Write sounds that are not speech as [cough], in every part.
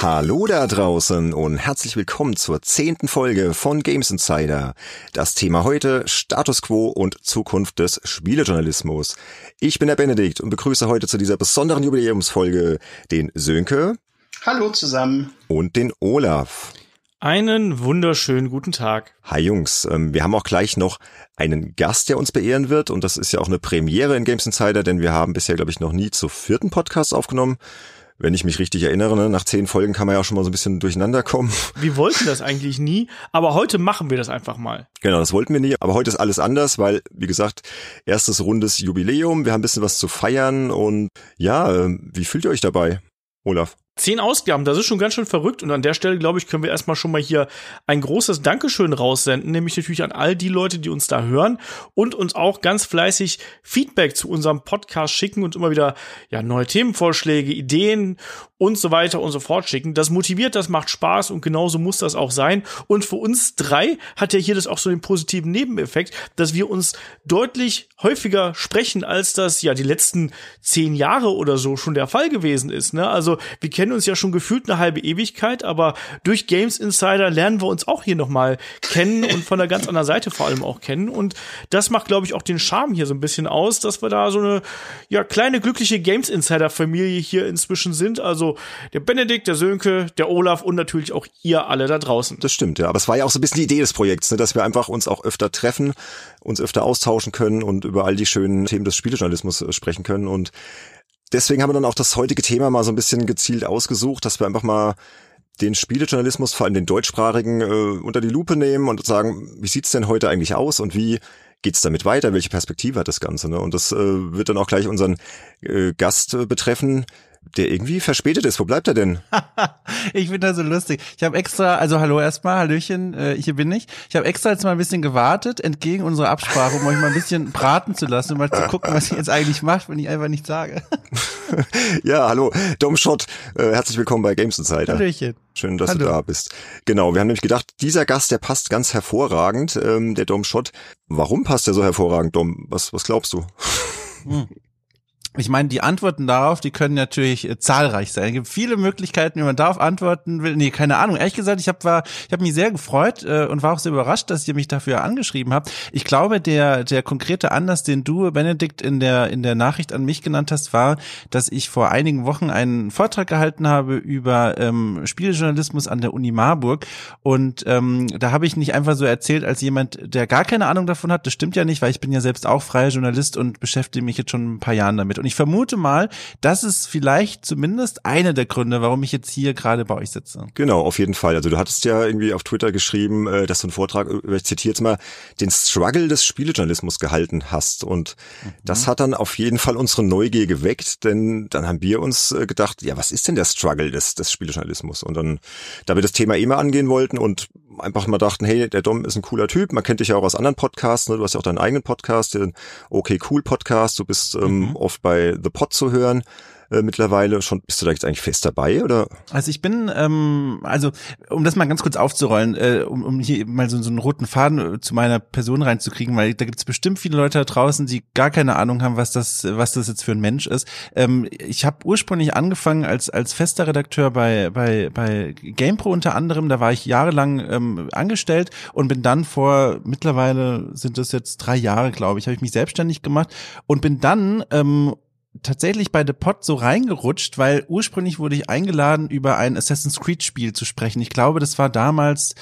Hallo da draußen und herzlich willkommen zur zehnten Folge von Games Insider. Das Thema heute Status Quo und Zukunft des Spielejournalismus. Ich bin der Benedikt und begrüße heute zu dieser besonderen Jubiläumsfolge den Sönke. Hallo zusammen. Und den Olaf. Einen wunderschönen guten Tag. Hi Jungs, ähm, wir haben auch gleich noch einen Gast, der uns beehren wird und das ist ja auch eine Premiere in Games Insider, denn wir haben bisher, glaube ich, noch nie zu vierten Podcast aufgenommen wenn ich mich richtig erinnere, ne, nach zehn Folgen kann man ja auch schon mal so ein bisschen durcheinander kommen. [laughs] Wir wollten das eigentlich nie, aber heute machen wir das einfach mal. Genau, das wollten wir nie, aber heute ist alles anders, weil, wie gesagt, erstes rundes Jubiläum, wir haben ein bisschen was zu feiern und ja, ähm, wie fühlt ihr euch dabei, Olaf? Zehn Ausgaben, das ist schon ganz schön verrückt. Und an der Stelle, glaube ich, können wir erstmal schon mal hier ein großes Dankeschön raussenden, nämlich natürlich an all die Leute, die uns da hören und uns auch ganz fleißig Feedback zu unserem Podcast schicken und immer wieder ja neue Themenvorschläge, Ideen und so weiter und so fort schicken. Das motiviert, das macht Spaß und genauso muss das auch sein. Und für uns drei hat ja hier das auch so den positiven Nebeneffekt, dass wir uns deutlich häufiger sprechen, als das ja die letzten zehn Jahre oder so schon der Fall gewesen ist. Ne? Also wir kennen uns ja schon gefühlt eine halbe Ewigkeit, aber durch Games Insider lernen wir uns auch hier nochmal kennen und von der ganz anderen Seite vor allem auch kennen. Und das macht, glaube ich, auch den Charme hier so ein bisschen aus, dass wir da so eine ja kleine glückliche Games Insider Familie hier inzwischen sind. Also der Benedikt, der Sönke, der Olaf und natürlich auch ihr alle da draußen. Das stimmt, ja. Aber es war ja auch so ein bisschen die Idee des Projekts, ne, dass wir einfach uns auch öfter treffen, uns öfter austauschen können und über all die schönen Themen des Spielejournalismus äh, sprechen können. Und deswegen haben wir dann auch das heutige Thema mal so ein bisschen gezielt ausgesucht, dass wir einfach mal den Spielejournalismus, vor allem den deutschsprachigen, äh, unter die Lupe nehmen und sagen, wie sieht's denn heute eigentlich aus und wie geht's damit weiter? Welche Perspektive hat das Ganze? Ne? Und das äh, wird dann auch gleich unseren äh, Gast äh, betreffen, der irgendwie verspätet ist. Wo bleibt er denn? [laughs] ich finde das so lustig. Ich habe extra, also hallo erstmal, Hallöchen, äh, hier bin ich. Ich habe extra jetzt mal ein bisschen gewartet, entgegen unserer Absprache, um euch mal ein bisschen [laughs] braten zu lassen, um mal zu gucken, was ihr jetzt eigentlich macht, wenn ich einfach nicht sage. [laughs] ja, hallo, Domshot, äh, herzlich willkommen bei Games Insider. Hallöchen. Schön, dass hallo. du da bist. Genau, wir haben nämlich gedacht, dieser Gast, der passt ganz hervorragend, ähm, der Domshot. Warum passt der so hervorragend, Dom? Was, was glaubst du? Hm. Ich meine, die Antworten darauf, die können natürlich äh, zahlreich sein. Es gibt viele Möglichkeiten, wie man darauf antworten will. Nee, keine Ahnung. Ehrlich gesagt, ich habe habe mich sehr gefreut äh, und war auch sehr überrascht, dass ihr mich dafür angeschrieben habt. Ich glaube, der der konkrete Anlass, den du Benedikt in der in der Nachricht an mich genannt hast, war, dass ich vor einigen Wochen einen Vortrag gehalten habe über ähm, Spielejournalismus an der Uni Marburg und ähm, da habe ich nicht einfach so erzählt als jemand, der gar keine Ahnung davon hat. Das stimmt ja nicht, weil ich bin ja selbst auch freier Journalist und beschäftige mich jetzt schon ein paar Jahren damit. Und ich vermute mal, das ist vielleicht zumindest einer der Gründe, warum ich jetzt hier gerade bei euch sitze. Genau, auf jeden Fall. Also du hattest ja irgendwie auf Twitter geschrieben, äh, dass du einen Vortrag, äh, ich zitiere jetzt mal, den Struggle des Spielejournalismus gehalten hast. Und mhm. das hat dann auf jeden Fall unsere Neugier geweckt, denn dann haben wir uns äh, gedacht, ja, was ist denn der Struggle des, des Spielejournalismus? Und dann, da wir das Thema eh mal angehen wollten und einfach mal dachten, hey, der Dom ist ein cooler Typ, man kennt dich ja auch aus anderen Podcasts, ne? du hast ja auch deinen eigenen Podcast, den Okay Cool Podcast, du bist ähm, mhm. oft bei The Pod zu hören äh, mittlerweile schon. Bist du da jetzt eigentlich fest dabei oder? Also ich bin, ähm, also um das mal ganz kurz aufzurollen, äh, um, um hier mal so, so einen roten Faden äh, zu meiner Person reinzukriegen, weil da gibt es bestimmt viele Leute da draußen, die gar keine Ahnung haben, was das, was das jetzt für ein Mensch ist. Ähm, ich habe ursprünglich angefangen als als fester Redakteur bei bei bei GamePro unter anderem. Da war ich jahrelang ähm, angestellt und bin dann vor mittlerweile sind das jetzt drei Jahre, glaube ich, habe ich mich selbstständig gemacht und bin dann ähm, tatsächlich bei The Pod so reingerutscht, weil ursprünglich wurde ich eingeladen, über ein Assassin's Creed Spiel zu sprechen. Ich glaube, das war damals,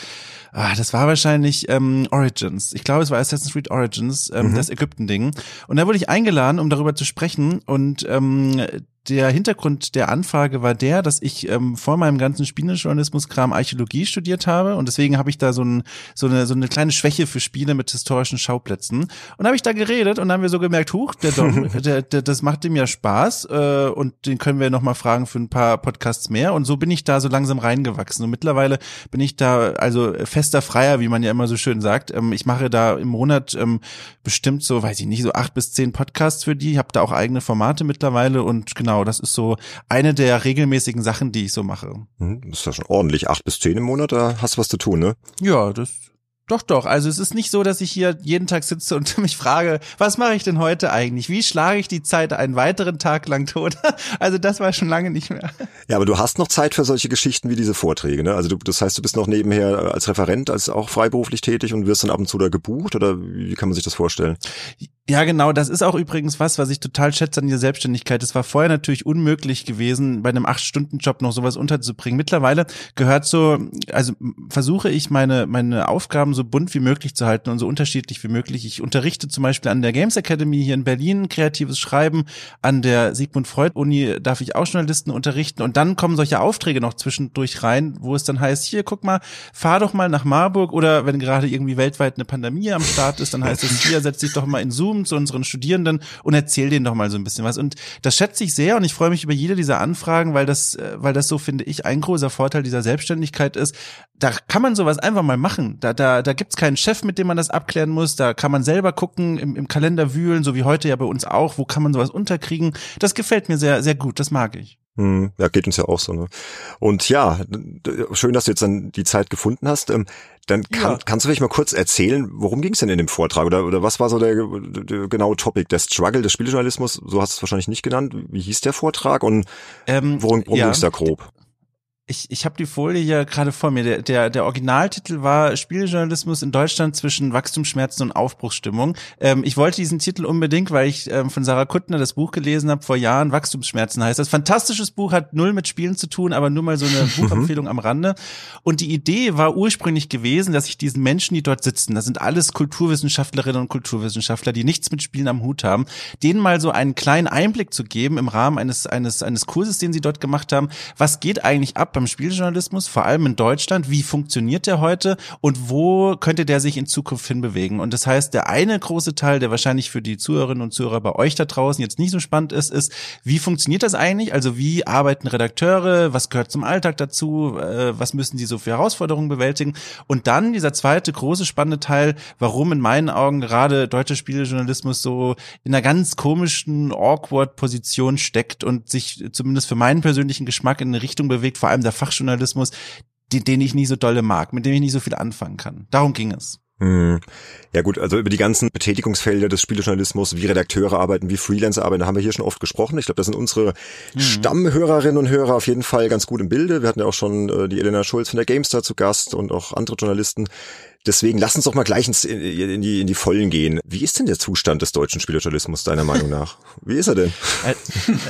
ah, das war wahrscheinlich ähm, Origins. Ich glaube, es war Assassin's Creed Origins, ähm, mhm. das Ägypten-Ding. Und da wurde ich eingeladen, um darüber zu sprechen. Und ähm, der Hintergrund der Anfrage war der, dass ich ähm, vor meinem ganzen Spielejournalismus-Kram Archäologie studiert habe und deswegen habe ich da so, ein, so, eine, so eine kleine Schwäche für Spiele mit historischen Schauplätzen. Und habe ich da geredet und dann haben wir so gemerkt, huch, der Dom, [laughs] der, der, das macht ihm ja Spaß äh, und den können wir nochmal fragen für ein paar Podcasts mehr. Und so bin ich da so langsam reingewachsen. Und mittlerweile bin ich da also fester Freier, wie man ja immer so schön sagt. Ähm, ich mache da im Monat ähm, bestimmt so, weiß ich nicht, so acht bis zehn Podcasts für die. Ich habe da auch eigene Formate mittlerweile und genau genau, das ist so eine der regelmäßigen Sachen, die ich so mache. Mhm, das ist ja schon ordentlich. Acht bis zehn im Monat, da hast du was zu tun, ne? Ja, das Doch, doch. Also es ist nicht so, dass ich hier jeden Tag sitze und [laughs] mich frage, was mache ich denn heute eigentlich? Wie schlage ich die Zeit einen weiteren Tag lang tot? [laughs] Also das war schon lange nicht mehr. Ja, aber du hast noch Zeit für solche Geschichten wie diese Vorträge, ne? Also du, das heißt, du bist noch nebenher als Referent, als auch freiberuflich tätig und wirst dann ab und zu da gebucht oder wie kann man sich das vorstellen? Ja, genau. Das ist auch übrigens was, was ich total schätze an der Selbstständigkeit. Es war vorher natürlich unmöglich gewesen, bei einem acht-Stunden-Job noch sowas unterzubringen. Mittlerweile gehört so, also versuche ich meine, meine Aufgaben so bunt wie möglich zu halten und so unterschiedlich wie möglich. Ich unterrichte zum Beispiel an der Games Academy hier in Berlin kreatives Schreiben. An der Sigmund Freud Uni darf ich auch Journalisten unterrichten. Und dann kommen solche Aufträge noch zwischendurch rein, wo es dann heißt, hier, guck mal, fahr doch mal nach Marburg oder wenn gerade irgendwie weltweit eine Pandemie am Start ist, dann heißt es, hier, setz dich doch mal in Zoom zu unseren Studierenden und erzähl denen doch mal so ein bisschen was. Und das schätze ich sehr und ich freue mich über jede dieser Anfragen, weil das, äh, weil das so finde ich ein großer Vorteil dieser Selbstständigkeit ist. Da kann man sowas einfach mal machen. Da, da, da gibt's keinen Chef, mit dem man das abklären muss. Da kann man selber gucken, im, im Kalender wühlen, so wie heute ja bei uns auch. Wo kann man sowas unterkriegen? Das gefällt mir sehr, sehr gut. Das mag ich. Hm, ja, geht uns ja auch so. Ne? Und ja, schön, dass du jetzt dann die Zeit gefunden hast. Ähm, dann kann, ja. kannst du vielleicht mal kurz erzählen, worum ging es denn in dem Vortrag oder, oder was war so der, der genaue Topic, der Struggle des Spieljournalismus? So hast du es wahrscheinlich nicht genannt. Wie hieß der Vortrag und ähm, worum, worum ja. ging es da grob? Ich, ich habe die Folie hier gerade vor mir. Der, der, der Originaltitel war Spieljournalismus in Deutschland zwischen Wachstumsschmerzen und Aufbruchsstimmung. Ähm, ich wollte diesen Titel unbedingt, weil ich ähm, von Sarah Kuttner das Buch gelesen habe vor Jahren. Wachstumsschmerzen heißt das. Fantastisches Buch, hat null mit Spielen zu tun, aber nur mal so eine mhm. Buchempfehlung am Rande. Und die Idee war ursprünglich gewesen, dass ich diesen Menschen, die dort sitzen, das sind alles Kulturwissenschaftlerinnen und Kulturwissenschaftler, die nichts mit Spielen am Hut haben, denen mal so einen kleinen Einblick zu geben im Rahmen eines, eines, eines Kurses, den sie dort gemacht haben. Was geht eigentlich ab beim Spieljournalismus, vor allem in Deutschland. Wie funktioniert der heute und wo könnte der sich in Zukunft hinbewegen? Und das heißt, der eine große Teil, der wahrscheinlich für die Zuhörerinnen und Zuhörer bei euch da draußen jetzt nicht so spannend ist, ist, wie funktioniert das eigentlich? Also wie arbeiten Redakteure? Was gehört zum Alltag dazu? Äh, was müssen die so für Herausforderungen bewältigen? Und dann dieser zweite große spannende Teil, warum in meinen Augen gerade deutscher Spielejournalismus so in einer ganz komischen, awkward Position steckt und sich zumindest für meinen persönlichen Geschmack in eine Richtung bewegt, vor allem der Fachjournalismus, den, den ich nicht so dolle mag, mit dem ich nicht so viel anfangen kann. Darum ging es. Hm. Ja gut, also über die ganzen Betätigungsfelder des Spielejournalismus, wie Redakteure arbeiten, wie Freelancer arbeiten, haben wir hier schon oft gesprochen. Ich glaube, da sind unsere mhm. Stammhörerinnen und Hörer auf jeden Fall ganz gut im Bilde. Wir hatten ja auch schon äh, die Elena Schulz von der GameStar zu Gast und auch andere Journalisten. Deswegen lass uns doch mal gleich ins, in, in, die, in die Vollen gehen. Wie ist denn der Zustand des deutschen Spieljournalismus deiner Meinung nach? Wie ist er denn? [laughs]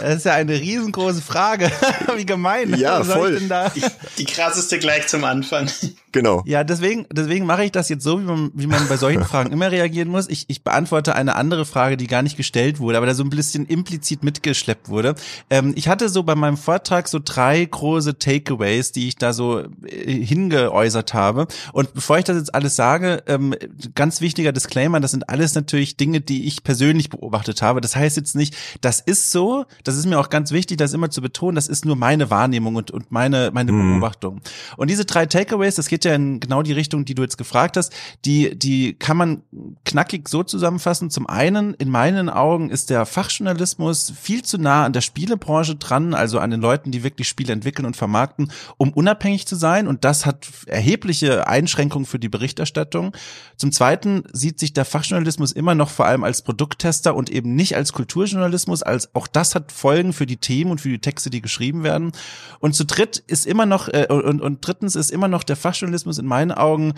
Das ist ja eine riesengroße Frage. [laughs] Wie gemein. Ja, voll. Die, die krasseste gleich zum Anfang. Genau. Ja, deswegen, deswegen mache ich das jetzt so, wie man, wie man bei solchen [laughs] Fragen immer reagieren muss. Ich, ich beantworte eine andere Frage, die gar nicht gestellt wurde, aber da so ein bisschen implizit mitgeschleppt wurde. Ähm, ich hatte so bei meinem Vortrag so drei große Takeaways, die ich da so äh, hingeäußert habe. Und bevor ich das jetzt alles alles sage, ähm, ganz wichtiger Disclaimer, das sind alles natürlich Dinge, die ich persönlich beobachtet habe. Das heißt jetzt nicht, das ist so, das ist mir auch ganz wichtig, das immer zu betonen, das ist nur meine Wahrnehmung und, und meine, meine mhm. Beobachtung. Und diese drei Takeaways, das geht ja in genau die Richtung, die du jetzt gefragt hast, die, die kann man knackig so zusammenfassen. Zum einen, in meinen Augen ist der Fachjournalismus viel zu nah an der Spielebranche dran, also an den Leuten, die wirklich Spiele entwickeln und vermarkten, um unabhängig zu sein. Und das hat erhebliche Einschränkungen für die Berichte Berichterstattung. Zum Zweiten sieht sich der Fachjournalismus immer noch vor allem als Produkttester und eben nicht als Kulturjournalismus, als auch das hat Folgen für die Themen und für die Texte, die geschrieben werden. Und zu dritt ist immer noch äh, und, und drittens ist immer noch der Fachjournalismus in meinen Augen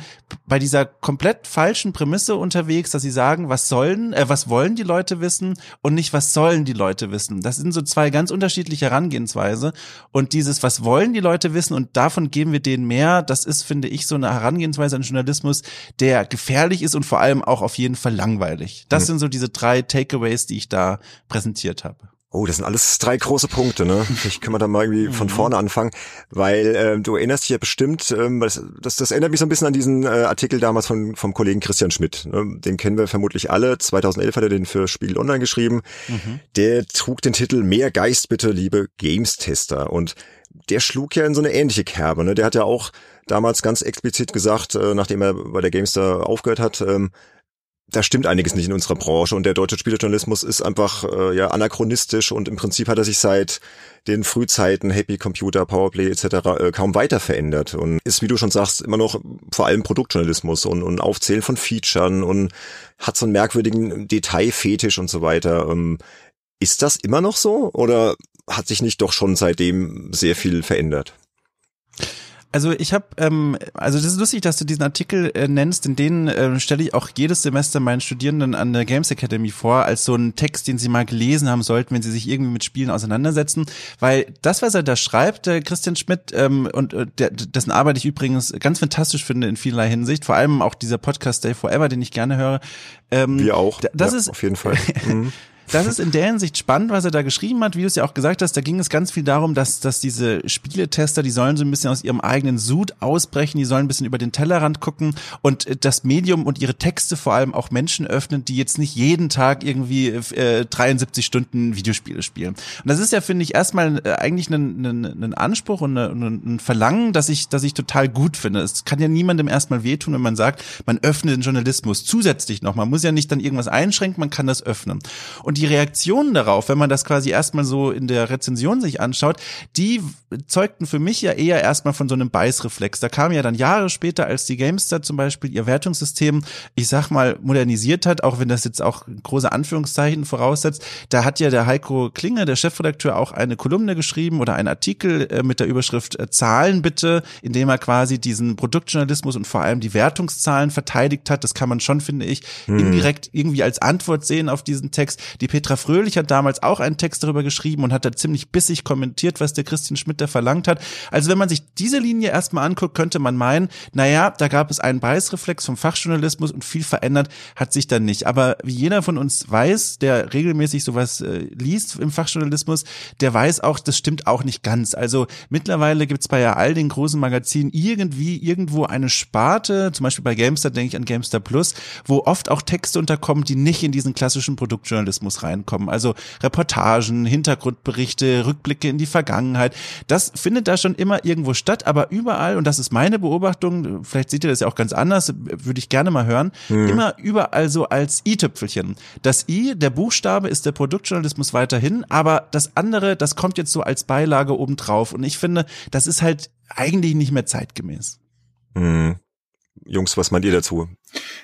bei dieser komplett falschen Prämisse unterwegs, dass sie sagen, was sollen, äh, was wollen die Leute wissen und nicht was sollen die Leute wissen. Das sind so zwei ganz unterschiedliche Herangehensweise und dieses was wollen die Leute wissen und davon geben wir denen mehr, das ist finde ich so eine Herangehensweise an Journalismus Journalismus, der gefährlich ist und vor allem auch auf jeden Fall langweilig. Das mhm. sind so diese drei Takeaways, die ich da präsentiert habe. Oh, das sind alles drei große Punkte, ne? Vielleicht können wir da mal irgendwie von mhm. vorne anfangen, weil äh, du erinnerst dich ja bestimmt, ähm, das, das, das erinnert mich so ein bisschen an diesen äh, Artikel damals von, vom Kollegen Christian Schmidt. Ne? Den kennen wir vermutlich alle. 2011 hat er den für Spiegel Online geschrieben. Mhm. Der trug den Titel Mehr Geist bitte, liebe Games-Tester. Und der schlug ja in so eine ähnliche Kerbe. Ne? Der hat ja auch damals ganz explizit gesagt, äh, nachdem er bei der GameStar aufgehört hat, ähm, da stimmt einiges nicht in unserer Branche und der deutsche Spielejournalismus ist einfach äh, ja anachronistisch und im Prinzip hat er sich seit den Frühzeiten Happy Computer, Powerplay etc. Äh, kaum weiter verändert und ist, wie du schon sagst, immer noch vor allem Produktjournalismus und, und Aufzählen von Featuren und hat so einen merkwürdigen Detailfetisch und so weiter. Ähm, ist das immer noch so oder hat sich nicht doch schon seitdem sehr viel verändert? Also ich habe, ähm, also das ist lustig, dass du diesen Artikel äh, nennst, in denen äh, stelle ich auch jedes Semester meinen Studierenden an der Games Academy vor, als so einen Text, den sie mal gelesen haben sollten, wenn sie sich irgendwie mit Spielen auseinandersetzen. Weil das, was er da schreibt, der Christian Schmidt, ähm, und äh, der, dessen Arbeit ich übrigens ganz fantastisch finde in vielerlei Hinsicht, vor allem auch dieser Podcast Day Forever, den ich gerne höre. Ähm, Wir auch. Das ja, ist auf jeden Fall. [laughs] Mhm das ist in der Hinsicht spannend, was er da geschrieben hat. Wie du es ja auch gesagt hast, da ging es ganz viel darum, dass, dass diese Spieletester, die sollen so ein bisschen aus ihrem eigenen Sud ausbrechen, die sollen ein bisschen über den Tellerrand gucken und äh, das Medium und ihre Texte vor allem auch Menschen öffnen, die jetzt nicht jeden Tag irgendwie äh, 73 Stunden Videospiele spielen. Und das ist ja, finde ich, erstmal äh, eigentlich ein, ein, ein Anspruch und ein, ein Verlangen, dass ich, dass ich total gut finde. Es kann ja niemandem erstmal wehtun, wenn man sagt, man öffnet den Journalismus zusätzlich noch. Man muss ja nicht dann irgendwas einschränken, man kann das öffnen. Und die Reaktionen darauf, wenn man das quasi erstmal so in der Rezension sich anschaut, die zeugten für mich ja eher erstmal von so einem Beißreflex. Da kam ja dann Jahre später, als die Gamestar zum Beispiel ihr Wertungssystem, ich sag mal, modernisiert hat, auch wenn das jetzt auch große Anführungszeichen voraussetzt, da hat ja der Heiko Klinge, der Chefredakteur, auch eine Kolumne geschrieben oder einen Artikel äh, mit der Überschrift äh, Zahlen bitte, in dem er quasi diesen Produktjournalismus und vor allem die Wertungszahlen verteidigt hat. Das kann man schon, finde ich, hm. indirekt irgendwie als Antwort sehen auf diesen Text. Die die Petra Fröhlich hat damals auch einen Text darüber geschrieben und hat da ziemlich bissig kommentiert, was der Christian Schmidt da verlangt hat. Also wenn man sich diese Linie erstmal anguckt, könnte man meinen, naja, da gab es einen Beißreflex vom Fachjournalismus und viel verändert hat sich dann nicht. Aber wie jeder von uns weiß, der regelmäßig sowas äh, liest im Fachjournalismus, der weiß auch, das stimmt auch nicht ganz. Also mittlerweile gibt es bei ja all den großen Magazinen irgendwie irgendwo eine Sparte, zum Beispiel bei Gamestar denke ich an Gamestar Plus, wo oft auch Texte unterkommen, die nicht in diesen klassischen Produktjournalismus reinkommen. Also Reportagen, Hintergrundberichte, Rückblicke in die Vergangenheit. Das findet da schon immer irgendwo statt, aber überall, und das ist meine Beobachtung, vielleicht seht ihr das ja auch ganz anders, würde ich gerne mal hören, mhm. immer überall so als i-Tüpfelchen. Das i, der Buchstabe ist der Produktjournalismus weiterhin, aber das andere, das kommt jetzt so als Beilage obendrauf. Und ich finde, das ist halt eigentlich nicht mehr zeitgemäß. Mhm. Jungs, was meint ihr dazu?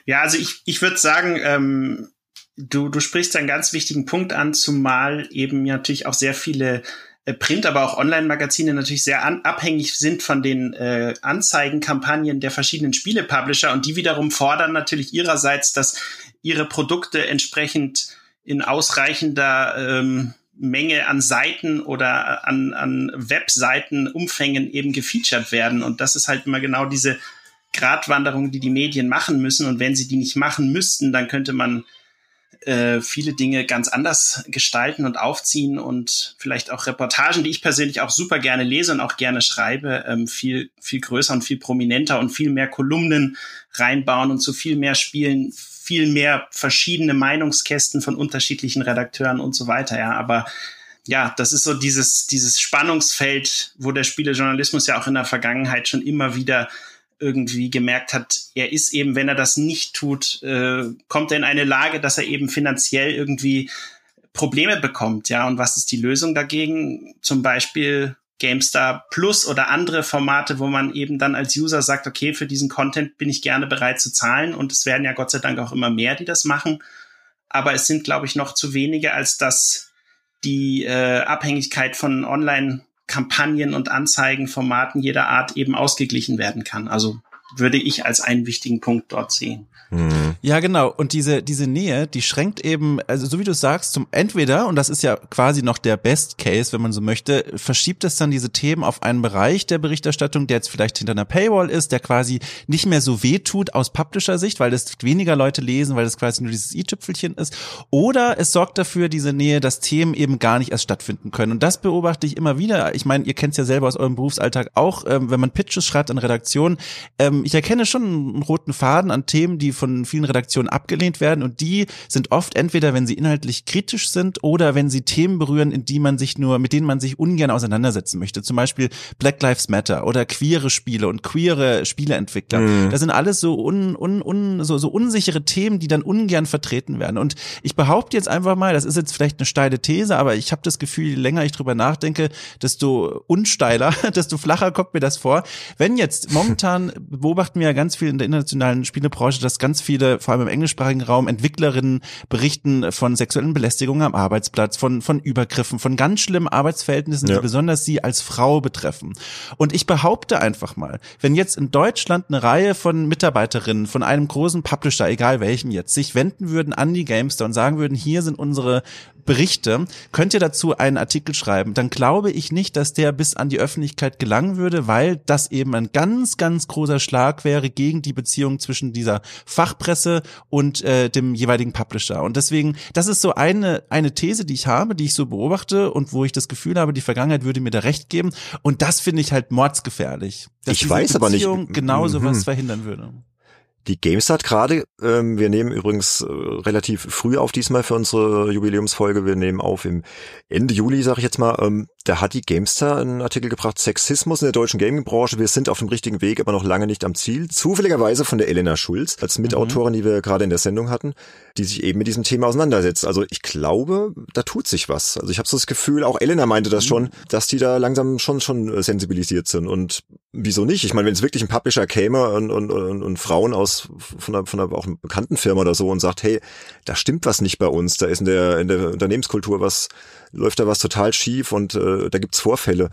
Ja, also ich, ich würde sagen, ähm, Du, du sprichst einen ganz wichtigen Punkt an, zumal eben natürlich auch sehr viele äh, Print, aber auch Online-Magazine natürlich sehr an, abhängig sind von den äh, Anzeigenkampagnen der verschiedenen Spiele-Publisher und die wiederum fordern natürlich ihrerseits, dass ihre Produkte entsprechend in ausreichender ähm, Menge an Seiten oder an, an Webseiten, Umfängen eben gefeatured werden. Und das ist halt immer genau diese Gratwanderung, die die Medien machen müssen. Und wenn sie die nicht machen müssten, dann könnte man äh, viele Dinge ganz anders gestalten und aufziehen und vielleicht auch Reportagen, die ich persönlich auch super gerne lese und auch gerne schreibe, ähm, viel, viel größer und viel prominenter und viel mehr Kolumnen reinbauen und zu viel mehr Spielen, viel mehr verschiedene Meinungskästen von unterschiedlichen Redakteuren und so weiter, ja, aber ja, das ist so dieses, dieses Spannungsfeld, wo der Spielejournalismus ja auch in der Vergangenheit schon immer wieder irgendwie gemerkt hat, er ist eben, wenn er das nicht tut, äh, kommt er in eine Lage, dass er eben finanziell irgendwie Probleme bekommt, ja. Und was ist die Lösung dagegen? Zum Beispiel GameStar Plus oder andere Formate, wo man eben dann als User sagt, okay, für diesen Content bin ich gerne bereit zu zahlen. Und es werden ja Gott sei Dank auch immer mehr, die das machen. Aber es sind, glaube ich, noch zu wenige, als dass die äh, Abhängigkeit von Online Kampagnen und Anzeigenformaten jeder Art eben ausgeglichen werden kann. Also würde ich als einen wichtigen Punkt dort sehen. Mhm. Ja, genau. Und diese, diese Nähe, die schränkt eben, also so wie du sagst, zum entweder, und das ist ja quasi noch der Best Case, wenn man so möchte, verschiebt es dann diese Themen auf einen Bereich der Berichterstattung, der jetzt vielleicht hinter einer Paywall ist, der quasi nicht mehr so weh tut aus Publisher-Sicht, weil es weniger Leute lesen, weil es quasi nur dieses i-Tüpfelchen ist. Oder es sorgt dafür, diese Nähe, dass Themen eben gar nicht erst stattfinden können. Und das beobachte ich immer wieder. Ich meine, ihr kennt es ja selber aus eurem Berufsalltag auch, ähm, wenn man Pitches schreibt an Redaktionen, ähm, ähm, ich erkenne schon einen roten Faden an Themen, die von vielen Redaktionen abgelehnt werden und die sind oft entweder, wenn sie inhaltlich kritisch sind oder wenn sie Themen berühren, in die man sich nur, mit denen man sich ungern auseinandersetzen möchte. Zum Beispiel Black Lives Matter oder queere Spiele und queere Spieleentwickler. Mhm. Das sind alles so un, un, un, so, so unsichere Themen, die dann ungern vertreten werden. Und ich behaupte jetzt einfach mal, das ist jetzt vielleicht eine steile These, aber ich habe das Gefühl, je länger ich drüber nachdenke, desto unsteiler, [laughs] desto flacher kommt mir das vor. Wenn jetzt momentan beobachten wir ja ganz viel in der internationalen Spielebranche, dass ganz viele, vor allem im englischsprachigen Raum, Entwicklerinnen berichten von sexuellen Belästigungen am Arbeitsplatz, von, von Übergriffen, von ganz schlimmen Arbeitsverhältnissen, ja. die besonders sie als Frau betreffen. Und ich behaupte einfach mal, wenn jetzt in Deutschland eine Reihe von Mitarbeiterinnen von einem großen Publisher, egal welchem jetzt, sich wenden würden an die Gamester und sagen würden, hier sind unsere Berichte, könnt ihr dazu einen Artikel schreiben, dann glaube ich nicht, dass der bis an die Öffentlichkeit gelangen würde, weil das eben ein ganz, ganz großer Schlag wäre gegen die Beziehung zwischen dieser Fachpresse und äh, dem jeweiligen Publisher. Und deswegen, das ist so eine, eine These, die ich habe, die ich so beobachte und wo ich das Gefühl habe, die Vergangenheit würde mir da recht geben. Und das finde ich halt mordsgefährlich. Dass ich weiß Beziehung aber nicht. Genau sowas mhm. verhindern würde. Die GameStart gerade, ähm, wir nehmen übrigens äh, relativ früh auf diesmal für unsere Jubiläumsfolge, wir nehmen auf im Ende Juli, sag ich jetzt mal, ähm, da hat die Gamestar einen Artikel gebracht, Sexismus in der deutschen Gaming-Branche, wir sind auf dem richtigen Weg, aber noch lange nicht am Ziel. Zufälligerweise von der Elena Schulz, als Mitautorin, mhm. die wir gerade in der Sendung hatten, die sich eben mit diesem Thema auseinandersetzt. Also ich glaube, da tut sich was. Also ich habe so das Gefühl, auch Elena meinte das mhm. schon, dass die da langsam schon schon sensibilisiert sind. Und wieso nicht? Ich meine, wenn es wirklich ein Publisher käme und, und, und, und Frauen aus von einer, von einer auch einer bekannten Firma oder so und sagt, hey, da stimmt was nicht bei uns, da ist in der, in der Unternehmenskultur was läuft da was total schief und äh, da gibt's Vorfälle.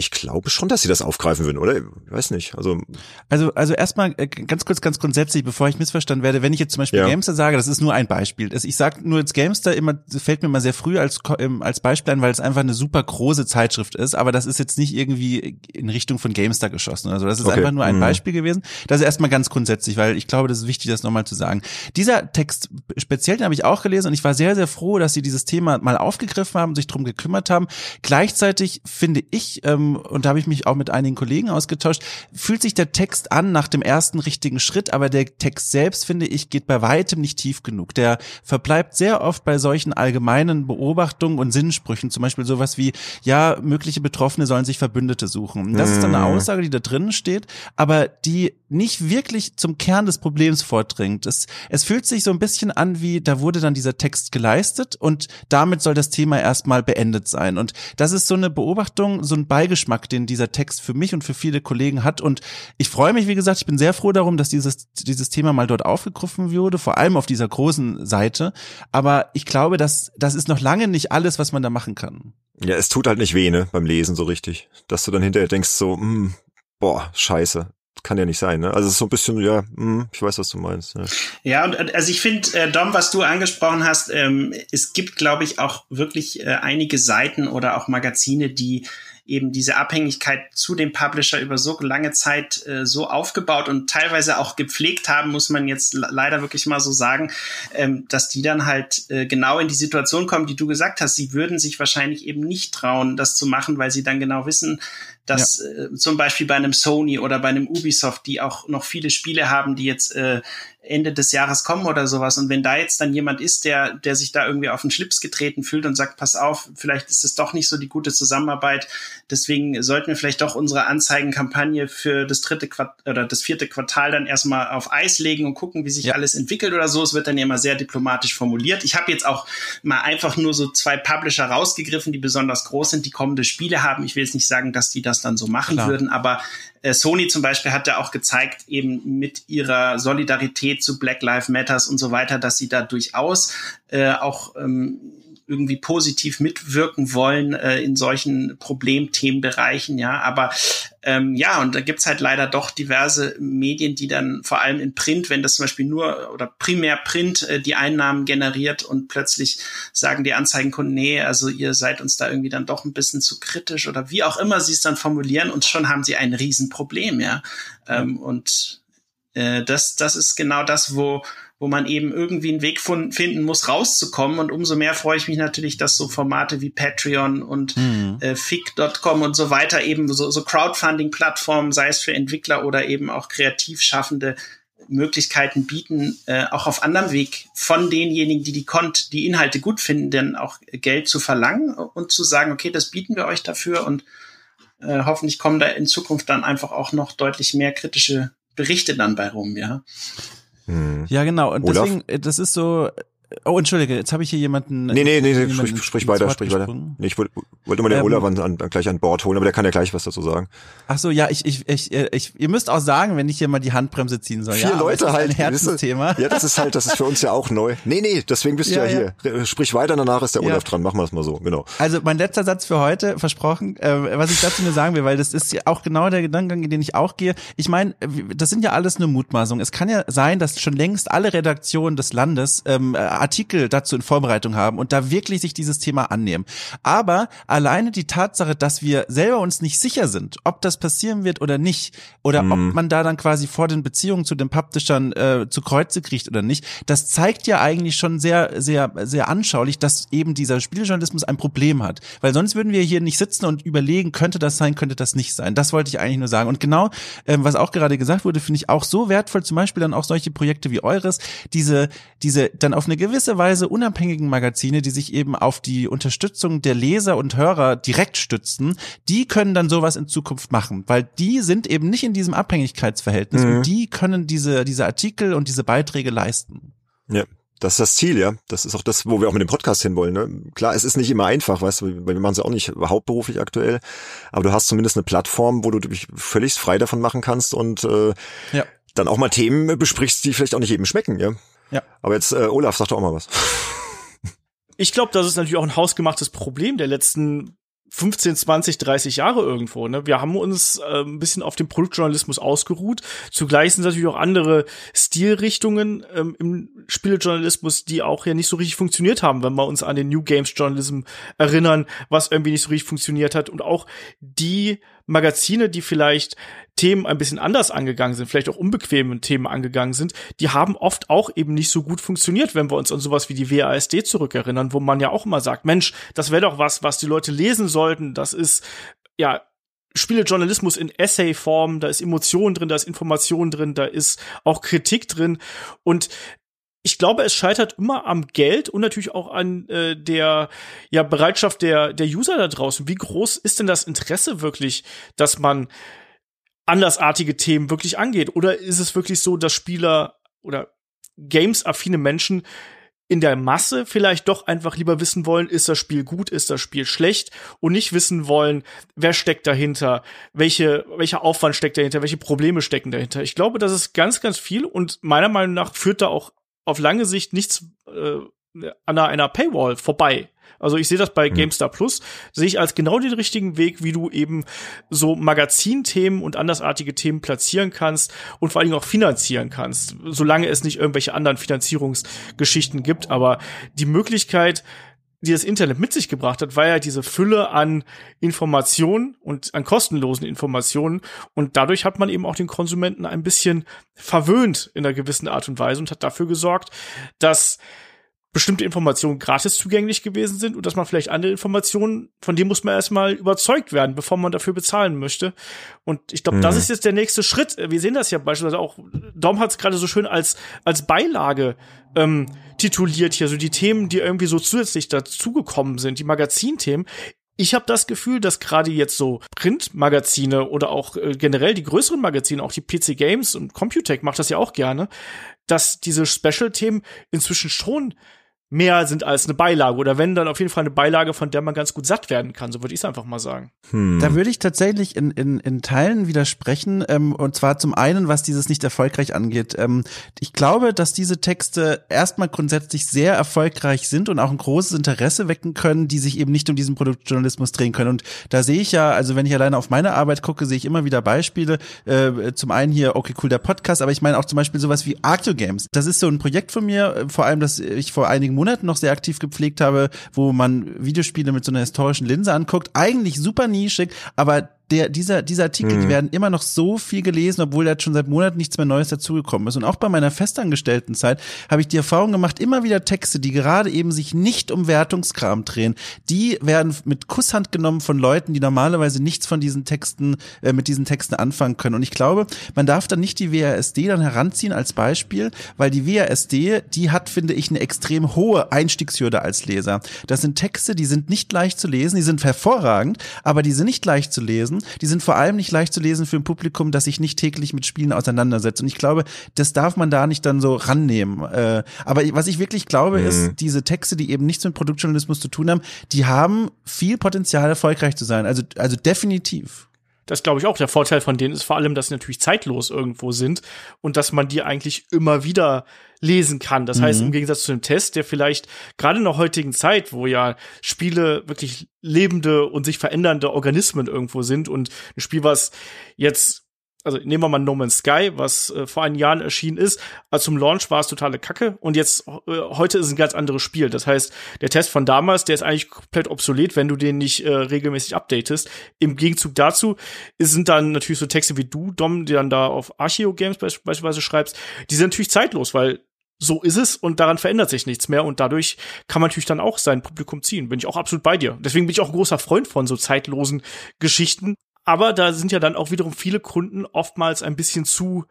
Ich glaube schon, dass sie das aufgreifen würden, oder? Ich weiß nicht. Also, also, also erstmal äh, ganz kurz, ganz grundsätzlich, bevor ich missverstanden werde, wenn ich jetzt zum Beispiel ja. Gamester sage, das ist nur ein Beispiel. Ich sage nur jetzt Gamester immer, fällt mir mal sehr früh als, ähm, als Beispiel ein, weil es einfach eine super große Zeitschrift ist, aber das ist jetzt nicht irgendwie in Richtung von Gamester geschossen. Also das ist okay. einfach nur ein mhm. Beispiel gewesen. Das ist erstmal ganz grundsätzlich, weil ich glaube, das ist wichtig, das nochmal zu sagen. Dieser Text speziell, den habe ich auch gelesen und ich war sehr, sehr froh, dass sie dieses Thema mal aufgegriffen haben, sich drum gekümmert haben. Gleichzeitig finde ich, ähm, und da habe ich mich auch mit einigen Kollegen ausgetauscht, fühlt sich der Text an nach dem ersten richtigen Schritt, aber der Text selbst, finde ich, geht bei weitem nicht tief genug. Der verbleibt sehr oft bei solchen allgemeinen Beobachtungen und Sinnsprüchen, zum Beispiel sowas wie, ja, mögliche Betroffene sollen sich Verbündete suchen. Das ist dann eine mhm. Aussage, die da drinnen steht, aber die nicht wirklich zum Kern des Problems vordringt. Es, es fühlt sich so ein bisschen an wie, da wurde dann dieser Text geleistet und damit soll das Thema erstmal beendet sein. Und das ist so eine Beobachtung, so ein Beigeschmack, den dieser Text für mich und für viele Kollegen hat. Und ich freue mich, wie gesagt, ich bin sehr froh darum, dass dieses, dieses Thema mal dort aufgegriffen wurde, vor allem auf dieser großen Seite. Aber ich glaube, dass das ist noch lange nicht alles, was man da machen kann. Ja, es tut halt nicht weh, ne, beim Lesen so richtig. Dass du dann hinterher denkst so, mh, hm, boah, scheiße kann ja nicht sein, ne? Also es ist so ein bisschen, ja, mh, ich weiß, was du meinst. Ja, ja und also ich finde, äh, Dom, was du angesprochen hast, ähm, es gibt, glaube ich, auch wirklich äh, einige Seiten oder auch Magazine, die eben diese Abhängigkeit zu dem Publisher über so lange Zeit äh, so aufgebaut und teilweise auch gepflegt haben, muss man jetzt leider wirklich mal so sagen, ähm, dass die dann halt äh, genau in die Situation kommen, die du gesagt hast. Sie würden sich wahrscheinlich eben nicht trauen, das zu machen, weil sie dann genau wissen, dass ja. äh, zum Beispiel bei einem Sony oder bei einem Ubisoft, die auch noch viele Spiele haben, die jetzt äh, Ende des Jahres kommen oder sowas. Und wenn da jetzt dann jemand ist, der, der sich da irgendwie auf den Schlips getreten fühlt und sagt, pass auf, vielleicht ist es doch nicht so die gute Zusammenarbeit. Deswegen sollten wir vielleicht doch unsere Anzeigenkampagne für das dritte Quart oder das vierte Quartal dann erstmal auf Eis legen und gucken, wie sich ja. alles entwickelt oder so. Es wird dann ja immer sehr diplomatisch formuliert. Ich habe jetzt auch mal einfach nur so zwei Publisher rausgegriffen, die besonders groß sind, die kommende Spiele haben. Ich will jetzt nicht sagen, dass die das dann so machen Klar. würden, aber äh, Sony zum Beispiel hat ja auch gezeigt, eben mit ihrer Solidarität zu Black Lives Matters und so weiter, dass sie da durchaus äh, auch ähm, irgendwie positiv mitwirken wollen äh, in solchen Problemthemenbereichen, ja. Aber ähm, ja, und da gibt's halt leider doch diverse Medien, die dann vor allem in Print, wenn das zum Beispiel nur oder primär Print äh, die Einnahmen generiert und plötzlich sagen die Anzeigenkunden, nee, also ihr seid uns da irgendwie dann doch ein bisschen zu kritisch oder wie auch immer sie es dann formulieren und schon haben sie ein Riesenproblem, ja. Ähm, und äh, das, das ist genau das, wo wo man eben irgendwie einen Weg finden muss, rauszukommen. Und umso mehr freue ich mich natürlich, dass so Formate wie Patreon und mhm. äh, Fick.com und so weiter eben so, so Crowdfunding-Plattformen, sei es für Entwickler oder eben auch Kreativschaffende, Möglichkeiten bieten, äh, auch auf anderem Weg von denjenigen, die die Kont, die Inhalte gut finden, denn auch Geld zu verlangen und zu sagen, okay, das bieten wir euch dafür und äh, hoffentlich kommen da in Zukunft dann einfach auch noch deutlich mehr kritische Berichte dann bei rum, ja. Hm. Ja, genau. Und Olaf? deswegen, äh, das ist so, Oh, entschuldige, jetzt habe ich hier jemanden. Nee, nee, nee, jemanden sprich, sprich weiter, sprich weiter. Nee, ich wollte wollt mal den ähm, Olaf an, an, gleich an Bord holen, aber der kann ja gleich was dazu sagen. Ach so, ja, ich, ich, ich, ich ihr müsst auch sagen, wenn ich hier mal die Handbremse ziehen soll. Vier ja, Leute halt. Ein Herzensthema. Ja, das ist halt, das ist für uns ja auch neu. Nee, nee, deswegen bist ja, du ja, ja, hier. Sprich weiter, danach ist der Olaf dran. Machen wir es mal so, genau. Also mein letzter Satz für heute, versprochen, äh, was ich dazu nur sagen will, weil das ist ja auch genau der Gedankengang, in den ich auch gehe. Ich meine, das sind ja alles nur Mutmaßungen. Es kann ja sein, dass schon längst alle Redaktionen des Landes ähm, Artikel dazu in Vorbereitung haben und da wirklich sich dieses Thema annehmen. Aber alleine die Tatsache, dass wir selber uns nicht sicher sind, ob das passieren wird oder nicht, oder mhm. ob man da dann quasi vor den Beziehungen zu den Publishern äh, zu Kreuze kriegt oder nicht, das zeigt ja eigentlich schon sehr, sehr, sehr anschaulich, dass eben dieser Spieljournalismus ein Problem hat. Weil sonst würden wir hier nicht sitzen und überlegen, könnte das sein, könnte das nicht sein. Das wollte ich eigentlich nur sagen. Und genau, ähm, was auch gerade gesagt wurde, finde ich auch so wertvoll, zum Beispiel dann auch solche Projekte wie eures, diese, diese dann auf eine gewisse Weise unabhängig unabhängigen Magazine, die sich eben auf die Unterstützung der Leser und Hörer direkt stützen, die können dann sowas in Zukunft machen, weil die sind eben nicht in diesem Abhängigkeitsverhältnis mhm. und die können diese, diese Artikel und diese Beiträge leisten. Ja, das ist das Ziel, ja. Das ist auch das, wo wir auch mit dem Podcast hinwollen. Ne? Klar, es ist nicht immer einfach, weißt du, weil wir machen es ja auch nicht hauptberuflich aktuell, aber du hast zumindest eine Plattform, wo du dich völlig frei davon machen kannst und äh, ja. dann auch mal Themen besprichst, die vielleicht auch nicht jedem schmecken, ja. Ja. Aber jetzt, äh, Olaf, sag doch auch mal was. [laughs] Ich glaube, das ist natürlich auch ein hausgemachtes Problem der letzten 15, 20, 30 Jahre irgendwo. Ne? Wir haben uns äh, ein bisschen auf den Produktjournalismus ausgeruht. Zugleich sind natürlich auch andere Stilrichtungen ähm, im Spielejournalismus, die auch ja nicht so richtig funktioniert haben, wenn wir uns an den New Games Journalism erinnern, was irgendwie nicht so richtig funktioniert hat. Und auch die Magazine, die vielleicht Themen ein bisschen anders angegangen sind, vielleicht auch unbequeme Themen angegangen sind, die haben oft auch eben nicht so gut funktioniert, wenn wir uns an sowas wie die WASD zurückerinnern, wo man ja auch immer sagt, Mensch, das wäre doch was, was die Leute lesen sollten. Das ist ja Spielejournalismus in Essay-Form, da ist Emotion drin, da ist Information drin, da ist auch Kritik drin. Und ich glaube, es scheitert immer am Geld und natürlich auch an äh, der ja, Bereitschaft der, der User da draußen. Wie groß ist denn das Interesse wirklich, dass man andersartige Themen wirklich angeht? Oder ist es wirklich so, dass Spieler oder Games-affine Menschen in der Masse vielleicht doch einfach lieber wissen wollen, ist das Spiel gut, ist das Spiel schlecht und nicht wissen wollen, wer steckt dahinter, welche, welcher Aufwand steckt dahinter, welche Probleme stecken dahinter. Ich glaube, das ist ganz, ganz viel und meiner Meinung nach führt da auch auf lange Sicht nichts äh, an einer Paywall vorbei. Also ich sehe das bei mhm. GameStar Plus, sehe ich als genau den richtigen Weg, wie du eben so Magazinthemen und andersartige Themen platzieren kannst und vor allen Dingen auch finanzieren kannst, solange es nicht irgendwelche anderen Finanzierungsgeschichten gibt. Aber die Möglichkeit, die das Internet mit sich gebracht hat, war ja diese Fülle an Informationen und an kostenlosen Informationen. Und dadurch hat man eben auch den Konsumenten ein bisschen verwöhnt in einer gewissen Art und Weise und hat dafür gesorgt, dass bestimmte Informationen gratis zugänglich gewesen sind und dass man vielleicht andere Informationen, von denen muss man erstmal überzeugt werden, bevor man dafür bezahlen möchte. Und ich glaube, mhm. das ist jetzt der nächste Schritt. Wir sehen das ja beispielsweise auch, Dom hat es gerade so schön als, als Beilage ähm, tituliert hier, so die Themen, die irgendwie so zusätzlich dazugekommen sind, die Magazinthemen. Ich habe das Gefühl, dass gerade jetzt so Printmagazine oder auch äh, generell die größeren Magazine, auch die PC Games und Computech macht das ja auch gerne, dass diese Special-Themen inzwischen schon mehr sind als eine Beilage oder wenn dann auf jeden Fall eine Beilage, von der man ganz gut satt werden kann, so würde ich es einfach mal sagen. Hm. Da würde ich tatsächlich in, in, in Teilen widersprechen ähm, und zwar zum einen, was dieses nicht erfolgreich angeht. Ähm, ich glaube, dass diese Texte erstmal grundsätzlich sehr erfolgreich sind und auch ein großes Interesse wecken können, die sich eben nicht um diesen Produktjournalismus drehen können. Und da sehe ich ja, also wenn ich alleine auf meine Arbeit gucke, sehe ich immer wieder Beispiele. Äh, zum einen hier, okay, cool, der Podcast, aber ich meine auch zum Beispiel sowas wie Arcto Games. Das ist so ein Projekt von mir, äh, vor allem, das ich vor einigen Monaten noch sehr aktiv gepflegt habe, wo man Videospiele mit so einer historischen Linse anguckt. Eigentlich super nischig, aber der, dieser, dieser Artikel, mhm. die werden immer noch so viel gelesen, obwohl da schon seit Monaten nichts mehr Neues dazugekommen ist. Und auch bei meiner festangestellten Zeit habe ich die Erfahrung gemacht, immer wieder Texte, die gerade eben sich nicht um Wertungskram drehen, die werden mit Kusshand genommen von Leuten, die normalerweise nichts von diesen Texten, äh, mit diesen Texten anfangen können. Und ich glaube, man darf dann nicht die WASD dann heranziehen als Beispiel, weil die WASD, die hat, finde ich, eine extrem hohe Einstiegshürde als Leser. Das sind Texte, die sind nicht leicht zu lesen, die sind hervorragend, aber die sind nicht leicht zu lesen. Die sind vor allem nicht leicht zu lesen für ein Publikum, das sich nicht täglich mit Spielen auseinandersetzt. Und ich glaube, das darf man da nicht dann so rannehmen. Äh, aber was ich wirklich glaube, mhm. ist, diese Texte, die eben nichts mit Produktjournalismus zu tun haben, die haben viel Potenzial, erfolgreich zu sein. Also, also definitiv. Das glaube ich auch. Der Vorteil von denen ist vor allem, dass sie natürlich zeitlos irgendwo sind und dass man die eigentlich immer wieder lesen kann. Das mhm. heißt, im Gegensatz zu dem Test, der vielleicht gerade in der heutigen Zeit, wo ja Spiele wirklich lebende und sich verändernde Organismen irgendwo sind und ein Spiel, was jetzt also nehmen wir mal No Man's Sky, was äh, vor einigen Jahren erschienen ist. Also zum Launch war es totale Kacke und jetzt äh, heute ist es ein ganz anderes Spiel. Das heißt, der Test von damals, der ist eigentlich komplett obsolet, wenn du den nicht äh, regelmäßig updatest. Im Gegenzug dazu sind dann natürlich so Texte wie du, Dom, die dann da auf Archeo Games beispielsweise schreibst, die sind natürlich zeitlos, weil so ist es und daran verändert sich nichts mehr und dadurch kann man natürlich dann auch sein Publikum ziehen. Bin ich auch absolut bei dir. Deswegen bin ich auch ein großer Freund von so zeitlosen Geschichten, aber da sind ja dann auch wiederum viele Kunden oftmals ein bisschen zu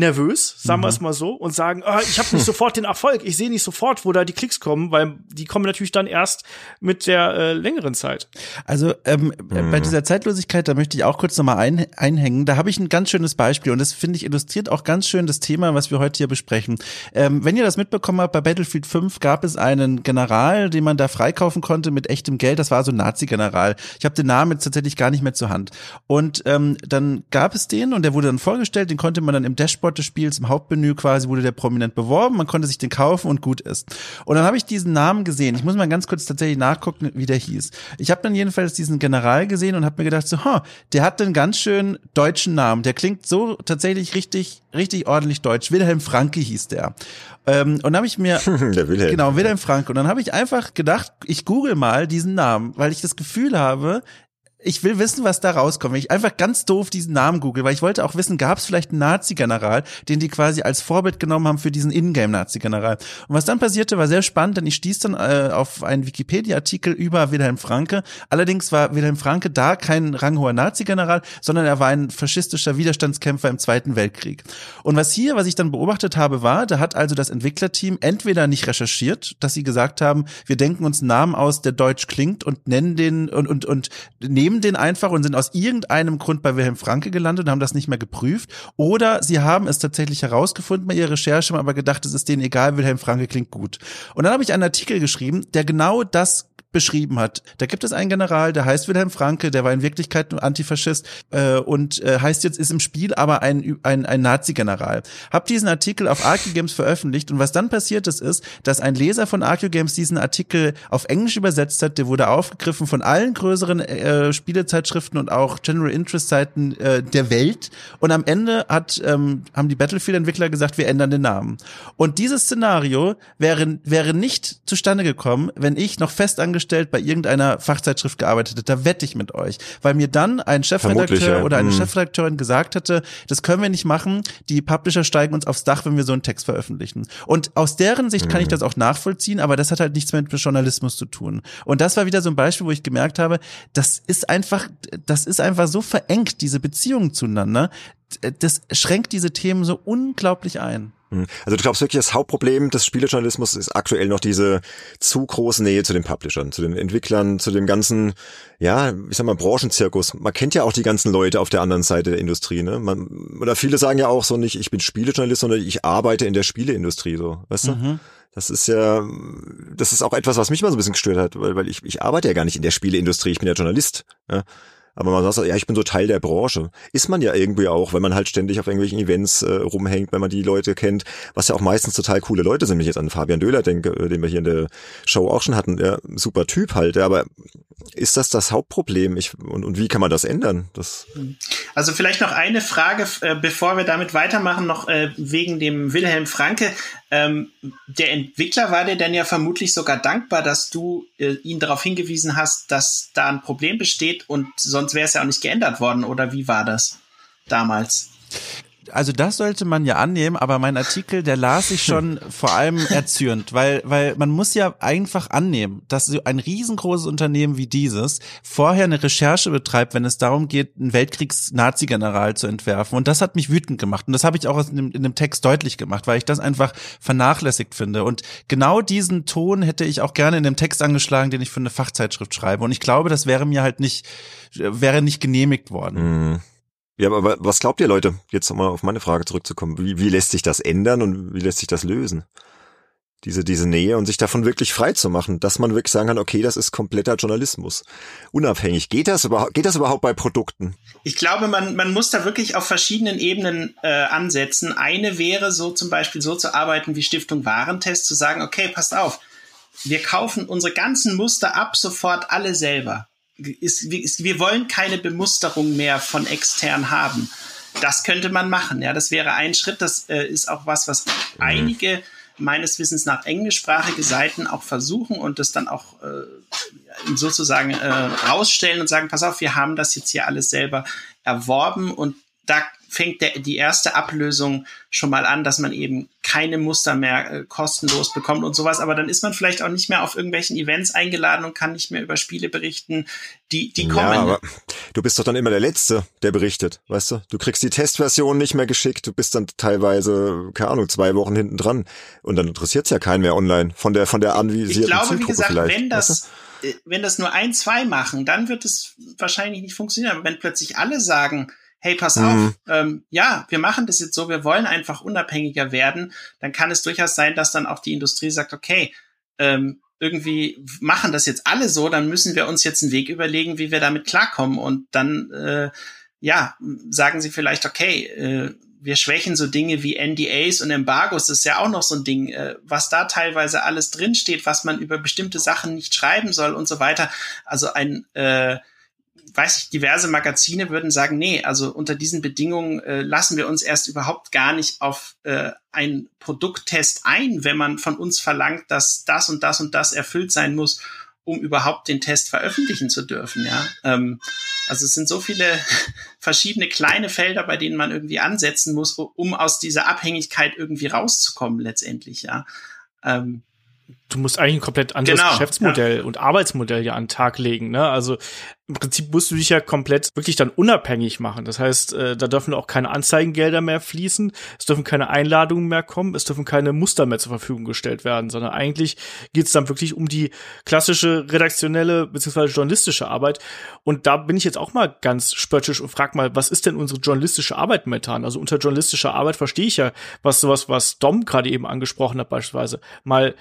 nervös, sagen mhm. wir es mal so, und sagen, oh, ich habe nicht [laughs] sofort den Erfolg, ich sehe nicht sofort, wo da die Klicks kommen, weil die kommen natürlich dann erst mit der äh, längeren Zeit. Also ähm, mhm. bei dieser Zeitlosigkeit, da möchte ich auch kurz nochmal ein, einhängen. Da habe ich ein ganz schönes Beispiel und das finde ich illustriert auch ganz schön das Thema, was wir heute hier besprechen. Ähm, wenn ihr das mitbekommen habt, bei Battlefield 5 gab es einen General, den man da freikaufen konnte mit echtem Geld. Das war so ein Nazi-General. Ich habe den Namen jetzt tatsächlich gar nicht mehr zur Hand. Und ähm, dann gab es den und der wurde dann vorgestellt, den konnte man dann im Dashboard Dashboard des Spiels, im Hauptmenü quasi wurde der prominent beworben, man konnte sich den kaufen und gut ist. Und dann habe ich diesen Namen gesehen. Ich muss mal ganz kurz tatsächlich nachgucken, wie der hieß. Ich habe dann jedenfalls diesen General gesehen und habe mir gedacht, so, ha, der hat einen ganz schön deutschen Namen. Der klingt so tatsächlich richtig, richtig ordentlich deutsch. Wilhelm Franke hieß der. Ähm, und dann habe ich mir [laughs] der Wilhelm. genau Wilhelm Franke und dann habe ich einfach gedacht, ich google mal diesen Namen, weil ich das Gefühl habe, ich will wissen, was da rauskommt. Wenn ich einfach ganz doof diesen Namen google, weil ich wollte auch wissen, gab es vielleicht einen Nazi-General, den die quasi als Vorbild genommen haben für diesen Ingame-Nazi-General. Und was dann passierte, war sehr spannend, denn ich stieß dann äh, auf einen Wikipedia-Artikel über Wilhelm Franke. Allerdings war Wilhelm Franke da kein ranghoher Nazi-General, sondern er war ein faschistischer Widerstandskämpfer im Zweiten Weltkrieg. Und was hier, was ich dann beobachtet habe, war, da hat also das Entwicklerteam entweder nicht recherchiert, dass sie gesagt haben, wir denken uns einen Namen aus, der deutsch klingt und nennen den und, und, und nehmen nehmen den einfach und sind aus irgendeinem Grund bei Wilhelm Franke gelandet und haben das nicht mehr geprüft. Oder sie haben es tatsächlich herausgefunden bei ihrer Recherche, aber gedacht, es ist denen egal, Wilhelm Franke klingt gut. Und dann habe ich einen Artikel geschrieben, der genau das beschrieben hat. Da gibt es einen General, der heißt Wilhelm Franke, der war in Wirklichkeit ein Antifaschist äh, und äh, heißt jetzt ist im Spiel aber ein ein, ein Nazi-General. Hab diesen Artikel auf Archegames veröffentlicht und was dann passiert ist, ist, dass ein Leser von Archegames diesen Artikel auf Englisch übersetzt hat. Der wurde aufgegriffen von allen größeren äh, Spielezeitschriften und auch General Interest Seiten äh, der Welt und am Ende hat ähm, haben die Battlefield-Entwickler gesagt, wir ändern den Namen. Und dieses Szenario wäre wäre nicht zustande gekommen, wenn ich noch fest angestellt angestellt bei irgendeiner Fachzeitschrift gearbeitet hätte, da wette ich mit euch. Weil mir dann ein Chefredakteur ja. oder eine hm. Chefredakteurin gesagt hätte, das können wir nicht machen, die Publisher steigen uns aufs Dach, wenn wir so einen Text veröffentlichen. Und aus deren Sicht kann ich hm. das auch nachvollziehen, aber das hat halt nichts mehr mit Journalismus zu tun. Und das war wieder so ein Beispiel, wo ich gemerkt habe, das ist einfach, das ist einfach so verengt, diese Beziehungen zueinander. Das schränkt diese Themen so unglaublich ein. Hm. Also du glaubst wirklich, das Hauptproblem des Spielejournalismus ist aktuell noch diese zu große Nähe zu den Publishern, zu den Entwicklern, zu dem ganzen, ja, ich sag mal, Branchenzirkus. Man kennt ja auch die ganzen Leute auf der anderen Seite der Industrie, ne? Man, oder viele sagen ja auch so nicht, ich bin Spielejournalist, sondern ich arbeite in der Spieleindustrie, so, weißt du? Mhm. Das ist ja, das ist auch etwas, was mich mal so ein bisschen gestört hat, weil, weil ich, ich arbeite ja gar nicht in der Spieleindustrie, ich bin ja Journalist. Ja? Aber man sagt, ja, ich bin so Teil der Branche. Ist man ja irgendwie auch, wenn man halt ständig auf irgendwelchen Events äh, rumhängt, wenn man die Leute kennt, was ja auch meistens total coole Leute sind, wenn ich jetzt an Fabian Döhler denke, äh, den wir hier in der Show auch schon hatten. Ja, super Typ halt, ja, aber ist das das Hauptproblem? Ich, und, und wie kann man das ändern? Das also vielleicht noch eine Frage, äh, bevor wir damit weitermachen, noch äh, wegen dem Wilhelm Franke. Ähm, der Entwickler war dir denn ja vermutlich sogar dankbar, dass du äh, ihn darauf hingewiesen hast, dass da ein Problem besteht und sonst wäre es ja auch nicht geändert worden. Oder wie war das damals? Also das sollte man ja annehmen, aber mein Artikel, der las sich schon vor allem [laughs] erzürnt, weil, weil man muss ja einfach annehmen, dass so ein riesengroßes Unternehmen wie dieses vorher eine Recherche betreibt, wenn es darum geht, einen Weltkriegs-Nazi-General zu entwerfen. Und das hat mich wütend gemacht. Und das habe ich auch in dem, in dem Text deutlich gemacht, weil ich das einfach vernachlässigt finde. Und genau diesen Ton hätte ich auch gerne in dem Text angeschlagen, den ich für eine Fachzeitschrift schreibe. Und ich glaube, das wäre mir halt nicht, wäre nicht genehmigt worden. Mhm. Ja, aber was glaubt ihr, Leute? Jetzt nochmal auf meine Frage zurückzukommen. Wie, wie lässt sich das ändern und wie lässt sich das lösen? Diese, diese Nähe und sich davon wirklich frei zu machen, dass man wirklich sagen kann, okay, das ist kompletter Journalismus. Unabhängig. Geht das überhaupt, geht das überhaupt bei Produkten? Ich glaube, man, man muss da wirklich auf verschiedenen Ebenen äh, ansetzen. Eine wäre so zum Beispiel so zu arbeiten wie Stiftung Warentest, zu sagen, okay, passt auf, wir kaufen unsere ganzen Muster ab sofort alle selber ist, ist, wir wollen keine Bemusterung mehr von extern haben. Das könnte man machen. Ja, das wäre ein Schritt. Das äh, ist auch was, was mhm. einige meines Wissens nach englischsprachige Seiten auch versuchen und das dann auch äh, sozusagen äh, rausstellen und sagen, pass auf, wir haben das jetzt hier alles selber erworben und da fängt der, die erste Ablösung schon mal an, dass man eben keine Muster mehr äh, kostenlos bekommt und sowas. Aber dann ist man vielleicht auch nicht mehr auf irgendwelchen Events eingeladen und kann nicht mehr über Spiele berichten, die, die kommen. Ja, aber du bist doch dann immer der Letzte, der berichtet, weißt du? Du kriegst die Testversion nicht mehr geschickt, du bist dann teilweise, keine Ahnung, zwei Wochen hinten dran. Und dann interessiert's ja keinen mehr online von der, von der anvisierten Ich glaube, wie gesagt, wenn das, weißt du? Äh, wenn das nur ein, zwei machen, dann wird es wahrscheinlich nicht funktionieren. Aber wenn plötzlich alle sagen, hey, pass mhm. auf, ähm, ja, wir machen das jetzt so, wir wollen einfach unabhängiger werden, dann kann es durchaus sein, dass dann auch die Industrie sagt, okay, ähm, irgendwie machen das jetzt alle so, dann müssen wir uns jetzt einen Weg überlegen, wie wir damit klarkommen. Und dann, äh, ja, sagen sie vielleicht, okay, äh, wir schwächen so Dinge wie NDAs und Embargos, das ist ja auch noch so ein Ding, äh, was da teilweise alles drinsteht, was man über bestimmte Sachen nicht schreiben soll und so weiter. Also ein äh, weiß ich, diverse Magazine würden sagen, nee, also unter diesen Bedingungen äh, lassen wir uns erst überhaupt gar nicht auf äh, einen Produkttest ein, wenn man von uns verlangt, dass das und das und das erfüllt sein muss, um überhaupt den Test veröffentlichen zu dürfen. Ja, ähm, also es sind so viele [laughs] verschiedene kleine Felder, bei denen man irgendwie ansetzen muss, um aus dieser Abhängigkeit irgendwie rauszukommen letztendlich. Ja. Ähm, du musst eigentlich ein komplett anderes genau, Geschäftsmodell ja. und Arbeitsmodell ja an den Tag legen. Ne? Also im Prinzip musst du dich ja komplett wirklich dann unabhängig machen. Das heißt, äh, da dürfen auch keine Anzeigengelder mehr fließen, es dürfen keine Einladungen mehr kommen, es dürfen keine Muster mehr zur Verfügung gestellt werden, sondern eigentlich geht es dann wirklich um die klassische redaktionelle bzw. journalistische Arbeit. Und da bin ich jetzt auch mal ganz spöttisch und frag mal, was ist denn unsere journalistische Arbeit momentan? Also unter journalistischer Arbeit verstehe ich ja, was sowas, was Dom gerade eben angesprochen hat, beispielsweise mal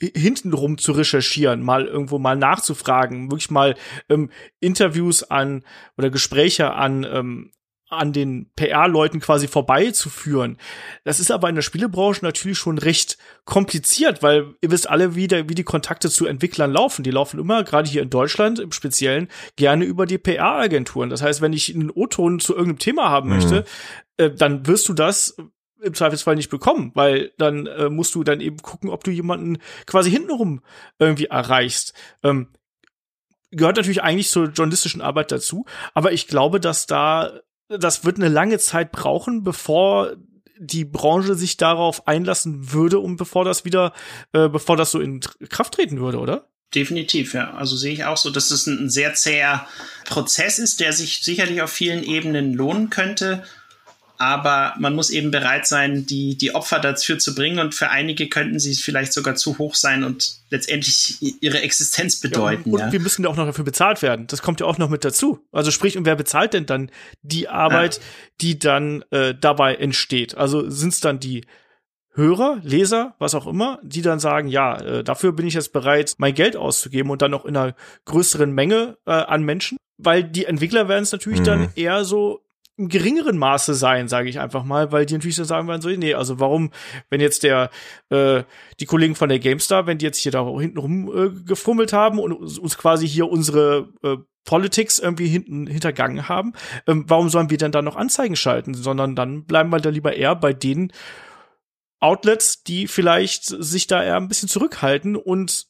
hintenrum zu recherchieren, mal irgendwo mal nachzufragen, wirklich mal ähm, Interviews an oder Gespräche an ähm, an den PR-Leuten quasi vorbeizuführen. Das ist aber in der Spielebranche natürlich schon recht kompliziert, weil ihr wisst alle, wie, der, wie die Kontakte zu Entwicklern laufen. Die laufen immer, gerade hier in Deutschland im Speziellen, gerne über die PR-Agenturen. Das heißt, wenn ich einen O-Ton zu irgendeinem Thema haben mhm. möchte, äh, dann wirst du das im Zweifelsfall nicht bekommen, weil dann äh, musst du dann eben gucken, ob du jemanden quasi hintenrum irgendwie erreichst. Ähm, gehört natürlich eigentlich zur journalistischen Arbeit dazu, aber ich glaube, dass da das wird eine lange Zeit brauchen, bevor die Branche sich darauf einlassen würde und bevor das wieder, äh, bevor das so in Kraft treten würde, oder? Definitiv, ja. Also sehe ich auch so, dass es ein sehr zäher Prozess ist, der sich sicherlich auf vielen Ebenen lohnen könnte aber man muss eben bereit sein, die, die Opfer dafür zu bringen und für einige könnten sie vielleicht sogar zu hoch sein und letztendlich ihre Existenz bedeuten. Ja, und, ja. wir müssen ja auch noch dafür bezahlt werden. Das kommt ja auch noch mit dazu. Also sprich, und wer bezahlt denn dann die Arbeit, ja. die dann äh, dabei entsteht? Also sind es dann die Hörer, Leser, was auch immer, die dann sagen, ja, äh, dafür bin ich jetzt bereit, mein Geld auszugeben und dann auch in einer größeren Menge äh, an Menschen, weil die Entwickler werden es natürlich mhm. dann eher so im geringeren Maße sein, sage ich einfach mal, weil die natürlich so sagen werden, so, nee, also warum, wenn jetzt der, äh, die Kollegen von der GameStar, wenn die jetzt hier da hinten rum äh, gefummelt haben und uns quasi hier unsere äh, Politics irgendwie hinten hintergangen haben, ähm, warum sollen wir denn da noch Anzeigen schalten? Sondern dann bleiben wir da lieber eher bei den Outlets, die vielleicht sich da eher ein bisschen zurückhalten und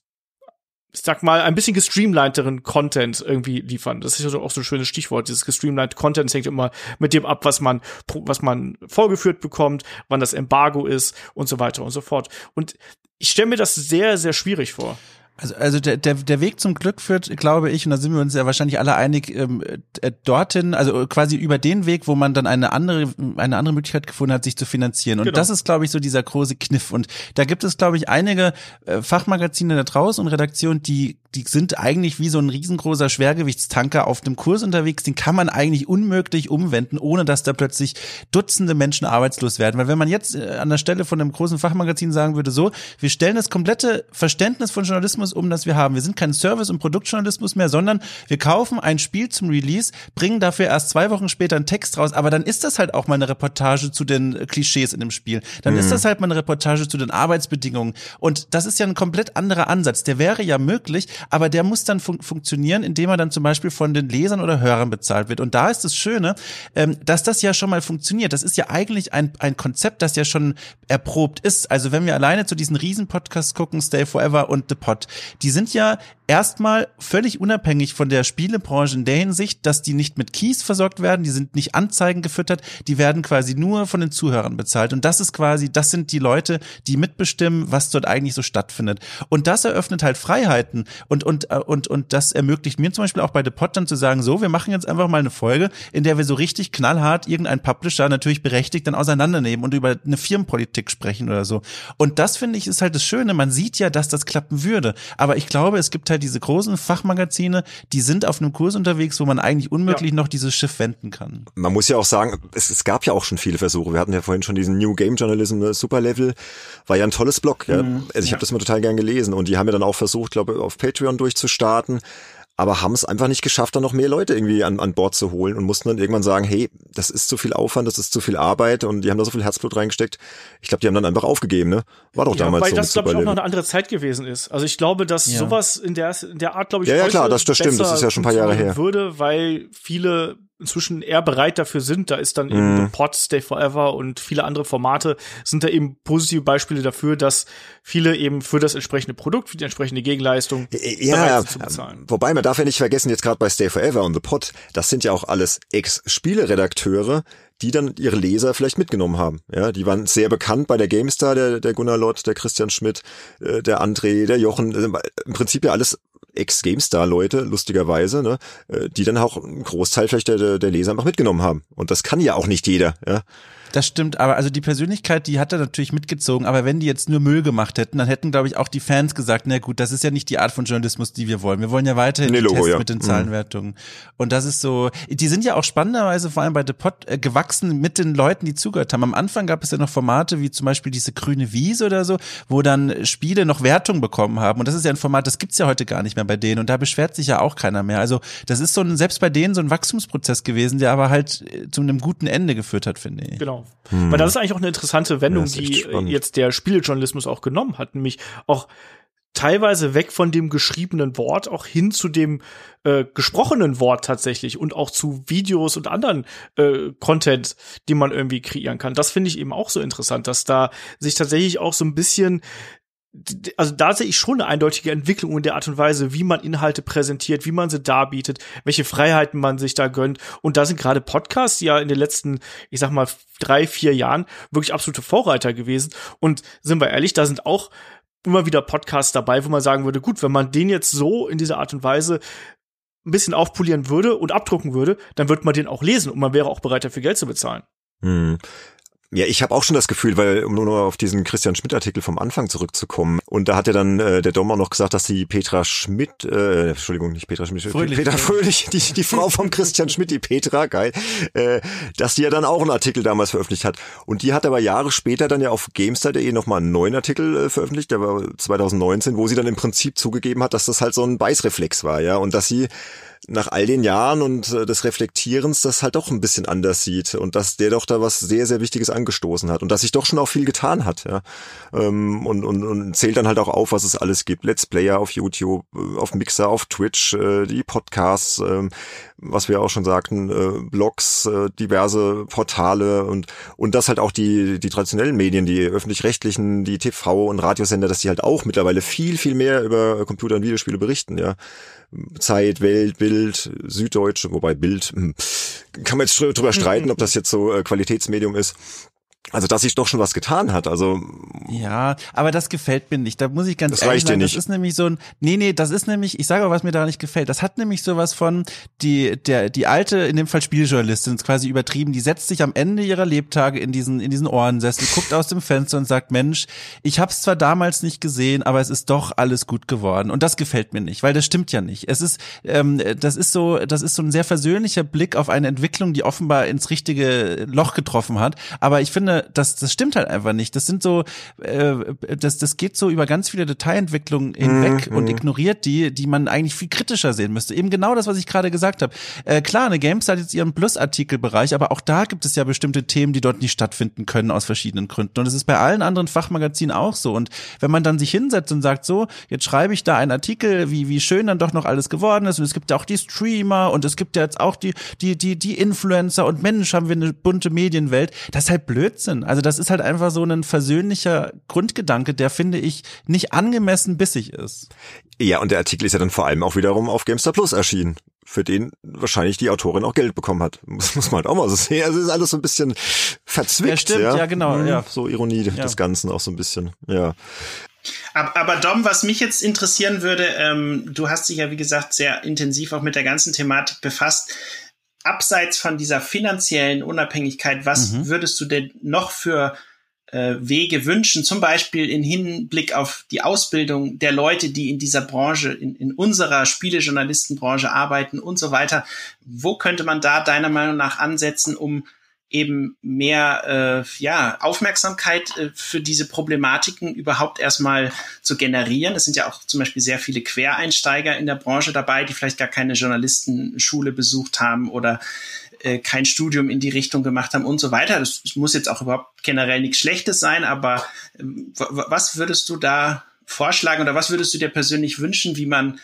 ich sag mal, ein bisschen gestreamlinederen Content irgendwie liefern. Das ist ja auch so ein schönes Stichwort. Dieses gestreamlined Content hängt immer mit dem ab, was man, was man vorgeführt bekommt, wann das Embargo ist und so weiter und so fort. Und ich stelle mir das sehr, sehr schwierig vor. Also, also der, der, der Weg zum Glück führt, glaube ich, und da sind wir uns ja wahrscheinlich alle einig, ähm, äh, dorthin, also quasi über den Weg, wo man dann eine andere, eine andere Möglichkeit gefunden hat, sich zu finanzieren. Und genau. das ist, glaube ich, so dieser große Kniff. Und da gibt es, glaube ich, einige äh, Fachmagazine da draußen und Redaktionen, die, die sind eigentlich wie so ein riesengroßer Schwergewichtstanker auf dem Kurs unterwegs. Den kann man eigentlich unmöglich umwenden, ohne dass da plötzlich Dutzende Menschen arbeitslos werden. Weil wenn man jetzt äh, an der Stelle von einem großen Fachmagazin sagen würde, so, wir stellen das komplette Verständnis von Journalismus Journalismus um, das wir haben. Wir sind kein Service- und Produktjournalismus mehr, sondern wir kaufen ein Spiel zum Release, bringen dafür erst zwei Wochen später einen Text raus, aber dann ist das halt auch mal eine Reportage zu den Klischees in dem Spiel. Dann mhm. ist das halt mal eine Reportage zu den Arbeitsbedingungen. Und das ist ja ein komplett anderer Ansatz. Der wäre ja möglich, aber der muss dann fun funktionieren, indem er dann zum Beispiel von den Lesern oder Hörern bezahlt wird. Und da ist das Schöne, ähm, dass das ja schon mal funktioniert. Das ist ja eigentlich ein, ein Konzept, das ja schon erprobt ist. Also wenn wir alleine zu diesen Riesen-Podcasts gucken, Stay Forever und The Pod, die sind ja erstmal völlig unabhängig von der Spielebranche in der Hinsicht, dass die nicht mit Keys versorgt werden, die sind nicht Anzeigen gefüttert, die werden quasi nur von den Zuhörern bezahlt. Und das ist quasi, das sind die Leute, die mitbestimmen, was dort eigentlich so stattfindet. Und das eröffnet halt Freiheiten und, und, äh, und, und das ermöglicht mir zum Beispiel auch bei The Pod dann zu sagen, so, wir machen jetzt einfach mal eine Folge, in der wir so richtig knallhart irgendein Publisher natürlich berechtigt dann auseinandernehmen und über eine Firmenpolitik sprechen oder so. Und das finde ich ist halt das Schöne. Man sieht ja, dass das klappen würde. Aber ich glaube, es gibt halt diese großen Fachmagazine, die sind auf einem Kurs unterwegs, wo man eigentlich unmöglich ja. noch dieses Schiff wenden kann. Man muss ja auch sagen, es, es, gab ja auch schon viele Versuche. Wir hatten ja vorhin schon diesen New Game Journalism ne, Super Level, war ja ein tolles Blog. Ja? Mhm, also ich ja. habe das mal total gern gelesen und die haben ja dann auch versucht, glaube ich, auf Patreon durchzustarten aber haben es einfach nicht geschafft, da noch mehr Leute irgendwie an, an Bord zu holen und mussten dann irgendwann sagen, hey, das ist zu viel Aufwand, das ist zu viel Arbeit und die haben da so viel Herzblut reingesteckt. Ich glaube, die haben dann einfach aufgegeben, ne? War doch ja, damals weil so. Weil das, glaube ich, auch noch eine andere Zeit gewesen ist. Also ich glaube, dass ja. sowas in der, in der Art, glaube ich, ja, ja, klar, das, das stimmt, das ist ja schon ein paar Jahre her. Würde, weil viele inzwischen eher bereit dafür sind. Da ist dann eben mm. The Pod, Stay Forever und viele andere Formate sind da eben positive Beispiele dafür, dass viele eben für das entsprechende Produkt, für die entsprechende Gegenleistung ja, bereit sind zu bezahlen. Wobei man darf ja nicht vergessen, jetzt gerade bei Stay Forever und The Pod, das sind ja auch alles Ex-Spieleredakteure, die dann ihre Leser vielleicht mitgenommen haben. Ja, die waren sehr bekannt bei der GameStar, der, der Gunnar Lott, der Christian Schmidt, äh, der André, der Jochen, also im Prinzip ja alles Ex-GameStar-Leute, lustigerweise, ne, äh, die dann auch einen Großteil vielleicht der, der Leser einfach mitgenommen haben. Und das kann ja auch nicht jeder, ja. Das stimmt, aber also die Persönlichkeit, die hat er natürlich mitgezogen, aber wenn die jetzt nur Müll gemacht hätten, dann hätten, glaube ich, auch die Fans gesagt, na gut, das ist ja nicht die Art von Journalismus, die wir wollen. Wir wollen ja weiterhin nee, Logo, ja. mit den mhm. Zahlenwertungen. Mhm. Und das ist so, die sind ja auch spannenderweise vor allem bei The Pod äh, gewachsen mit den Leuten, die zugehört haben. Am Anfang gab es ja noch Formate wie zum Beispiel diese grüne Wiese oder so, wo dann Spiele noch Wertung bekommen haben. Und das ist ja ein Format, das gibt's ja heute gar nicht mehr bei denen. Und da beschwert sich ja auch keiner mehr. Also das ist so ein, selbst bei denen so ein Wachstumsprozess gewesen, der aber halt äh, zu einem guten Ende geführt hat, finde ich. Genau. Hm. Weil das ist eigentlich auch eine interessante Wendung, die spannend. jetzt der Spielejournalismus auch genommen hat, nämlich auch teilweise weg von dem geschriebenen Wort auch hin zu dem äh, gesprochenen Wort tatsächlich und auch zu Videos und anderen äh, Content, die man irgendwie kreieren kann. Das finde ich eben auch so interessant, dass da sich tatsächlich auch so ein bisschen also da sehe ich schon eine eindeutige Entwicklung in der Art und Weise, wie man Inhalte präsentiert, wie man sie darbietet, welche Freiheiten man sich da gönnt. Und da sind gerade Podcasts ja in den letzten, ich sag mal, drei, vier Jahren wirklich absolute Vorreiter gewesen. Und sind wir ehrlich, da sind auch immer wieder Podcasts dabei, wo man sagen würde, gut, wenn man den jetzt so in dieser Art und Weise ein bisschen aufpolieren würde und abdrucken würde, dann wird man den auch lesen und man wäre auch bereit, dafür Geld zu bezahlen. Hm. Ja, ich habe auch schon das Gefühl, weil um nur auf diesen Christian Schmidt-Artikel vom Anfang zurückzukommen. Und da hat ja dann äh, der Dom auch noch gesagt, dass die Petra Schmidt, äh, Entschuldigung, nicht Petra Schmidt, Fröhlich, Petra Fröhlich, die, die Frau vom Christian Schmidt, die Petra, geil, äh, dass die ja dann auch einen Artikel damals veröffentlicht hat. Und die hat aber Jahre später dann ja auf Gamestar.de nochmal einen neuen Artikel äh, veröffentlicht, der war 2019, wo sie dann im Prinzip zugegeben hat, dass das halt so ein Beißreflex war, ja, und dass sie nach all den Jahren und äh, des Reflektierens das halt doch ein bisschen anders sieht und dass der doch da was sehr, sehr Wichtiges angestoßen hat und dass sich doch schon auch viel getan hat, ja. Ähm, und, und, und zählt dann halt auch auf, was es alles gibt. Let's Player auf YouTube, äh, auf Mixer, auf Twitch, äh, die Podcasts, äh, was wir auch schon sagten, äh, Blogs, äh, diverse Portale und, und das halt auch die, die traditionellen Medien, die öffentlich-rechtlichen, die TV- und Radiosender, dass die halt auch mittlerweile viel, viel mehr über Computer und Videospiele berichten, ja. Zeit, Welt, Bild, Süddeutsche, wobei Bild, hm, kann man jetzt drüber streiten, ob das jetzt so äh, Qualitätsmedium ist. Also, dass sich doch schon was getan hat. Also ja, aber das gefällt mir nicht. Da muss ich ganz das ehrlich sagen, das ist nämlich so ein Nee, nee, das ist nämlich, ich sage auch, was mir da nicht gefällt. Das hat nämlich sowas von die der die alte in dem Fall Spieljournalistin ist quasi übertrieben, die setzt sich am Ende ihrer Lebtage in diesen in diesen Ohrensessel, guckt aus dem Fenster und sagt, Mensch, ich hab's zwar damals nicht gesehen, aber es ist doch alles gut geworden und das gefällt mir nicht, weil das stimmt ja nicht. Es ist ähm, das ist so das ist so ein sehr versöhnlicher Blick auf eine Entwicklung, die offenbar ins richtige Loch getroffen hat, aber ich finde das, das stimmt halt einfach nicht. Das sind so, äh, das, das geht so über ganz viele Detailentwicklungen hinweg Mhm. und ignoriert die, die man eigentlich viel kritischer sehen müsste. Eben genau das, was ich gerade gesagt habe. Äh, klar, eine GameStar hat jetzt ihren Plus-Artikelbereich, aber auch da gibt es ja bestimmte Themen, die dort nicht stattfinden können aus verschiedenen Gründen. Und es ist bei allen anderen Fachmagazinen auch so. Und wenn man dann sich hinsetzt und sagt, so, jetzt schreibe ich da einen Artikel, wie, wie schön dann doch noch alles geworden ist. Und es gibt ja auch die Streamer und es gibt ja jetzt auch die, die, die, die Influencer und Mensch, haben wir eine bunte Medienwelt. Das ist halt Blödsinn. Also das ist halt einfach so ein versöhnlicher Grundgedanke, der finde ich nicht angemessen bissig ist. Ja, und der Artikel ist ja dann vor allem auch wiederum auf GameStar Plus erschienen, für den wahrscheinlich die Autorin auch Geld bekommen hat. [laughs] Das muss man halt auch mal so sehen. Also es ist alles so ein bisschen verzwickt. Ja, stimmt, ja, genau, Mhm, ja. So Ironie Ja. des Ganzen auch so ein bisschen, ja. Aber, aber Dom, was mich jetzt interessieren würde, ähm, du hast dich ja, wie gesagt, sehr intensiv auch mit der ganzen Thematik befasst. Abseits von dieser finanziellen Unabhängigkeit, was Mhm. würdest du denn noch für äh, Wege wünschen, zum Beispiel in Hinblick auf die Ausbildung der Leute, die in dieser Branche, in, in unserer Spielejournalistenbranche arbeiten und so weiter. Wo könnte man da deiner Meinung nach ansetzen, um eben mehr äh, ja, Aufmerksamkeit äh, für diese Problematiken überhaupt erstmal zu generieren. Es sind ja auch zum Beispiel sehr viele Quereinsteiger in der Branche dabei, die vielleicht gar keine Journalistenschule besucht haben oder äh, kein Studium in die Richtung gemacht haben und so weiter. Das, muss jetzt auch überhaupt generell nichts Schlechtes sein, aber ähm, was würdest du da vorschlagen oder was würdest du dir persönlich wünschen, wie man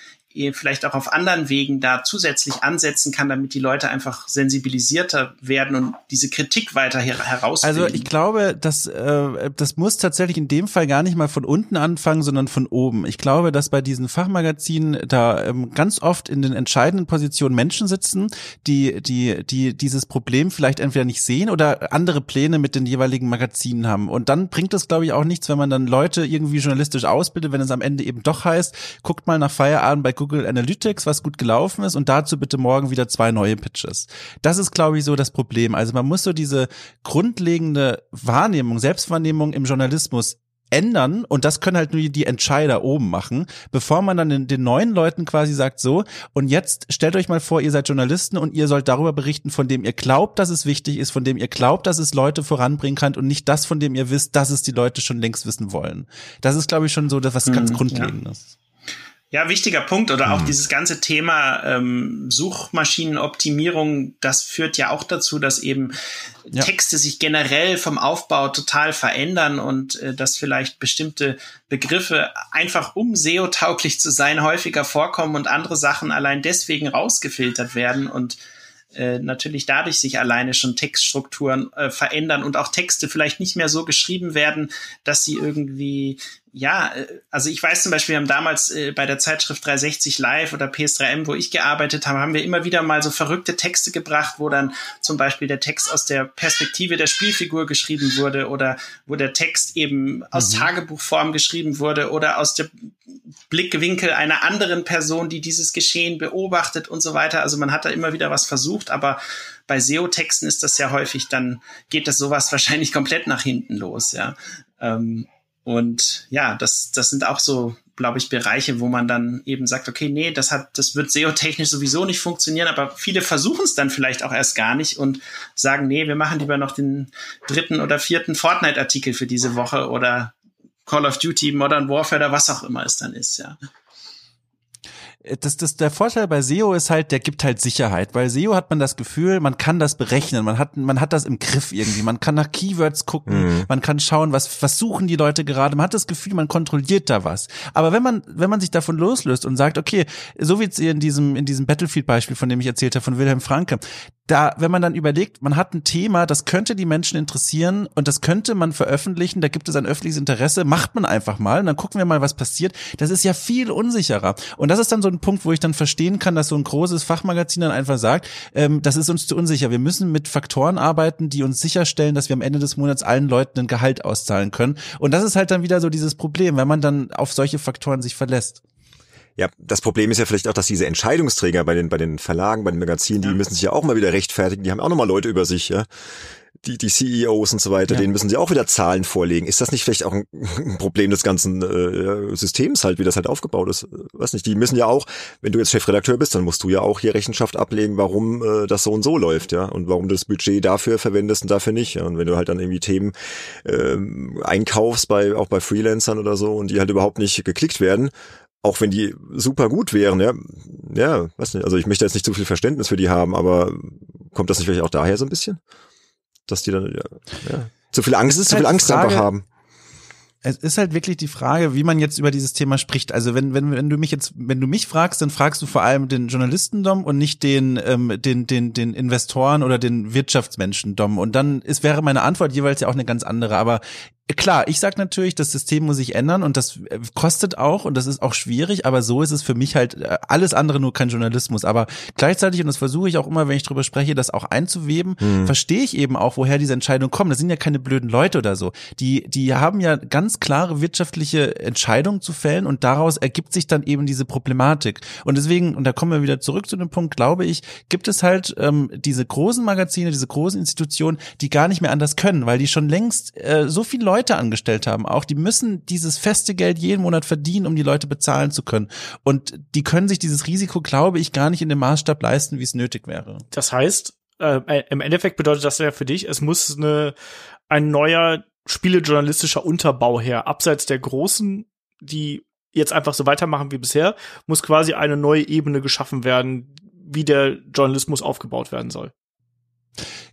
vielleicht auch auf anderen Wegen da zusätzlich ansetzen kann, damit die Leute einfach sensibilisierter werden und diese Kritik weiter her herausfinden. Also ich glaube, dass äh, das muss tatsächlich in dem Fall gar nicht mal von unten anfangen, sondern von oben. Ich glaube, dass bei diesen Fachmagazinen da ähm, ganz oft in den entscheidenden Positionen Menschen sitzen, die die die dieses Problem vielleicht entweder nicht sehen oder andere Pläne mit den jeweiligen Magazinen haben. Und dann bringt es, glaube ich, auch nichts, wenn man dann Leute irgendwie journalistisch ausbildet, wenn es am Ende eben doch heißt, guckt mal nach Feierabend bei Google Analytics, was gut gelaufen ist und dazu bitte morgen wieder zwei neue Pitches. Das ist, glaube ich, so das Problem. Also man muss so diese grundlegende Wahrnehmung, Selbstwahrnehmung im Journalismus ändern und das können halt nur die Entscheider oben machen, bevor man dann den, den neuen Leuten quasi sagt so und jetzt stellt euch mal vor, ihr seid Journalisten und ihr sollt darüber berichten, von dem ihr glaubt, dass es wichtig ist, von dem ihr glaubt, dass es Leute voranbringen kann und nicht das, von dem ihr wisst, dass es die Leute schon längst wissen wollen. Das ist glaube ich schon so das was ganz Mhm, grundlegendes. Ja, wichtiger Punkt. Oder auch dieses ganze Thema ähm, Suchmaschinenoptimierung, das führt ja auch dazu, dass eben Ja. Texte sich generell vom Aufbau total verändern und äh, dass vielleicht bestimmte Begriffe einfach um SEO-tauglich zu sein häufiger vorkommen und andere Sachen allein deswegen rausgefiltert werden und äh, natürlich dadurch sich alleine schon Textstrukturen äh, verändern und auch Texte vielleicht nicht mehr so geschrieben werden, dass sie irgendwie, ja, äh, also ich weiß zum Beispiel, wir haben damals äh, bei der Zeitschrift 360 Live oder PS3M, wo ich gearbeitet habe, haben wir immer wieder mal so verrückte Texte gebracht, wo dann zum Beispiel der Text aus der Perspektive der Spielfigur geschrieben wurde oder wo der Text eben aus Tagebuchform geschrieben wurde oder aus der Blickwinkel einer anderen Person, die dieses Geschehen beobachtet und so weiter. Also man hat da immer wieder was versucht, aber bei SEO-Texten ist das ja häufig, dann geht das sowas [laughs] wahrscheinlich komplett nach hinten los, ja. Ähm, und ja, das, das sind auch so, glaube ich, Bereiche, wo man dann eben sagt, okay, nee, das hat, das wird SEO-technisch sowieso nicht funktionieren, aber viele versuchen es dann vielleicht auch erst gar nicht und sagen, nee, wir machen lieber noch den dritten oder vierten Fortnite-Artikel für diese Woche oder Call of Duty, Modern Warfare oder was auch immer es dann ist, ja. Das, das, der Vorteil bei SEO ist halt, der gibt halt Sicherheit. Bei SEO hat man das Gefühl, man kann das berechnen, man hat, man hat das im Griff irgendwie. Man kann nach Keywords gucken, mhm. man kann schauen, was, was suchen die Leute gerade. Man hat das Gefühl, man kontrolliert da was. Aber wenn man, wenn man sich davon loslöst und sagt, okay, so wie in diesem, in diesem Battlefield-Beispiel, von dem ich erzählt habe, von Wilhelm Franke, da, wenn man dann überlegt, man hat ein Thema, das könnte die Menschen interessieren und das könnte man veröffentlichen, da gibt es ein öffentliches Interesse, macht man einfach mal und dann gucken wir mal, was passiert. Das ist ja viel unsicherer. Und das ist dann so ein Punkt, wo ich dann verstehen kann, dass so ein großes Fachmagazin dann einfach sagt, ähm, das ist uns zu unsicher. Wir müssen mit Faktoren arbeiten, die uns sicherstellen, dass wir am Ende des Monats allen Leuten ein Gehalt auszahlen können. Und das ist halt dann wieder so dieses Problem, wenn man dann auf solche Faktoren sich verlässt. Ja, das Problem ist ja vielleicht auch, dass diese Entscheidungsträger bei den, bei den Verlagen, bei den Magazinen, ja. die müssen sich ja auch mal wieder rechtfertigen. Die haben auch nochmal Leute über sich, ja die, die CEOs und so weiter, ja. denen müssen sie auch wieder Zahlen vorlegen. Ist das nicht vielleicht auch ein, ein Problem des ganzen äh, Systems halt, wie das halt aufgebaut ist? Weiß nicht, die müssen ja auch, wenn du jetzt Chefredakteur bist, dann musst du ja auch hier Rechenschaft ablegen, warum äh, das so und so läuft, ja, und warum du das Budget dafür verwendest und dafür nicht. Ja? Und wenn du halt dann irgendwie Themen äh, einkaufst bei auch bei Freelancern oder so und die halt überhaupt nicht geklickt werden, auch wenn die super gut wären, ja, ja, weiß nicht, also ich möchte jetzt nicht zu viel Verständnis für die haben, aber kommt das nicht vielleicht auch daher so ein bisschen? dass die dann ja, ja, zu viel Angst, zu viel halt Angst Frage, einfach haben. Es ist halt wirklich die Frage, wie man jetzt über dieses Thema spricht. Also wenn wenn wenn du mich jetzt, wenn du mich fragst, dann fragst du vor allem den Journalistendom und nicht den ähm, den den den Investoren oder den Wirtschaftsmenschendom. Und dann ist wäre meine Antwort jeweils ja auch eine ganz andere. Aber Klar, ich sag natürlich, das System muss sich ändern und das äh, kostet auch und das ist auch schwierig, aber so ist es für mich halt äh, alles andere nur kein Journalismus. Aber gleichzeitig, und das versuche ich auch immer, wenn ich drüber spreche, das auch einzuweben, mhm. verstehe ich eben auch, woher diese Entscheidungen kommen. Das sind ja keine blöden Leute oder so. Die, die haben ja ganz klare wirtschaftliche Entscheidungen zu fällen und daraus ergibt sich dann eben diese Problematik. Und deswegen, und da kommen wir wieder zurück zu dem Punkt, glaube ich, gibt es halt ähm, diese großen Magazine, diese großen Institutionen, die gar nicht mehr anders können, weil die schon längst äh, so viele Leute Leute angestellt haben auch, die müssen dieses feste Geld jeden Monat verdienen, um die Leute bezahlen zu können. Und die können sich dieses Risiko, glaube ich, gar nicht in dem Maßstab leisten, wie es nötig wäre. Das heißt, äh, im Endeffekt bedeutet das ja für dich, es muss eine, ein neuer spielejournalistischer Unterbau her, abseits der großen, die jetzt einfach so weitermachen wie bisher, muss quasi eine neue Ebene geschaffen werden, wie der Journalismus aufgebaut werden soll.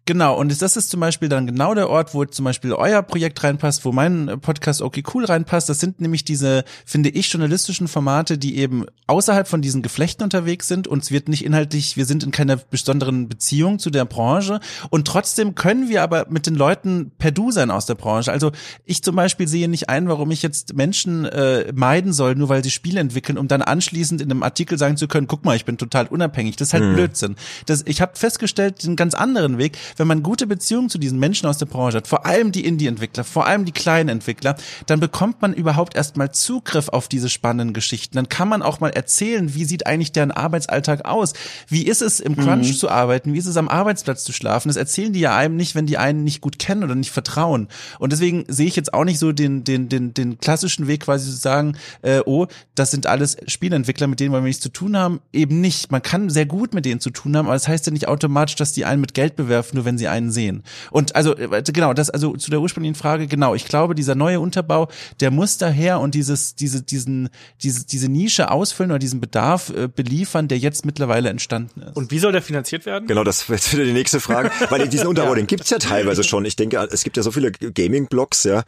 Genau, und das ist zum Beispiel dann genau der Ort, wo zum Beispiel euer Projekt reinpasst, wo mein Podcast Okay Cool reinpasst. Das sind nämlich diese, finde ich, journalistischen Formate, die eben außerhalb von diesen Geflechten unterwegs sind. Uns wird nicht inhaltlich, wir sind in keiner besonderen Beziehung zu der Branche und trotzdem können wir aber mit den Leuten per Du sein aus der Branche. Also ich zum Beispiel sehe nicht ein, warum ich jetzt Menschen äh, meiden soll, nur weil sie Spiele entwickeln, um dann anschließend in einem Artikel sagen zu können, guck mal, ich bin total unabhängig. Das ist halt hm. Blödsinn. Das, ich habe festgestellt, einen ganz anderen Weg wenn man gute Beziehungen zu diesen Menschen aus der Branche hat, vor allem die Indie-Entwickler, vor allem die kleinen Entwickler, dann bekommt man überhaupt erstmal Zugriff auf diese spannenden Geschichten. Dann kann man auch mal erzählen, wie sieht eigentlich deren Arbeitsalltag aus? Wie ist es im Crunch mhm. zu arbeiten? Wie ist es am Arbeitsplatz zu schlafen? Das erzählen die ja einem nicht, wenn die einen nicht gut kennen oder nicht vertrauen. Und deswegen sehe ich jetzt auch nicht so den, den, den, den klassischen Weg quasi zu sagen, äh, oh, das sind alles Spielentwickler, mit denen wollen wir nichts zu tun haben. Eben nicht. Man kann sehr gut mit denen zu tun haben, aber das heißt ja nicht automatisch, dass die einen mit Geld bewerfen, nur wenn sie einen sehen. Und also äh, genau, das also zu der ursprünglichen Frage, genau, ich glaube, dieser neue Unterbau, der muss daher und dieses diese diesen diese diese Nische ausfüllen oder diesen Bedarf äh, beliefern, der jetzt mittlerweile entstanden ist. Und wie soll der finanziert werden? Genau, das wird wieder die nächste Frage, weil diesen [laughs] Unterbau, ja. den gibt's ja teilweise schon. Ich denke, es gibt ja so viele Gaming Blogs, ja,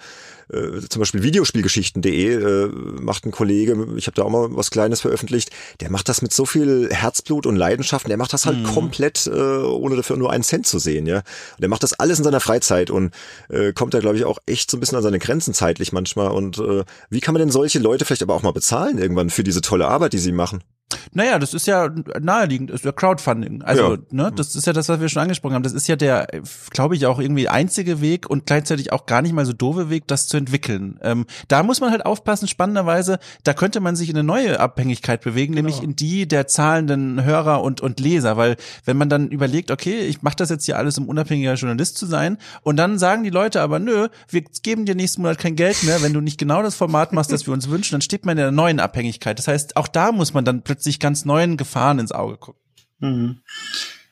äh, zum Beispiel Videospielgeschichten.de äh, macht ein Kollege, ich habe da auch mal was Kleines veröffentlicht, der macht das mit so viel Herzblut und Leidenschaft der macht das halt mhm. komplett, äh, ohne dafür nur einen Cent zu sehen, ja. Und der macht das alles in seiner Freizeit und äh, kommt da, glaube ich, auch echt so ein bisschen an seine Grenzen zeitlich manchmal. Und äh, wie kann man denn solche Leute vielleicht aber auch mal bezahlen irgendwann für diese tolle Arbeit, die sie machen? Naja, das ist ja naheliegend, ist ja Crowdfunding. Also, ja. ne, das ist ja das, was wir schon angesprochen haben. Das ist ja der, glaube ich, auch irgendwie einzige Weg und gleichzeitig auch gar nicht mal so doofe Weg, das zu entwickeln. Ähm, da muss man halt aufpassen, spannenderweise, da könnte man sich in eine neue Abhängigkeit bewegen, genau. nämlich in die der zahlenden Hörer und, und Leser. Weil wenn man dann überlegt, okay, ich mache das jetzt hier alles, um unabhängiger Journalist zu sein, und dann sagen die Leute aber, nö, wir geben dir nächsten Monat kein Geld mehr, wenn du nicht genau das Format machst, das wir uns [laughs] wünschen, dann steht man in einer neuen Abhängigkeit. Das heißt, auch da muss man dann plötzlich plötzlich ganz neuen Gefahren ins Auge gucken. Mhm.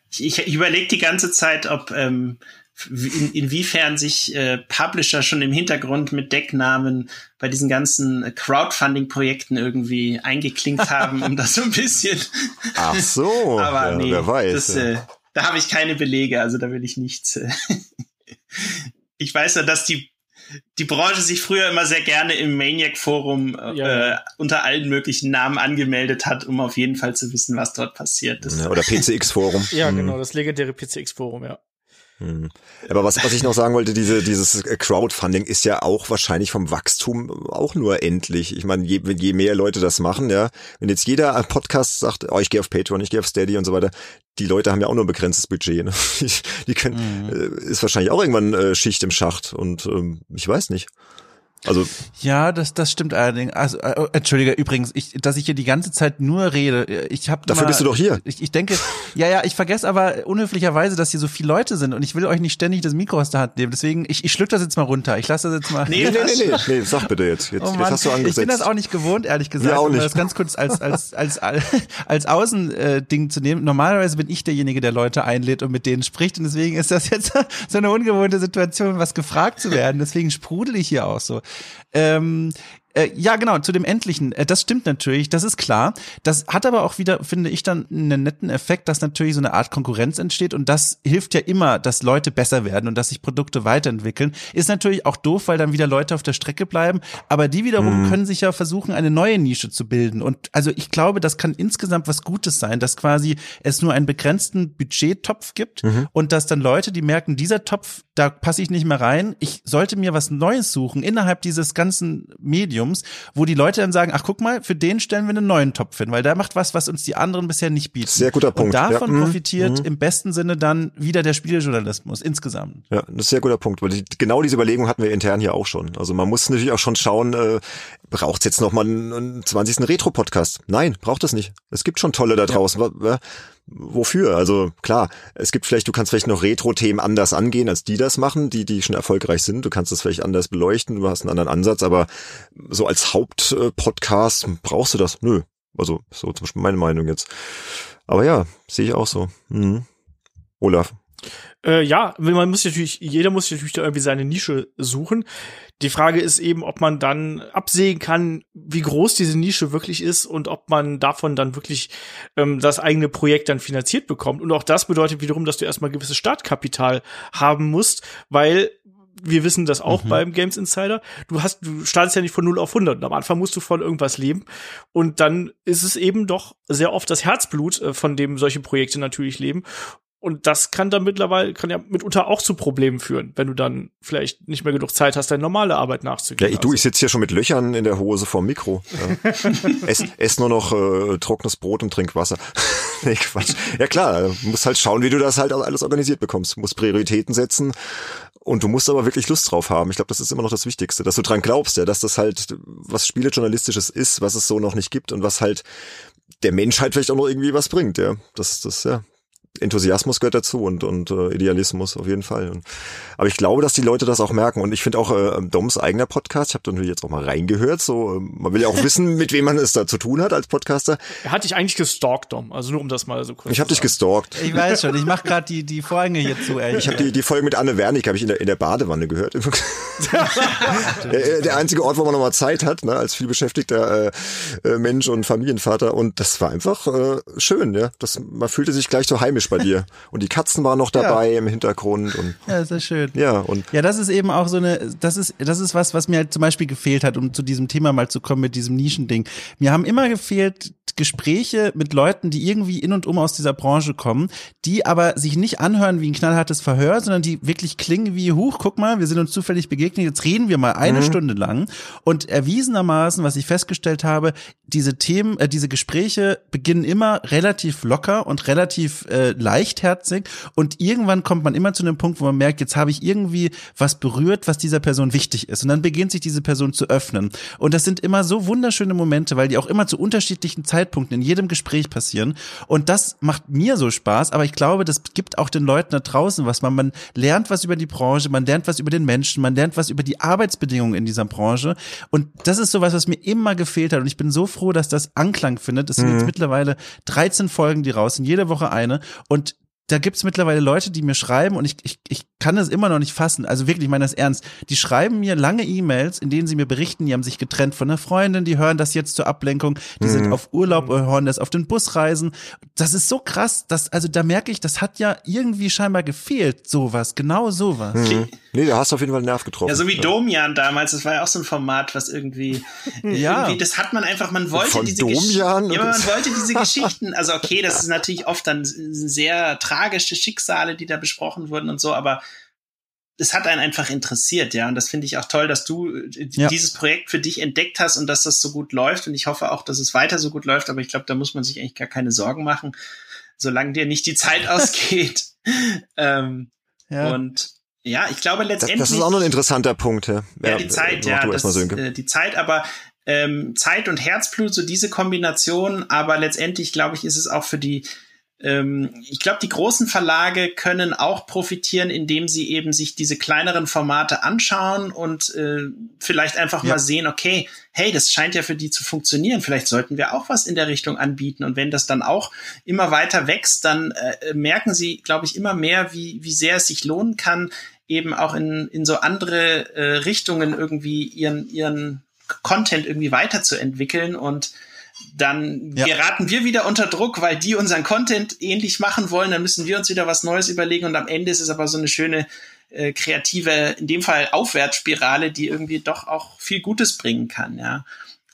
Ich, ich überlege die ganze Zeit, ob ähm, in, inwiefern sich äh, Publisher schon im Hintergrund mit Decknamen bei diesen ganzen Crowdfunding-Projekten irgendwie eingeklinkt haben, um das so ein bisschen. [laughs] Ach so, [laughs] aber ja, nee, wer weiß. Das, äh, da habe ich keine Belege, also da will ich nichts. Äh [laughs] ich weiß ja, dass die die Branche sich früher immer sehr gerne im Maniac-Forum äh, Ja. äh, unter allen möglichen Namen angemeldet hat, um auf jeden Fall zu wissen, was dort passiert. Das, Ja, oder PCX-Forum. Ja, Hm. genau, das legendäre PCX-Forum, ja. Hm. Aber was, was ich noch sagen wollte, diese, dieses Crowdfunding ist ja auch wahrscheinlich vom Wachstum auch nur endlich. Ich meine, je, je mehr Leute das machen, ja, wenn jetzt jeder ein Podcast sagt, oh, ich gehe auf Patreon, ich gehe auf Steady und so weiter, die Leute haben ja auch nur ein begrenztes Budget. Ne? [laughs] Die, können, äh, ist wahrscheinlich auch irgendwann äh, Schicht im Schacht und ähm, ich weiß nicht. Also Ja, das, das stimmt allerdings. Also, äh, entschuldige, übrigens, ich, dass ich hier die ganze Zeit nur rede. Ich habe Dafür bist du doch hier. Ich, ich denke, ja, ja, ich vergesse aber unhöflicherweise, dass hier so viele Leute sind und ich will euch nicht ständig das Mikro aus der Hand nehmen. Deswegen, ich, ich schluck das jetzt mal runter. Ich lasse das jetzt mal. Nee, nee, nee, nee, nee, sag bitte jetzt. [laughs] Jetzt, Oh jetzt Mann, hast du angesetzt. ich bin das auch nicht gewohnt, ehrlich gesagt, Wir auch um nicht. das ganz kurz als als als als, [laughs] als Außending zu nehmen. Normalerweise bin ich derjenige, der Leute einlädt und mit denen spricht und deswegen ist das jetzt [laughs] so eine ungewohnte Situation, was gefragt zu werden. Deswegen sprudel ich hier auch so. Ähm, äh, ja, genau, zu dem Endlichen. Äh, das stimmt natürlich, das ist klar. Das hat aber auch wieder, finde ich, dann einen netten Effekt, dass natürlich so eine Art Konkurrenz entsteht und das hilft ja immer, dass Leute besser werden und dass sich Produkte weiterentwickeln. Ist natürlich auch doof, weil dann wieder Leute auf der Strecke bleiben, aber die wiederum können sich ja versuchen, eine neue Nische zu bilden. Und also ich glaube, das kann insgesamt was Gutes sein, dass quasi es nur einen begrenzten Budgettopf gibt und dass dann Leute, die merken, dieser Topf, da passe ich nicht mehr rein, ich sollte mir was Neues suchen innerhalb dieses ganzen Mediums, wo die Leute dann sagen, ach guck mal, für den stellen wir einen neuen Topf hin, weil der macht was, was uns die anderen bisher nicht bieten. Sehr guter Punkt, Und davon ja. Mhm. profitiert im besten Sinne dann wieder der Spielejournalismus insgesamt. Ja, das ist ein sehr guter Punkt, weil die, genau diese Überlegung hatten wir intern hier auch schon. Also man muss natürlich auch schon schauen, äh, braucht es jetzt noch mal einen, einen 20. Retro-Podcast? Nein, braucht es nicht. Es gibt schon tolle da draußen. Wa- Wofür? Also klar, es gibt vielleicht, du kannst vielleicht noch Retro-Themen anders angehen, als die das machen, die, die schon erfolgreich sind. Du kannst das vielleicht anders beleuchten, du hast einen anderen Ansatz, aber so als Hauptpodcast brauchst du das? Nö. Also so zum Beispiel meine Meinung jetzt. Aber ja, sehe ich auch so. Mhm. Olaf. Äh, ja, man muss natürlich, jeder muss natürlich da irgendwie seine Nische suchen. Die Frage ist eben, ob man dann absehen kann, wie groß diese Nische wirklich ist und ob man davon dann wirklich ähm, das eigene Projekt dann finanziert bekommt. Und auch das bedeutet wiederum, dass du erstmal gewisses Startkapital haben musst, weil wir wissen das auch beim Games Insider. Du hast, du startest ja nicht von 0 auf 100. Und am Anfang musst du von irgendwas leben. Und dann ist es eben doch sehr oft das Herzblut, äh, von dem solche Projekte natürlich leben. Und das kann dann mittlerweile, kann ja mitunter auch zu Problemen führen, wenn du dann vielleicht nicht mehr genug Zeit hast, deine normale Arbeit Ja, nachzugehen. ich, du, ich sitze hier schon mit Löchern in der Hose vorm Mikro. Ja. [laughs] ess, ess nur noch äh, trockenes Brot und trink Wasser. [laughs] nee, Quatsch. Ja klar, du musst halt schauen, wie du das halt alles organisiert bekommst. Du musst Prioritäten setzen und du musst aber wirklich Lust drauf haben. Ich glaube, das ist immer noch das Wichtigste, dass du dran glaubst, ja, dass das halt was Spielejournalistisches ist, was es so noch nicht gibt und was halt der Menschheit vielleicht auch noch irgendwie was bringt, ja. Das, das, ja. Enthusiasmus gehört dazu und, und äh, Idealismus auf jeden Fall. Und, aber ich glaube, dass die Leute das auch merken. Und ich finde auch äh, Doms eigener Podcast, ich habe da natürlich jetzt auch mal reingehört, so äh, man will ja auch [laughs] wissen, mit wem man es da zu tun hat als Podcaster. Er hat dich eigentlich gestalkt, Dom. Also nur um das mal so kurz Ich habe dich gestalkt. Ich weiß schon, ich mache gerade die die Vorhänge hier zu, ehrlich. Ich habe die, die Folge mit Anne Wernig habe ich in der, in der Badewanne gehört. [laughs] [laughs] der, der einzige Ort, wo man noch mal Zeit hat, ne, als vielbeschäftigter äh, äh, Mensch und Familienvater. Und das war einfach äh, schön, ja. Das, man fühlte sich gleich so heimisch bei dir. Und die Katzen waren noch dabei im Hintergrund. Und Ja, ist ja schön. ja, und Ja, das ist eben auch so eine, das ist, das ist was, was mir halt zum Beispiel gefehlt hat, um zu diesem Thema mal zu kommen mit diesem Nischending. Mir haben immer gefehlt Gespräche mit Leuten, die irgendwie in und um aus dieser Branche kommen, die aber sich nicht anhören wie ein knallhartes Verhör, sondern die wirklich klingen wie, huch, guck mal, wir sind uns zufällig begegnet, jetzt reden wir mal eine Stunde lang. Und erwiesenermaßen, was ich festgestellt habe, diese Themen, äh, diese Gespräche beginnen immer relativ locker und relativ äh, leichtherzig. Und irgendwann kommt man immer zu einem Punkt, wo man merkt, jetzt habe ich irgendwie was berührt, was dieser Person wichtig ist. Und dann beginnt sich diese Person zu öffnen. Und das sind immer so wunderschöne Momente, weil die auch immer zu unterschiedlichen Zeitpunkten in jedem Gespräch passieren. Und das macht mir so Spaß, aber ich glaube, das gibt auch den Leuten da draußen was, man, man lernt was über die Branche, man lernt was über den Menschen, man lernt was über die Arbeitsbedingungen in dieser Branche. Und das ist sowas, was mir immer gefehlt hat. Und ich bin so froh, dass das Anklang findet. Es sind jetzt mittlerweile 13 Folgen, die raus sind, jede Woche eine und da gibt's mittlerweile Leute, die mir schreiben und ich, ich, ich kann es immer noch nicht fassen. Also wirklich, ich meine das ernst. Die schreiben mir lange E-Mails, in denen sie mir berichten, die haben sich getrennt von einer Freundin, die hören das jetzt zur Ablenkung, die mhm. sind auf Urlaub oder hören das auf den Busreisen. Das ist so krass, dass, also da merke ich, das hat ja irgendwie scheinbar gefehlt, sowas, genau sowas. Mhm. Nee, da hast du auf jeden Fall einen Nerv getroffen. Ja, so wie ja. Domian damals, das war ja auch so ein Format, was irgendwie, [laughs] ja. irgendwie das hat man einfach, man wollte von diese Domian ja, man wollte diese [laughs] Geschichten, also okay, das ist natürlich oft dann sehr tragische Schicksale, die da besprochen wurden und so, aber es hat einen einfach interessiert, ja. Und das finde ich auch toll, dass du äh, ja. dieses Projekt für dich entdeckt hast und dass das so gut läuft. Und ich hoffe auch, dass es weiter so gut läuft. Aber ich glaube, da muss man sich eigentlich gar keine Sorgen machen, solange dir nicht die Zeit [laughs] ausgeht. ähm, ja. Und ja, ich glaube letztendlich. Das, das ist auch noch ein interessanter Punkt. Ja, ja die Zeit, ja, das, äh, die Zeit, aber ähm, Zeit und Herzblut, so diese Kombination. Aber letztendlich glaube ich, ist es auch für die ähm, ich glaube, die großen Verlage können auch profitieren, indem sie eben sich diese kleineren Formate anschauen und äh, vielleicht einfach ja. mal sehen, okay, hey, das scheint ja für die zu funktionieren. Vielleicht sollten wir auch was in der Richtung anbieten. Und wenn das dann auch immer weiter wächst, dann äh, merken sie, glaube ich, immer mehr, wie, wie sehr es sich lohnen kann, eben auch in, in so andere äh, Richtungen irgendwie ihren, ihren Content irgendwie weiterzuentwickeln und dann ja. geraten wir wieder unter Druck, weil die unseren Content ähnlich machen wollen. Dann müssen wir uns wieder was Neues überlegen und am Ende ist es aber so eine schöne äh, kreative, in dem Fall Aufwärtsspirale, die irgendwie doch auch viel Gutes bringen kann, ja.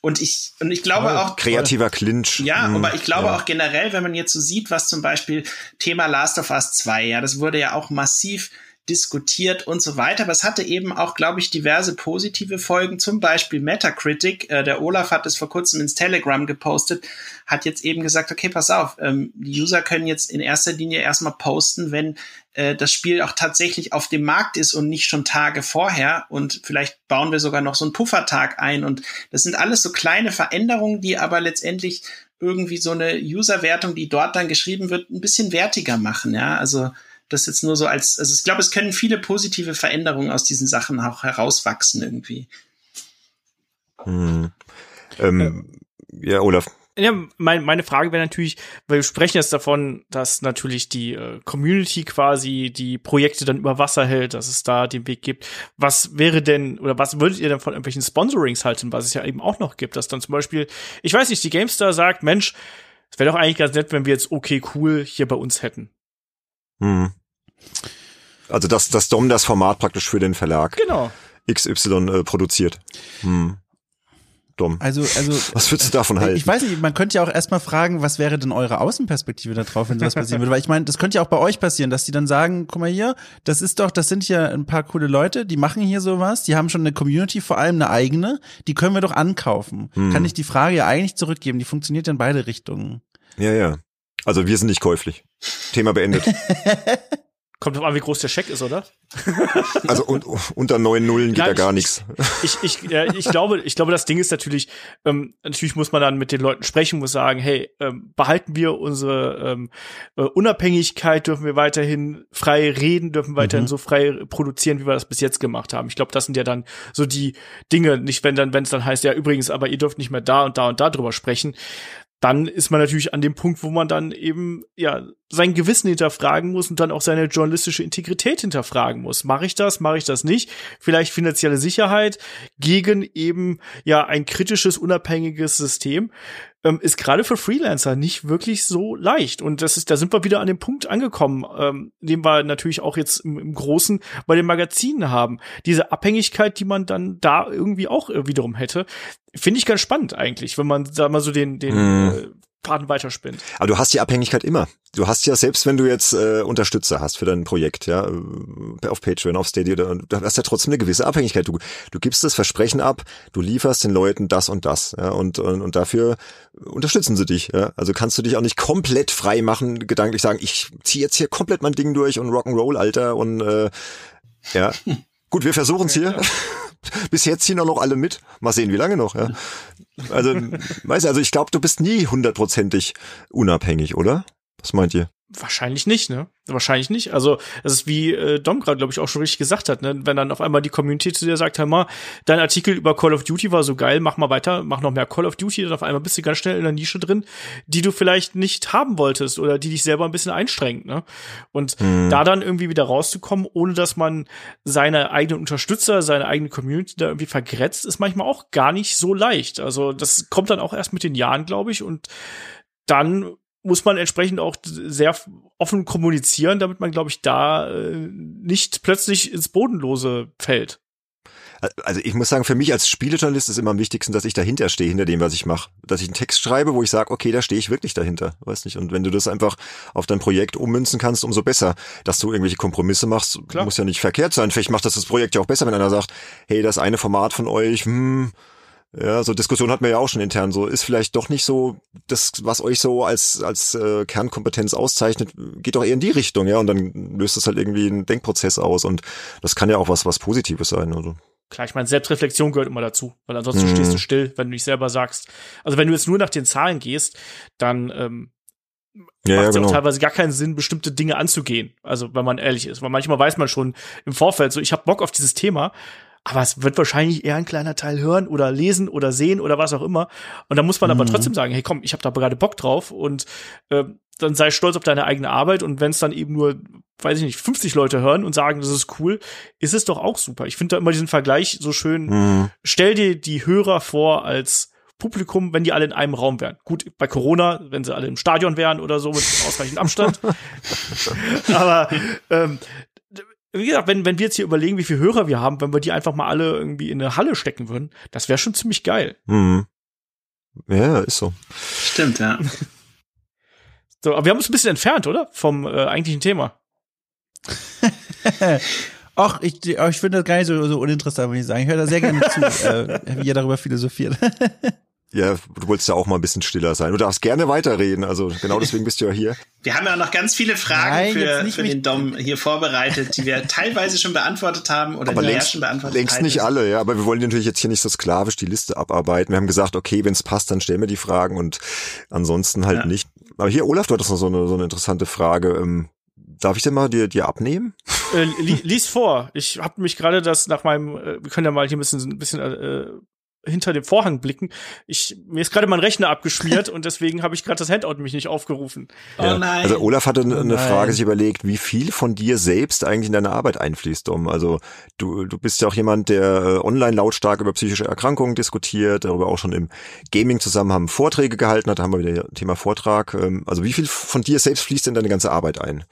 Und ich, und ich glaube oh, auch. Kreativer Clinch. Ja, mhm. aber ich glaube ja. auch generell, wenn man jetzt so sieht, was zum Beispiel Thema Last of Us 2, ja, das wurde ja auch massiv diskutiert und so weiter. Aber es hatte eben auch, glaube ich, diverse positive Folgen, zum Beispiel Metacritic. Äh, der Olaf hat es vor kurzem ins Telegram gepostet, hat jetzt eben gesagt, okay, pass auf, ähm, die User können jetzt in erster Linie erstmal posten, wenn äh, das Spiel auch tatsächlich auf dem Markt ist und nicht schon Tage vorher. Und vielleicht bauen wir sogar noch so einen Puffertag ein. Und das sind alles so kleine Veränderungen, die aber letztendlich irgendwie so eine Userwertung, die dort dann geschrieben wird, ein bisschen wertiger machen. Ja, also das jetzt nur so als, also ich glaube, es können viele positive Veränderungen aus diesen Sachen auch herauswachsen irgendwie. Hm. Ähm, ja, Olaf. Ja, mein, meine Frage wäre natürlich, weil wir sprechen jetzt davon, dass natürlich die äh, Community quasi die Projekte dann über Wasser hält, dass es da den Weg gibt. Was wäre denn, oder was würdet ihr denn von irgendwelchen Sponsorings halten, was es ja eben auch noch gibt, dass dann zum Beispiel, ich weiß nicht, die GameStar sagt, Mensch, es wäre doch eigentlich ganz nett, wenn wir jetzt okay cool hier bei uns hätten. Hm. Also dass das Dom das Format praktisch für den Verlag genau. XY äh, produziert. Hm. Dom. Also, also, was würdest du davon halten? Ich weiß nicht, man könnte ja auch erstmal fragen, was wäre denn eure Außenperspektive da drauf, wenn sowas passieren würde? Weil ich meine, das könnte ja auch bei euch passieren, dass die dann sagen, guck mal hier, das ist doch, das sind ja ein paar coole Leute, die machen hier sowas, die haben schon eine Community, vor allem eine eigene, die können wir doch ankaufen. Hm. Kann ich die Frage ja eigentlich zurückgeben, die funktioniert in beide Richtungen. Ja, ja. Also wir sind nicht käuflich. Thema beendet. [laughs] Kommt drauf an, wie groß der Scheck ist, oder? [laughs] Also un unter neun Nullen geht Nein, da gar nichts. Ich, ich, ja, ich glaube, ich glaube, das Ding ist natürlich, ähm, natürlich muss man dann mit den Leuten sprechen, muss sagen, hey, ähm, behalten wir unsere ähm, äh, Unabhängigkeit, dürfen wir weiterhin frei reden, dürfen weiterhin mhm. so frei produzieren, wie wir das bis jetzt gemacht haben. Ich glaube, das sind ja dann so die Dinge, nicht wenn dann, wenn es dann heißt, ja übrigens, aber ihr dürft nicht mehr da und da und da drüber sprechen dann ist man natürlich an dem Punkt, wo man dann eben ja sein Gewissen hinterfragen muss und dann auch seine journalistische Integrität hinterfragen muss. Mache ich das? Mache ich das nicht? Vielleicht finanzielle Sicherheit gegen eben ja ein kritisches, unabhängiges System ähm, ist gerade für Freelancer nicht wirklich so leicht. Und das ist, da sind wir wieder an dem Punkt angekommen, ähm, den wir natürlich auch jetzt im, im Großen bei den Magazinen haben. Diese Abhängigkeit, die man dann da irgendwie auch äh, wiederum hätte, finde ich ganz spannend eigentlich, wenn man da mal so den, den mm. äh, Faden weiterspinnt. Aber du hast die Abhängigkeit immer. Du hast ja, selbst wenn du jetzt äh, Unterstützer hast für dein Projekt, ja, äh, auf Patreon, auf Stadia, da, da hast ja trotzdem eine gewisse Abhängigkeit. Du, du gibst das Versprechen ab, du lieferst den Leuten das und das, ja, und, und, und dafür unterstützen sie dich, ja. Also kannst du dich auch nicht komplett frei machen, gedanklich sagen, ich ziehe jetzt hier komplett mein Ding durch und Rock'n'Roll, Alter, und äh, ja. [laughs] Gut, wir versuchen es hier. Bis jetzt ziehen auch noch alle mit. Mal sehen, wie lange noch. Ja. Also, [laughs] weißt du, also ich glaube, du bist nie hundertprozentig unabhängig, oder? Was meint ihr? Wahrscheinlich nicht, ne? Wahrscheinlich nicht. Also, das ist wie äh, Dom gerade, glaube ich, auch schon richtig gesagt hat, ne? Wenn dann auf einmal die Community zu dir sagt, hör mal, dein Artikel über Call of Duty war so geil, mach mal weiter, mach noch mehr Call of Duty, dann auf einmal bist du ganz schnell in der Nische drin, die du vielleicht nicht haben wolltest oder die dich selber ein bisschen einstrengt, ne? Und mhm. da dann irgendwie wieder rauszukommen, ohne dass man seine eigenen Unterstützer, seine eigene Community da irgendwie vergrätzt, ist manchmal auch gar nicht so leicht. Also, das kommt dann auch erst mit den Jahren, glaube ich, und dann muss man entsprechend auch sehr offen kommunizieren, damit man, glaube ich, da äh, nicht plötzlich ins Bodenlose fällt. Also ich muss sagen, für mich als Spielejournalist ist immer am wichtigsten, dass ich dahinter stehe, hinter dem, was ich mache. Dass ich einen Text schreibe, wo ich sage, okay, da stehe ich wirklich dahinter. Weiß nicht. Und wenn du das einfach auf dein Projekt ummünzen kannst, umso besser. Dass du irgendwelche Kompromisse machst, Klar. muss ja nicht verkehrt sein. Vielleicht macht das das Projekt ja auch besser, wenn einer sagt, hey, das eine Format von euch, hm, ja, so Diskussion hat man ja auch schon intern. So ist vielleicht doch nicht so das, was euch so als als äh, Kernkompetenz auszeichnet, geht doch eher in die Richtung, ja. Und dann löst es halt irgendwie einen Denkprozess aus und das kann ja auch was was Positives sein. Also. Klar, ich meine, Selbstreflexion gehört immer dazu, weil ansonsten mhm. stehst du still, wenn du nicht selber sagst. Also wenn du jetzt nur nach den Zahlen gehst, dann ähm, ja, macht es ja, genau. auch teilweise gar keinen Sinn, bestimmte Dinge anzugehen. Also wenn man ehrlich ist, weil manchmal weiß man schon im Vorfeld so, ich habe Bock auf dieses Thema, aber es wird wahrscheinlich eher ein kleiner Teil hören oder lesen oder sehen oder was auch immer. Und da muss man mhm. aber trotzdem sagen, hey komm, ich habe da gerade Bock drauf und äh, dann sei stolz auf deine eigene Arbeit und wenn es dann eben nur, weiß ich nicht, 50 Leute hören und sagen, das ist cool, ist es doch auch super. Ich finde da immer diesen Vergleich so schön. Mhm. Stell dir die Hörer vor als Publikum, wenn die alle in einem Raum wären. Gut, bei Corona, wenn sie alle im Stadion wären oder so mit ausreichend Abstand. [laughs] Aber ähm, wie gesagt, wenn, wenn wir jetzt hier überlegen, wie viele Hörer wir haben, wenn wir die einfach mal alle irgendwie in eine Halle stecken würden, das wäre schon ziemlich geil. Mhm. Ja, ist so. Stimmt, ja. So, aber wir haben uns ein bisschen entfernt, oder? Vom äh, eigentlichen Thema. [laughs] Ach, ich, ich finde das gar nicht so, so uninteressant, wenn ich sagen. Ich höre da sehr gerne zu, [laughs] äh, wie ihr darüber philosophiert. [laughs] Ja, du wolltest ja auch mal ein bisschen stiller sein. Du darfst gerne weiterreden. Also genau deswegen bist du ja hier. [laughs] Wir haben ja auch noch ganz viele Fragen Nein, für, für den Dom hier vorbereitet, die wir teilweise schon beantwortet haben oder aber die längst, schon beantwortet Längst nicht alle, ja. Aber wir wollen natürlich jetzt hier nicht so sklavisch die Liste abarbeiten. Wir haben gesagt, okay, wenn es passt, dann stellen wir die Fragen und ansonsten halt ja. nicht. Aber hier, Olaf, du hattest noch so eine, so eine interessante Frage. Ähm, Darf ich denn mal dir, dir abnehmen? Äh, li lies vor. Ich habe mich gerade das nach meinem, äh, wir können ja mal hier ein bisschen, ein bisschen äh, hinter dem Vorhang blicken. Ich, mir ist gerade mein Rechner abgeschmiert [laughs] und deswegen habe ich gerade das Handout mich nicht aufgerufen. Ja. Oh nein. Also Olaf hatte eine, eine oh Frage sich überlegt, wie viel von dir selbst eigentlich in deine Arbeit einfließt, Dom. Also du, du bist ja auch jemand, der äh, online lautstark über psychische Erkrankungen diskutiert, darüber auch schon im Gaming-Zusammenhang Vorträge gehalten hat, da haben wir wieder Thema Vortrag. Ähm, also wie viel von dir selbst fließt in deine ganze Arbeit ein?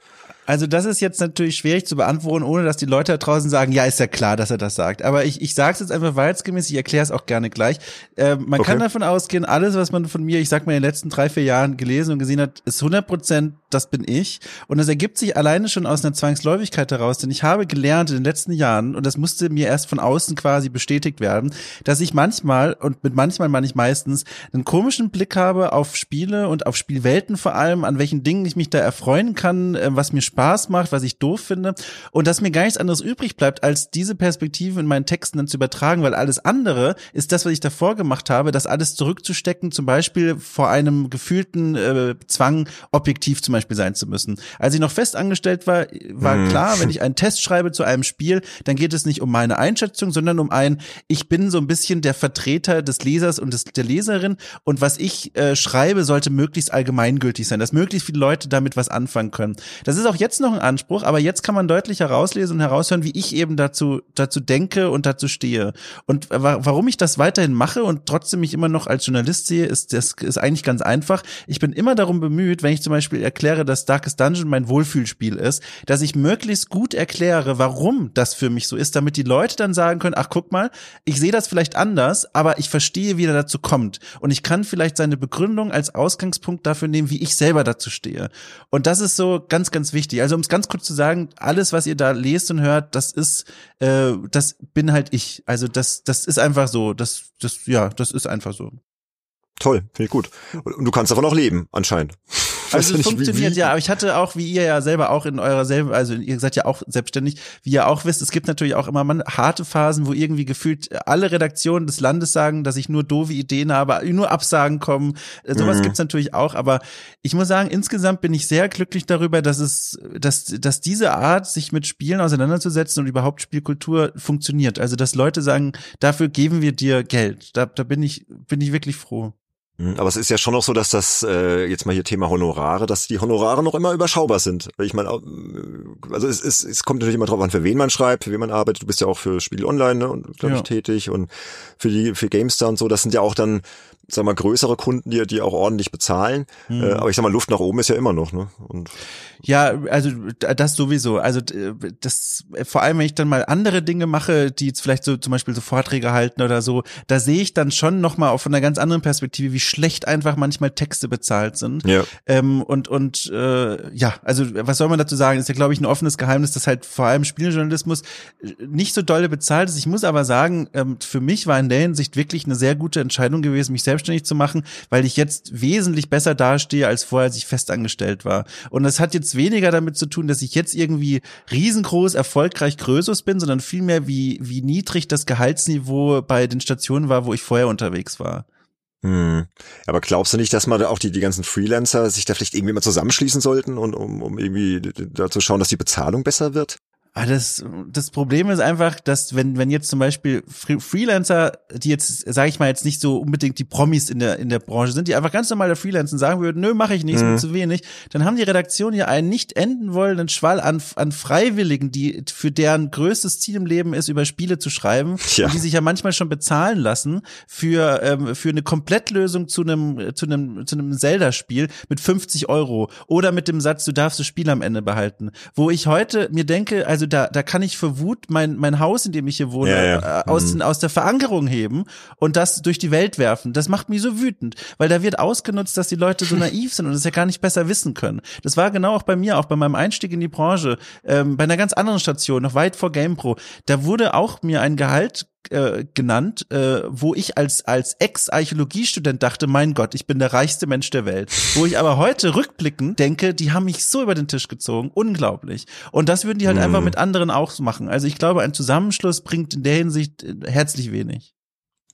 Also das ist jetzt natürlich schwierig zu beantworten, ohne dass die Leute da draußen sagen, ja, ist ja klar, dass er das sagt. Aber ich, ich sage es jetzt einfach wahrheitsgemäß, ich erkläre es auch gerne gleich. Äh, man okay. kann davon ausgehen, alles, was man von mir, ich sag mal, in den letzten drei, vier Jahren gelesen und gesehen hat, ist 100 Prozent, das bin ich. Und das ergibt sich alleine schon aus einer Zwangsläufigkeit heraus, denn ich habe gelernt in den letzten Jahren, und das musste mir erst von außen quasi bestätigt werden, dass ich manchmal, und mit manchmal meine ich meistens, einen komischen Blick habe auf Spiele und auf Spielwelten vor allem, an welchen Dingen ich mich da erfreuen kann, äh, was mir Spaß macht, was ich doof finde und dass mir gar nichts anderes übrig bleibt, als diese Perspektive in meinen Texten dann zu übertragen, weil alles andere ist das, was ich davor gemacht habe, das alles zurückzustecken, zum Beispiel vor einem gefühlten äh, Zwang, objektiv zum Beispiel sein zu müssen. Als ich noch fest angestellt war, war hm. klar, wenn [laughs] ich einen Test schreibe zu einem Spiel, dann geht es nicht um meine Einschätzung, sondern um ein, ich bin so ein bisschen der Vertreter des Lesers und des, der Leserin und was ich äh, schreibe, sollte möglichst allgemeingültig sein, dass möglichst viele Leute damit was anfangen können. Das ist auch jetzt noch ein Anspruch, aber jetzt kann man deutlich herauslesen und heraushören, wie ich eben dazu, dazu denke und dazu stehe. Und warum ich das weiterhin mache und trotzdem mich immer noch als Journalist sehe, ist, das ist eigentlich ganz einfach. Ich bin immer darum bemüht, wenn ich zum Beispiel erkläre, dass Darkest Dungeon mein Wohlfühlspiel ist, dass ich möglichst gut erkläre, warum das für mich so ist, damit die Leute dann sagen können, ach guck mal, ich sehe das vielleicht anders, aber ich verstehe, wie er dazu kommt. Und ich kann vielleicht seine Begründung als Ausgangspunkt dafür nehmen, wie ich selber dazu stehe. Und das ist so ganz, ganz wichtig. Also um es ganz kurz zu sagen, alles, was ihr da lest und hört, das ist, äh, das bin halt ich. Also das, das ist einfach so. Das, das, ja, das ist einfach so. Toll, finde ich gut. Und du kannst davon auch leben, anscheinend. Also es funktioniert ja, aber ich hatte auch, wie ihr ja selber auch in eurer selben, also ihr seid ja auch selbstständig, wie ihr auch wisst, es gibt natürlich auch immer mal harte Phasen, wo irgendwie gefühlt alle Redaktionen des Landes sagen, dass ich nur doofe Ideen habe, nur Absagen kommen. Äh, sowas mhm. gibt's natürlich auch, aber ich muss sagen, insgesamt bin ich sehr glücklich darüber, dass es, dass, dass diese Art, sich mit Spielen auseinanderzusetzen und überhaupt Spielkultur funktioniert. Also dass Leute sagen, dafür geben wir dir Geld. Da, da bin ich, bin ich wirklich froh. Mhm, aber es ist ja schon noch so, dass das, äh, jetzt mal hier Thema Honorare, dass die Honorare noch immer überschaubar sind. Ich meine, äh, also es, es, es kommt natürlich immer drauf an, für wen man schreibt, für wen man arbeitet. Du bist ja auch für Spiel Online, ne, und glaube ja. ich tätig und für die, für GameStar und so. Das sind ja auch dann sag mal, größere Kunden, die, die auch ordentlich bezahlen. Mhm. Äh, aber ich sag mal, Luft nach oben ist ja immer noch, ne? Und ja, also das sowieso. Also das vor allem, wenn ich dann mal andere Dinge mache, die jetzt vielleicht so zum Beispiel so Vorträge halten oder so, da sehe ich dann schon nochmal auf einer ganz anderen Perspektive, wie schlecht einfach manchmal Texte bezahlt sind. Ja. Ähm, und und äh, ja, also was soll man dazu sagen? Ist ja, glaube ich, ein offenes Geheimnis, dass halt vor allem Spieljournalismus nicht so dolle bezahlt ist. Ich muss aber sagen, ähm, für mich war in der Hinsicht wirklich eine sehr gute Entscheidung gewesen, mich selbst selbstständig zu machen, weil ich jetzt wesentlich besser dastehe als vorher, als ich festangestellt war. Und das hat jetzt weniger damit zu tun, dass ich jetzt irgendwie riesengroß, erfolgreich Größus bin, sondern vielmehr wie, wie niedrig das Gehaltsniveau bei den Stationen war, wo ich vorher unterwegs war. Hm. Aber glaubst du nicht, dass man da auch die, die ganzen Freelancer sich da vielleicht irgendwie mal zusammenschließen sollten und um, um irgendwie da zu schauen, dass die Bezahlung besser wird? Aber das, das Problem ist einfach, dass wenn, wenn jetzt zum Beispiel Freelancer, die jetzt, sage ich mal, jetzt nicht so unbedingt die Promis in der, in der Branche sind, die einfach ganz normale Freelancer sagen würden, nö, mache ich nicht, ist mhm. mir zu wenig, dann haben die Redaktion ja einen nicht enden wollenden Schwall an, an Freiwilligen, die für deren größtes Ziel im Leben ist, über Spiele zu schreiben [laughs] ja. die sich ja manchmal schon bezahlen lassen für, ähm, für eine Komplettlösung zu einem, zu einem, zu einem Zelda-Spiel mit 50 Euro oder mit dem Satz, du darfst das Spiel am Ende behalten. Wo ich heute mir denke, also also da, da kann ich für Wut mein, mein Haus, in dem ich hier wohne, ja, ja. Äh, aus, mhm. aus der Verankerung heben und das durch die Welt werfen. Das macht mich so wütend, weil da wird ausgenutzt, dass die Leute so [laughs] naiv sind und es ja gar nicht besser wissen können. Das war genau auch bei mir, auch bei meinem Einstieg in die Branche, ähm, bei einer ganz anderen Station, noch weit vor GamePro. Da wurde auch mir ein Gehalt äh, genannt, äh, wo ich als als Ex-Archäologiestudent dachte, mein Gott, ich bin der reichste Mensch der Welt. Wo ich aber heute rückblickend denke, die haben mich so über den Tisch gezogen, unglaublich. Und das würden die halt mhm. einfach mit anderen auch machen. Also ich glaube, ein Zusammenschluss bringt in der Hinsicht äh, herzlich wenig.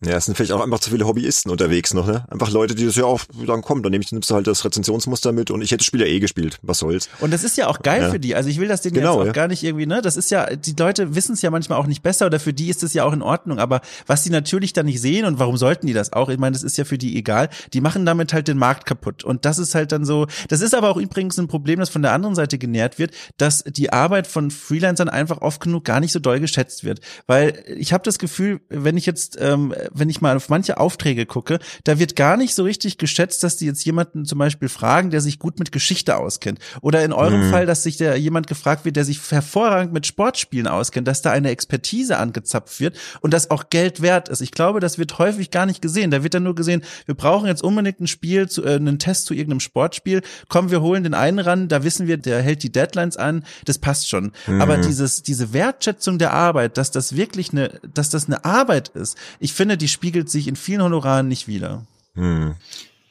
Ja, es sind vielleicht auch einfach zu viele Hobbyisten unterwegs noch, ne? Einfach Leute, die das ja auch sagen, komm, dann ich, nimmst du halt das Rezensionsmuster mit und ich hätte das Spiel ja eh gespielt. Was soll's? Und das ist ja auch geil ja. für die. Also ich will das denen genau, jetzt auch ja. gar nicht irgendwie, ne? Das ist ja, die Leute wissen es ja manchmal auch nicht besser oder für die ist es ja auch in Ordnung. Aber was die natürlich dann nicht sehen und warum sollten die das auch? Ich meine, das ist ja für die egal. Die machen damit halt den Markt kaputt. Und das ist halt dann so, das ist aber auch übrigens ein Problem, das von der anderen Seite genährt wird, dass die Arbeit von Freelancern einfach oft genug gar nicht so doll geschätzt wird. Weil ich habe das Gefühl, wenn ich jetzt, ähm, wenn ich mal auf manche Aufträge gucke, da wird gar nicht so richtig geschätzt, dass die jetzt jemanden zum Beispiel fragen, der sich gut mit Geschichte auskennt. Oder in eurem mhm. Fall, dass sich der jemand gefragt wird, der sich hervorragend mit Sportspielen auskennt, dass da eine Expertise angezapft wird und das auch Geld wert ist. Ich glaube, das wird häufig gar nicht gesehen. Da wird dann nur gesehen, wir brauchen jetzt unbedingt ein Spiel, zu, äh, einen Test zu irgendeinem Sportspiel. Komm, wir holen den einen ran, da wissen wir, der hält die Deadlines an, das passt schon. Mhm. Aber dieses, diese Wertschätzung der Arbeit, dass das wirklich eine, dass das eine Arbeit ist, ich finde, die spiegelt sich in vielen Honoraren nicht wieder. Hm.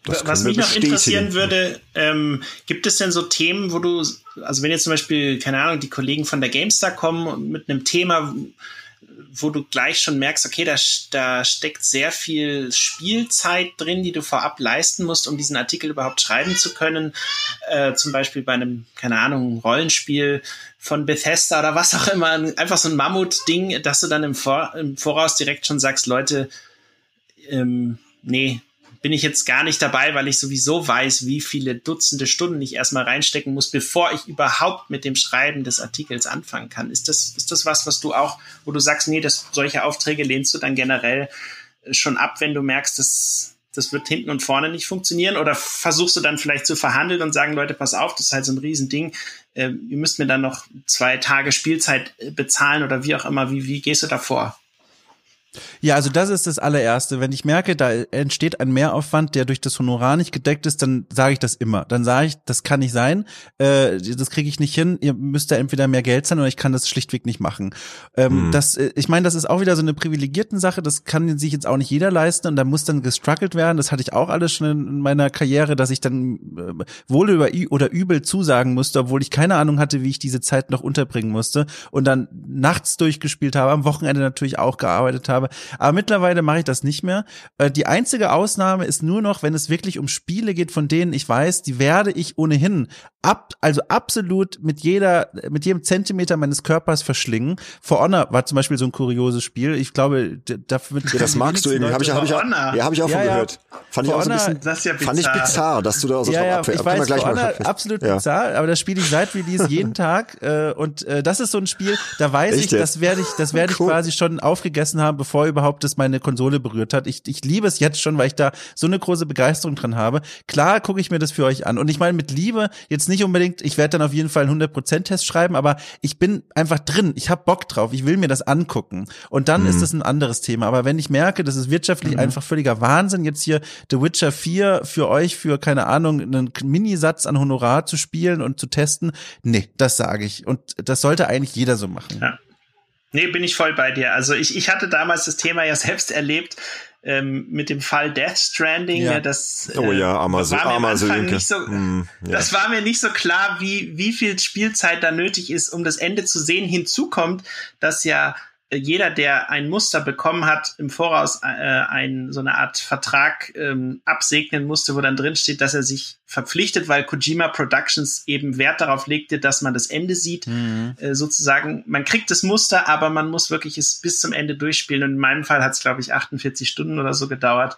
Was mich noch interessieren würde, ähm, gibt es denn so Themen, wo du, also wenn jetzt zum Beispiel, keine Ahnung, die Kollegen von der GameStar kommen mit einem Thema, wo du gleich schon merkst, okay, da, da steckt sehr viel Spielzeit drin, die du vorab leisten musst, um diesen Artikel überhaupt schreiben zu können. Äh, zum Beispiel bei einem, keine Ahnung, Rollenspiel von Bethesda oder was auch immer, einfach so ein Mammut-Ding, dass du dann im, Vor im Voraus direkt schon sagst, Leute, ähm, nee, bin ich jetzt gar nicht dabei, weil ich sowieso weiß, wie viele Dutzende Stunden ich erstmal reinstecken muss, bevor ich überhaupt mit dem Schreiben des Artikels anfangen kann. Ist das, ist das was, was du auch, wo du sagst, nee, das, solche Aufträge lehnst du dann generell äh, schon ab, wenn du merkst, dass das wird hinten und vorne nicht funktionieren? Oder versuchst du dann vielleicht zu verhandeln und sagen, Leute, pass auf, das ist halt so ein Riesending, äh, ihr müsst mir dann noch zwei Tage Spielzeit äh, bezahlen oder wie auch immer, wie, wie gehst du da vor? Ja, also das ist das allererste. Wenn ich merke, da entsteht ein Mehraufwand, der durch das Honorar nicht gedeckt ist, dann sage ich das immer. Dann sage ich, das kann nicht sein, äh, das kriege ich nicht hin. Ihr müsst da entweder mehr Geld zahlen oder ich kann das schlichtweg nicht machen. Ähm, mhm. Das, äh, ich meine, das ist auch wieder so eine privilegierten Sache. Das kann sich jetzt auch nicht jeder leisten und da muss dann gestruggelt werden. Das hatte ich auch alles schon in meiner Karriere, dass ich dann äh, wohl über oder übel zusagen musste, obwohl ich keine Ahnung hatte, wie ich diese Zeit noch unterbringen musste und dann nachts durchgespielt habe, am Wochenende natürlich auch gearbeitet habe habe. Aber mittlerweile mache ich das nicht mehr. Äh, die einzige Ausnahme ist nur noch, wenn es wirklich um Spiele geht, von denen ich weiß, die werde ich ohnehin ab, also absolut mit jeder, mit jedem Zentimeter meines Körpers verschlingen. For Honor war zum Beispiel so ein kurioses Spiel. Ich glaube, dafür. Ja, das magst du irgendwie. Habe ich, hab ich, ja, hab ich auch ja, von ja. gehört. Fand For ich auch so ein bisschen, das ist ja bizarr. fand ich bizarr, dass du da so ja, ja, ich weiß, For Honor absolut ja. bizarr, aber das spiele ich seit Release [laughs] jeden Tag. Äh, und äh, das ist so ein Spiel, da weiß Echt, ich, das werde ich, das werde cool. ich quasi schon aufgegessen haben, bevor überhaupt das meine Konsole berührt hat. Ich, ich liebe es jetzt schon, weil ich da so eine große Begeisterung dran habe. Klar gucke ich mir das für euch an. Und ich meine mit Liebe jetzt nicht unbedingt, ich werde dann auf jeden Fall einen 100%-Test schreiben, aber ich bin einfach drin. Ich habe Bock drauf. Ich will mir das angucken. Und dann mhm. ist das ein anderes Thema. Aber wenn ich merke, das ist wirtschaftlich mhm. einfach völliger Wahnsinn, jetzt hier The Witcher 4 für euch für, keine Ahnung, einen Minisatz an Honorar zu spielen und zu testen, nee, das sage ich. Und das sollte eigentlich jeder so machen. Ja. Nee, bin ich voll bei dir. Also ich, ich hatte damals das Thema ja [laughs] selbst erlebt ähm, mit dem Fall Death Stranding. Ja. Das, oh ja, äh, Amazon, war mir Amazon nicht so, mm, ja. Das war mir nicht so klar, wie, wie viel Spielzeit da nötig ist, um das Ende zu sehen. Hinzu kommt, dass ja jeder, der ein Muster bekommen hat, im Voraus äh, ein, so eine Art Vertrag ähm, absegnen musste, wo dann drin steht, dass er sich verpflichtet, weil Kojima Productions eben Wert darauf legte, dass man das Ende sieht. Mhm. Äh, sozusagen, man kriegt das Muster, aber man muss wirklich es bis zum Ende durchspielen. Und in meinem Fall hat es, glaube ich, 48 Stunden oder so gedauert.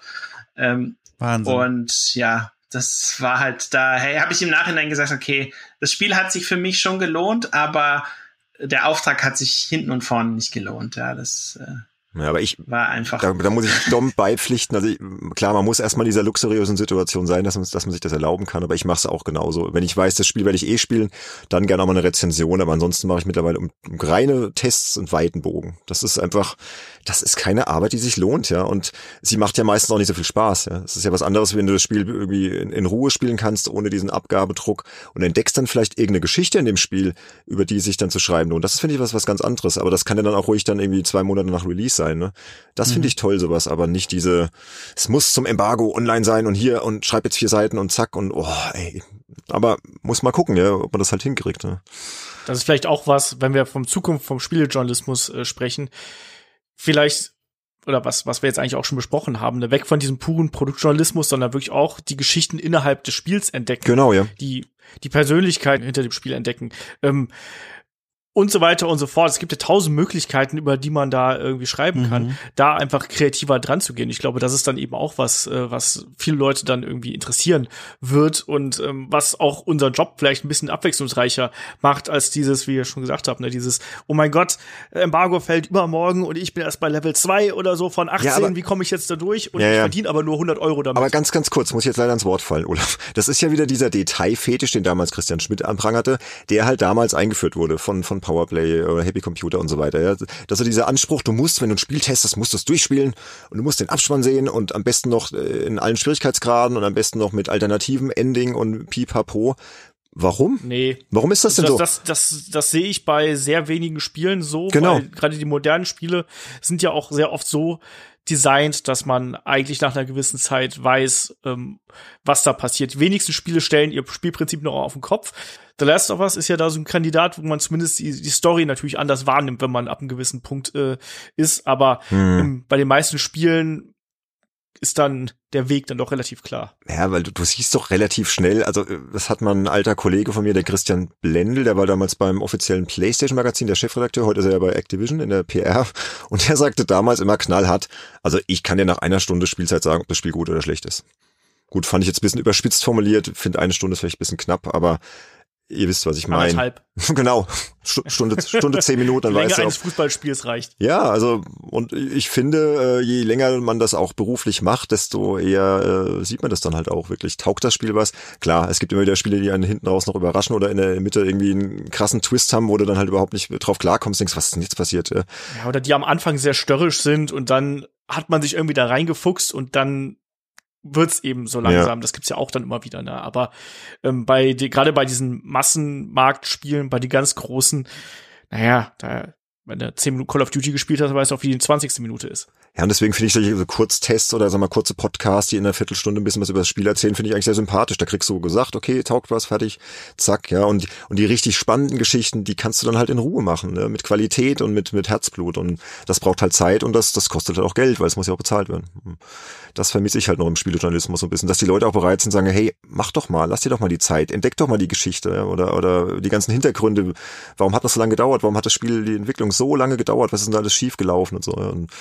Ähm, Wahnsinn. Und ja, das war halt da, hey, habe ich im Nachhinein gesagt, okay, das Spiel hat sich für mich schon gelohnt, aber der Auftrag hat sich hinten und vorne nicht gelohnt. Ja, das äh, ja, aber ich war einfach. Da, da muss ich [laughs] Dom beipflichten. Also ich, klar, man muss erstmal in dieser luxuriösen Situation sein, dass man, dass man sich das erlauben kann. Aber ich mache es auch genauso. Wenn ich weiß, das Spiel werde ich eh spielen, dann gerne auch mal eine Rezension. Aber ansonsten mache ich mittlerweile um, um reine Tests und Weitenbogen. Das ist einfach, das ist keine Arbeit, die sich lohnt, ja. Und sie macht ja meistens auch nicht so viel Spaß. Ja, es ist ja was anderes, wenn du das Spiel irgendwie in, in Ruhe spielen kannst, ohne diesen Abgabedruck und entdeckst dann vielleicht irgendeine Geschichte in dem Spiel, über die sich dann zu schreiben lohnt. Das finde ich was was ganz anderes. Aber das kann ja dann auch ruhig dann irgendwie zwei Monate nach Release sein. Ne? Das finde mhm. ich toll, sowas, aber nicht diese, es muss zum Embargo online sein und hier und schreib jetzt vier Seiten und zack und oh, ey. Aber muss mal gucken, ja, ob man das halt hinkriegt. Ne? Das ist vielleicht auch was, wenn wir vom Zukunft vom Spielejournalismus äh, sprechen, vielleicht oder was, was wir jetzt eigentlich auch schon besprochen haben, ne? weg von diesem puren Produktjournalismus, sondern wirklich auch die Geschichten innerhalb des Spiels entdecken. Genau, ja. Die, die Persönlichkeiten hinter dem Spiel entdecken. Ähm, und so weiter und so fort. Es gibt ja tausend Möglichkeiten, über die man da irgendwie schreiben mhm. kann, da einfach kreativer dran zu gehen. Ich glaube, das ist dann eben auch was, äh, was viele Leute dann irgendwie interessieren wird und ähm, was auch unseren Job vielleicht ein bisschen abwechslungsreicher macht als dieses, wie ihr schon gesagt habt, ne, dieses, oh mein Gott, Embargo fällt übermorgen und ich bin erst bei Level 2 oder so von 18, ja, aber, wie komme ich jetzt da durch? Und ja, ich verdiene aber nur 100 Euro damit. Aber ganz, ganz kurz, muss ich jetzt leider ins Wort fallen, Olaf. Das ist ja wieder dieser Detailfetisch, den damals Christian Schmidt anprangerte, der halt damals eingeführt wurde von, von Powerplay oder Happy Computer und so weiter. Ja. Das ist dieser Anspruch, du musst, wenn du ein Spiel testest, musst du es durchspielen und du musst den Abspann sehen und am besten noch äh, in allen Schwierigkeitsgraden und am besten noch mit alternativen Ending und pipapo. Warum? Nee. Warum ist das denn das, so? Das, das, das, das sehe ich bei sehr wenigen Spielen so. Genau. Weil gerade die modernen Spiele sind ja auch sehr oft so designt, dass man eigentlich nach einer gewissen Zeit weiß, ähm, was da passiert. Die wenigsten Spiele stellen ihr Spielprinzip noch auf den Kopf. The Last of Us ist ja da so ein Kandidat, wo man zumindest die, die Story natürlich anders wahrnimmt, wenn man ab einem gewissen Punkt äh, ist. Aber hm. im, bei den meisten Spielen ist dann der Weg dann doch relativ klar. Ja, weil du, du siehst doch relativ schnell, also äh, das hat man ein alter Kollege von mir, der Christian Blendl, der war damals beim offiziellen PlayStation-Magazin, der Chefredakteur, heute ist er ja bei Activision in der PR [laughs] und der sagte damals immer knallhart, also ich kann dir nach einer Stunde Spielzeit sagen, ob das Spiel gut oder schlecht ist. Gut, fand ich jetzt ein bisschen überspitzt formuliert, finde eine Stunde vielleicht ein bisschen knapp, aber Ihr wisst, was ich meine. [laughs] Genau. Stunde, Stunde zehn Minuten, dann [laughs] weißt du eines Fußballspiels reicht. Ja, also und ich finde, äh, je länger man das auch beruflich macht, desto eher äh, sieht man das dann halt auch wirklich. Taugt das Spiel was? Klar, es gibt immer wieder Spiele, die einen hinten raus noch überraschen oder in der Mitte irgendwie einen krassen Twist haben, wo du dann halt überhaupt nicht drauf klarkommst, denkst, was ist denn jetzt passiert? Ja. Ja, oder die am Anfang sehr störrisch sind und dann hat man sich irgendwie da reingefuchst und dann wird's eben so langsam. Ja. Das gibt's ja auch dann immer wieder. Ne? Aber ähm, bei die, gerade bei diesen Massenmarktspielen, bei die ganz großen, naja, da wenn du 10 Minuten Call of Duty gespielt hast, weißt du auch, wie die 20. Minute ist. Ja, und deswegen finde ich solche so Kurztests oder sag mal kurze Podcasts, die in einer Viertelstunde ein bisschen was über das Spiel erzählen, finde ich eigentlich sehr sympathisch. Da kriegst du gesagt, okay, taugt was, fertig, zack, ja. Und, und die richtig spannenden Geschichten, die kannst du dann halt in Ruhe machen, ne? mit Qualität und mit, mit Herzblut. Und das braucht halt Zeit und das, das kostet halt auch Geld, weil es muss ja auch bezahlt werden. Das vermisse ich halt noch im Spielejournalismus so ein bisschen, dass die Leute auch bereit sind, sagen, hey, mach doch mal, lass dir doch mal die Zeit, entdeck doch mal die Geschichte oder, oder die ganzen Hintergründe. Warum hat das so lange gedauert? Warum hat das Spiel, die Entwicklung so lange gedauert? Was ist denn da alles schief gelaufen und so? Und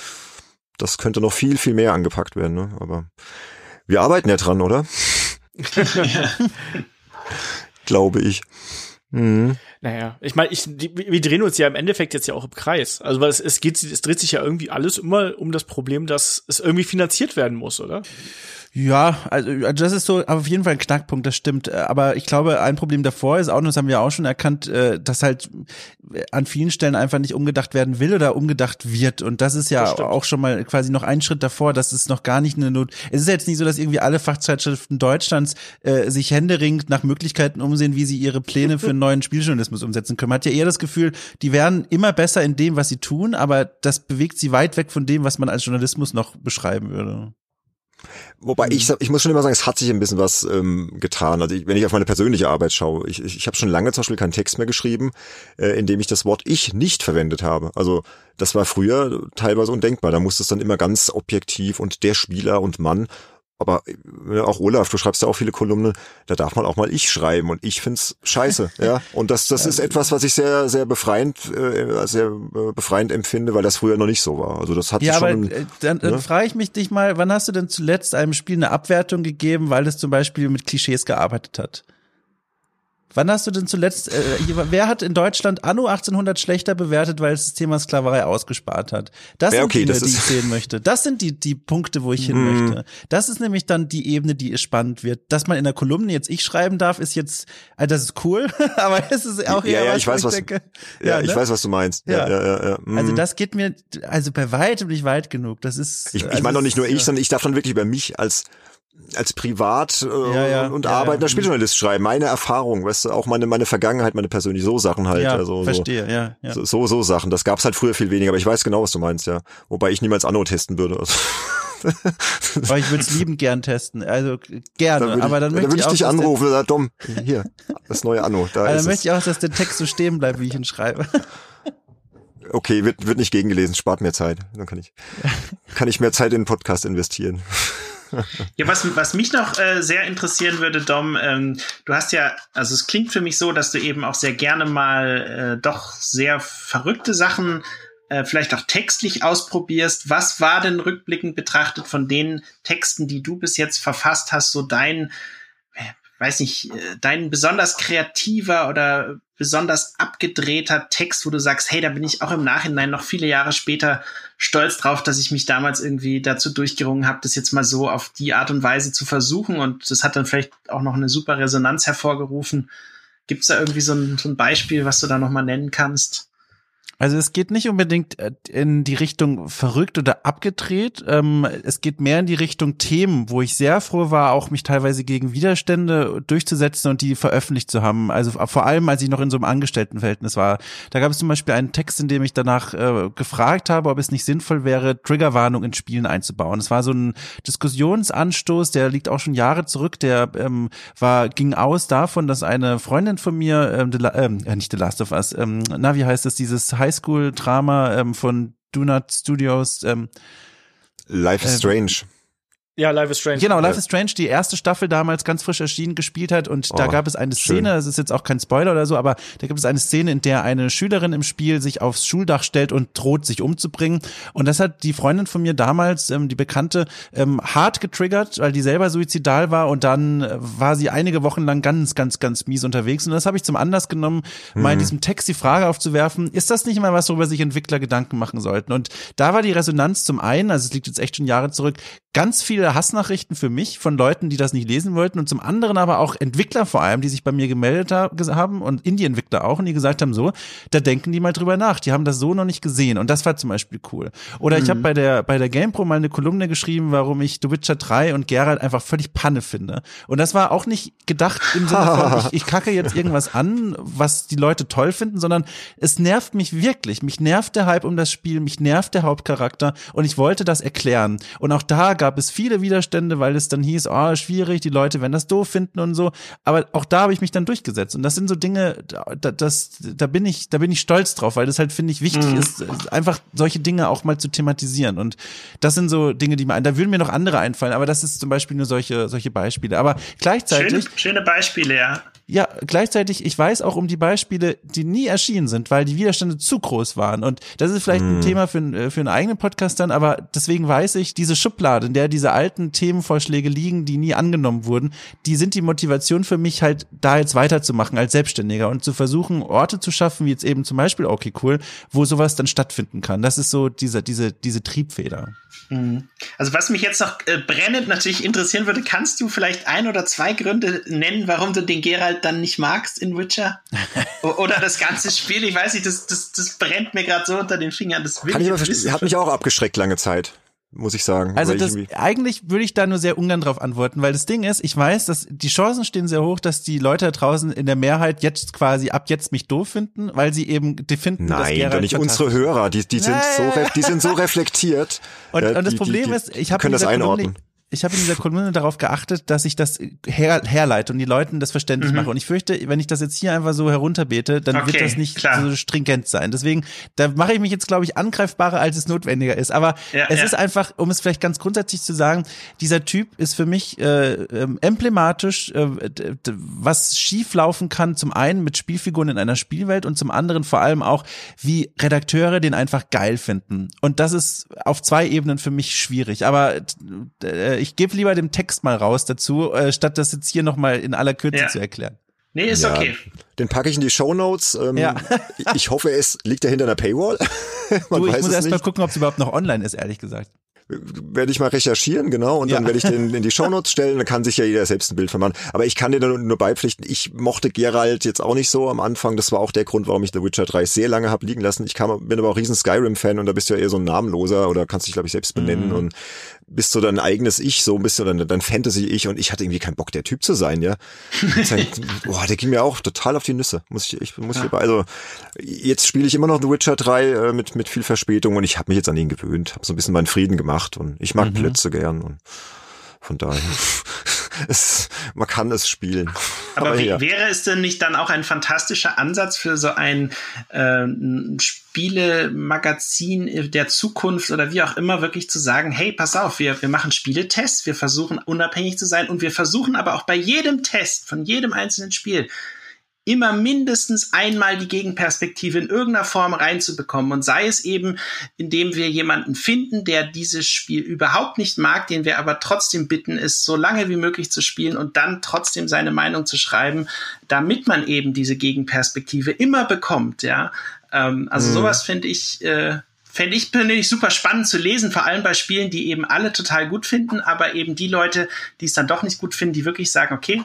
das könnte noch viel, viel mehr angepackt werden, ne? Aber wir arbeiten ja dran, oder? [laughs] Glaube ich. Mhm. Naja, ich meine, ich, wir drehen uns ja im Endeffekt jetzt ja auch im Kreis. Also weil es, es geht, es dreht sich ja irgendwie alles immer um das Problem, dass es irgendwie finanziert werden muss, oder? Ja, also das ist so auf jeden Fall ein Knackpunkt, das stimmt. Aber ich glaube, ein Problem davor ist auch, das haben wir auch schon erkannt, äh, dass halt an vielen Stellen einfach nicht umgedacht werden will oder umgedacht wird. Und das ist ja Das auch schon mal quasi noch ein Schritt davor, dass es noch gar nicht eine Not. Es ist jetzt nicht so, dass irgendwie alle Fachzeitschriften Deutschlands äh, sich händeringend nach Möglichkeiten umsehen, wie sie ihre Pläne für einen [laughs] neuen Spieljournalismus umsetzen können. Man hat ja eher das Gefühl, die werden immer besser in dem, was sie tun, aber das bewegt sie weit weg von dem, was man als Journalismus noch beschreiben würde. Wobei ich, sag- ich muss schon immer sagen, es hat sich ein bisschen was ähm, getan. Also ich, wenn ich auf meine persönliche Arbeit schaue, ich, ich, ich habe schon lange zum Beispiel keinen Text mehr geschrieben, äh, in dem ich das Wort ich nicht verwendet habe. Also das war früher teilweise undenkbar. Da musste es dann immer ganz objektiv und der Spieler und Mann. Aber äh, auch Olaf, du schreibst ja auch viele Kolumnen, da darf man auch mal ich schreiben und ich find's scheiße, [laughs] ja. Und das, das ist etwas, was ich sehr, sehr befreiend, äh, sehr äh, befreiend empfinde, weil das früher noch nicht so war. Also das hat Ja, sich aber schon. äh, dann, dann ne? frage ich mich dich mal, wann hast du denn zuletzt einem Spiel eine Abwertung gegeben, weil es zum Beispiel mit Klischees gearbeitet hat? Wann hast du denn zuletzt, äh, wer hat in Deutschland Anno 1800 schlechter bewertet, weil es das Thema Sklaverei ausgespart hat? Das Ja, sind okay, Dinge, das die ich sehen möchte. Das sind die, die Punkte, wo ich hin Mhm. möchte. Das ist nämlich dann die Ebene, die spannend wird. Dass man in der Kolumne jetzt ich schreiben darf, ist jetzt, also das ist cool, [laughs] aber es ist auch Ja, eher ja, was, ich weiß, was- denke, ja, ich ne? weiß, was du meinst. Ja, Ja. ja, ja, ja. Also das geht mir, also bei weitem nicht weit genug. Das ist. Ich, ich also meine doch nicht nur es- ich, sondern ich darf dann wirklich über mich als als Privat äh, Ja, ja, und ja, arbeitender ja. Spieljournalist schreiben, meine Erfahrung, weißt du, auch meine meine Vergangenheit, meine persönliche so Sachen halt, Ja, also verstehe, ja, ja. so, so so Sachen. Das gab's halt früher viel weniger, aber ich weiß genau, was du meinst, ja. Wobei ich niemals Anno testen würde. Also, [laughs] Aber ich würde es liebend gern testen. Also gerne. dann würde aber ich, dann dann möchte ich, ich auch, dich anrufen und sagen, Dom, hier, das neue Anno, da aber ist dann möchte ich auch, dass der Text so stehen bleibt, wie ich ihn schreibe. [laughs] Okay, wird wird nicht gegengelesen, spart mir Zeit. Dann kann ich [laughs] kann ich mehr Zeit in den Podcast investieren. Ja, was, was mich noch äh, sehr interessieren würde, Dom, ähm, du hast ja, also es klingt für mich so, dass du eben auch sehr gerne mal äh, doch sehr verrückte Sachen äh, vielleicht auch textlich ausprobierst. Was war denn rückblickend betrachtet von den Texten, die du bis jetzt verfasst hast, so dein, weiß nicht, äh, dein besonders kreativer oder besonders abgedrehter Text, wo du sagst, hey, da bin ich auch im Nachhinein noch viele Jahre später stolz drauf, dass ich mich damals irgendwie dazu durchgerungen habe, das jetzt mal so auf die Art und Weise zu versuchen. Und das hat dann vielleicht auch noch eine super Resonanz hervorgerufen. Gibt es da irgendwie so ein, so ein Beispiel, was du da noch mal nennen kannst? Also es geht nicht unbedingt äh, in die Richtung verrückt oder abgedreht. Ähm, es geht mehr in die Richtung Themen, wo ich sehr froh war, auch mich teilweise gegen Widerstände durchzusetzen und die veröffentlicht zu haben. Also vor allem, als ich noch in so einem Angestelltenverhältnis war. Da gab es zum Beispiel einen Text, in dem ich danach äh, gefragt habe, ob es nicht sinnvoll wäre, Triggerwarnung in Spielen einzubauen. Es war so ein Diskussionsanstoß, der liegt auch schon Jahre zurück. Der ähm, war ging aus davon, dass eine Freundin von mir, ähm, ähm, äh, nicht The Last of Us, ähm, na wie heißt das, dieses Highschool-Drama ähm, von Do Not Studios, ähm, Life is Äh, Strange. Ja, Life is Strange. Genau, Life is Strange, die erste Staffel damals ganz frisch erschienen, gespielt hat und oh, da gab es eine Szene, schön. das ist jetzt auch kein Spoiler oder so, aber da gibt es eine Szene, in der eine Schülerin im Spiel sich aufs Schuldach stellt und droht, sich umzubringen. Und das hat die Freundin von mir damals, ähm, die Bekannte, ähm, hart getriggert, weil die selber suizidal war und dann äh, war sie einige Wochen lang ganz, ganz, ganz mies unterwegs. Und das habe ich zum Anlass genommen, mhm. mal in diesem Text die Frage aufzuwerfen, ist das nicht mal was, worüber sich Entwickler Gedanken machen sollten? Und da war die Resonanz zum einen, also es liegt jetzt echt schon Jahre zurück, ganz viele Hassnachrichten für mich von Leuten, die das nicht lesen wollten und zum anderen aber auch Entwickler vor allem, die sich bei mir gemeldet haben und Indie-Entwickler auch und die gesagt haben so, da denken die mal drüber nach, die haben das so noch nicht gesehen und das war zum Beispiel cool. Oder mhm. ich habe bei der bei der GamePro mal eine Kolumne geschrieben, warum ich The Witcher 3 und Geralt einfach völlig Panne finde und das war auch nicht gedacht im Sinne von [laughs] ich, ich kacke jetzt irgendwas an, was die Leute toll finden, sondern es nervt mich wirklich, mich nervt der Hype um das Spiel, mich nervt der Hauptcharakter und ich wollte das erklären und auch da gab es viele Widerstände, weil es dann hieß, oh, schwierig, die Leute werden das doof finden und so. Aber auch da habe ich mich dann durchgesetzt. Und das sind so Dinge, da, das, da bin ich, da bin ich stolz drauf, weil das halt, finde ich, wichtig mhm. ist, einfach solche Dinge auch mal zu thematisieren. Und das sind so Dinge, die mir, da würden mir noch andere einfallen, aber das ist zum Beispiel nur solche, solche Beispiele. Aber gleichzeitig. Schöne, schöne Beispiele, ja. Ja, gleichzeitig, ich weiß auch um die Beispiele, die nie erschienen sind, weil die Widerstände zu groß waren. Und das ist vielleicht ein mhm. Thema für, äh, für einen eigenen Podcast dann, aber deswegen weiß ich, diese Schublade, in der diese alten Themenvorschläge liegen, die nie angenommen wurden, die sind die Motivation für mich halt, da jetzt weiterzumachen als Selbstständiger und zu versuchen, Orte zu schaffen, wie jetzt eben zum Beispiel Okay Cool, wo sowas dann stattfinden kann. Das ist so diese, diese, diese Triebfeder. Mhm. Also was mich jetzt noch äh, brennend natürlich interessieren würde, kannst du vielleicht ein oder zwei Gründe nennen, warum du den Geralt dann nicht magst in Witcher? oder das ganze Spiel? Ich weiß nicht, das, das, das brennt mir gerade so unter den Fingern. Das will Kann ich aber verstehen. Hat mich auch abgeschreckt lange Zeit muss ich sagen. Also das, eigentlich würde ich da nur sehr ungern drauf antworten, weil das Ding ist, ich weiß, dass die Chancen stehen sehr hoch, dass die Leute da draußen in der Mehrheit jetzt quasi ab jetzt mich doof finden, weil sie eben die finden, Nein, dass doch nicht unsere Hörer, die, die sind so, [laughs] die sind so reflektiert. Und, ja, und das die, Problem die, ist, ich habe das einordnen. Kolumne, ich habe in dieser Kolumne darauf geachtet, dass ich das her, herleite und die Leuten das verständlich mhm. mache. Und ich fürchte, wenn ich das jetzt hier einfach so herunterbete, dann okay, wird das nicht klar. so stringent sein. Deswegen, da mache ich mich jetzt, glaube ich, angreifbarer, als es notwendiger ist. Aber ja, es ja. ist einfach, um es vielleicht ganz grundsätzlich zu sagen, dieser Typ ist für mich äh, ähm, emblematisch, äh, was schief laufen kann, zum einen mit Spielfiguren in einer Spielwelt und zum anderen vor allem auch, wie Redakteure den einfach geil finden. Und das ist auf zwei Ebenen für mich schwierig. Aber äh, ich gebe lieber dem Text mal raus dazu, äh, statt das jetzt hier nochmal in aller Kürze ja. zu erklären. Nee, ist ja, okay. Den packe ich in die Show Notes. Ähm, ja. [laughs] ich hoffe, es liegt da hinter einer Paywall. [laughs] du, ich muss erst mal gucken, ob es überhaupt noch online ist, ehrlich gesagt werde ich mal recherchieren, genau, und dann ja. werde ich den [laughs] in die Shownotes stellen, dann kann sich ja jeder selbst ein Bild von machen. Aber ich kann dir dann nur beipflichten, ich mochte Geralt jetzt auch nicht so am Anfang, das war auch der Grund, warum ich The Witcher 3 sehr lange habe liegen lassen. Ich kam, bin aber auch riesen Skyrim-Fan und da bist du ja eher so ein Namenloser oder kannst dich, glaube ich, selbst benennen mhm. und bist so dein eigenes Ich, so ein bisschen dein, dein Fantasy-Ich und ich hatte irgendwie keinen Bock, der Typ zu sein, ja. Halt, [laughs] boah, der ging mir auch total auf die Nüsse, muss ich, ich muss ja. ich, also jetzt spiele ich immer noch The Witcher 3 äh, mit, mit viel Verspätung und ich habe mich jetzt an ihn gewöhnt, habe so ein bisschen meinen Frieden gemacht und ich mag mhm. Blitze gern und von daher, [laughs] es, man kann es spielen. Aber, Aber ja. wäre es denn nicht dann auch ein fantastischer Ansatz für so ein äh, Spielemagazin der Zukunft oder wie auch immer, wirklich zu sagen, hey, pass auf, wir, wir machen Spieletests, wir versuchen unabhängig zu sein und wir versuchen aber auch bei jedem Test von jedem einzelnen Spiel immer mindestens einmal die Gegenperspektive in irgendeiner Form reinzubekommen. Und sei es eben, indem wir jemanden finden, der dieses Spiel überhaupt nicht mag, den wir aber trotzdem bitten, es so lange wie möglich zu spielen und dann trotzdem seine Meinung zu schreiben, damit man eben diese Gegenperspektive immer bekommt, ja. Ähm, also mhm. sowas finde ich, äh, fände ich persönlich super spannend zu lesen, vor allem bei Spielen, die eben alle total gut finden, aber eben die Leute, die es dann doch nicht gut finden, die wirklich sagen, okay,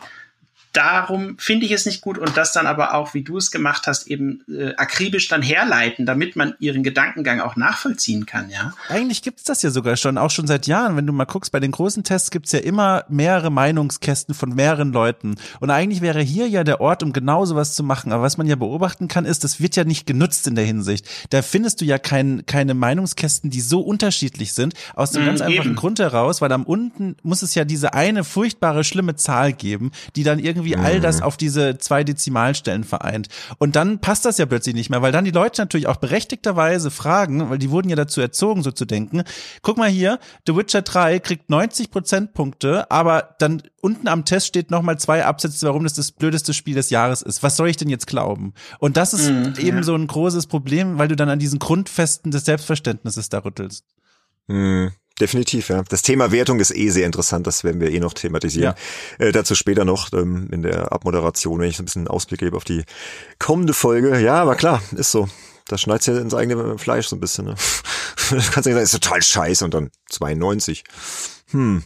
darum finde ich es nicht gut und das dann aber auch, wie du es gemacht hast, eben äh, akribisch dann herleiten, damit man ihren Gedankengang auch nachvollziehen kann, ja. Eigentlich gibt's das ja sogar schon, auch schon seit Jahren. Wenn du mal guckst, bei den großen Tests gibt's ja immer mehrere Meinungskästen von mehreren Leuten. Und eigentlich wäre hier ja der Ort, um genau sowas zu machen. Aber was man ja beobachten kann, ist, das wird ja nicht genutzt in der Hinsicht. Da findest du ja kein, keine Meinungskästen, die so unterschiedlich sind, aus dem mm, ganz einfachen eben. Grund heraus, weil am unten muss es ja diese eine furchtbare, schlimme Zahl geben, die dann irgendwie irgendwie all das auf diese zwei Dezimalstellen vereint. Und dann passt das ja plötzlich nicht mehr, weil dann die Leute natürlich auch berechtigterweise fragen, weil die wurden ja dazu erzogen, so zu denken. Guck mal hier, The Witcher 3 kriegt 90 Prozentpunkte, aber dann unten am Test steht nochmal zwei Absätze, warum das das blödeste Spiel des Jahres ist. Was soll ich denn jetzt glauben? Und das ist mm, eben ja. so ein großes Problem, weil du dann an diesen Grundfesten des Selbstverständnisses da rüttelst. Mm. Definitiv, ja. Das Thema Wertung ist eh sehr interessant, das werden wir eh noch thematisieren. Ja. Äh, dazu später noch ähm, in der Abmoderation, wenn ich so ein bisschen einen Ausblick gebe auf die kommende Folge. Ja, aber klar, ist so. Da schneidest ja ins eigene Fleisch so ein bisschen. Ne? [laughs] du kannst ja sagen, ist total scheiße und dann 92. Hm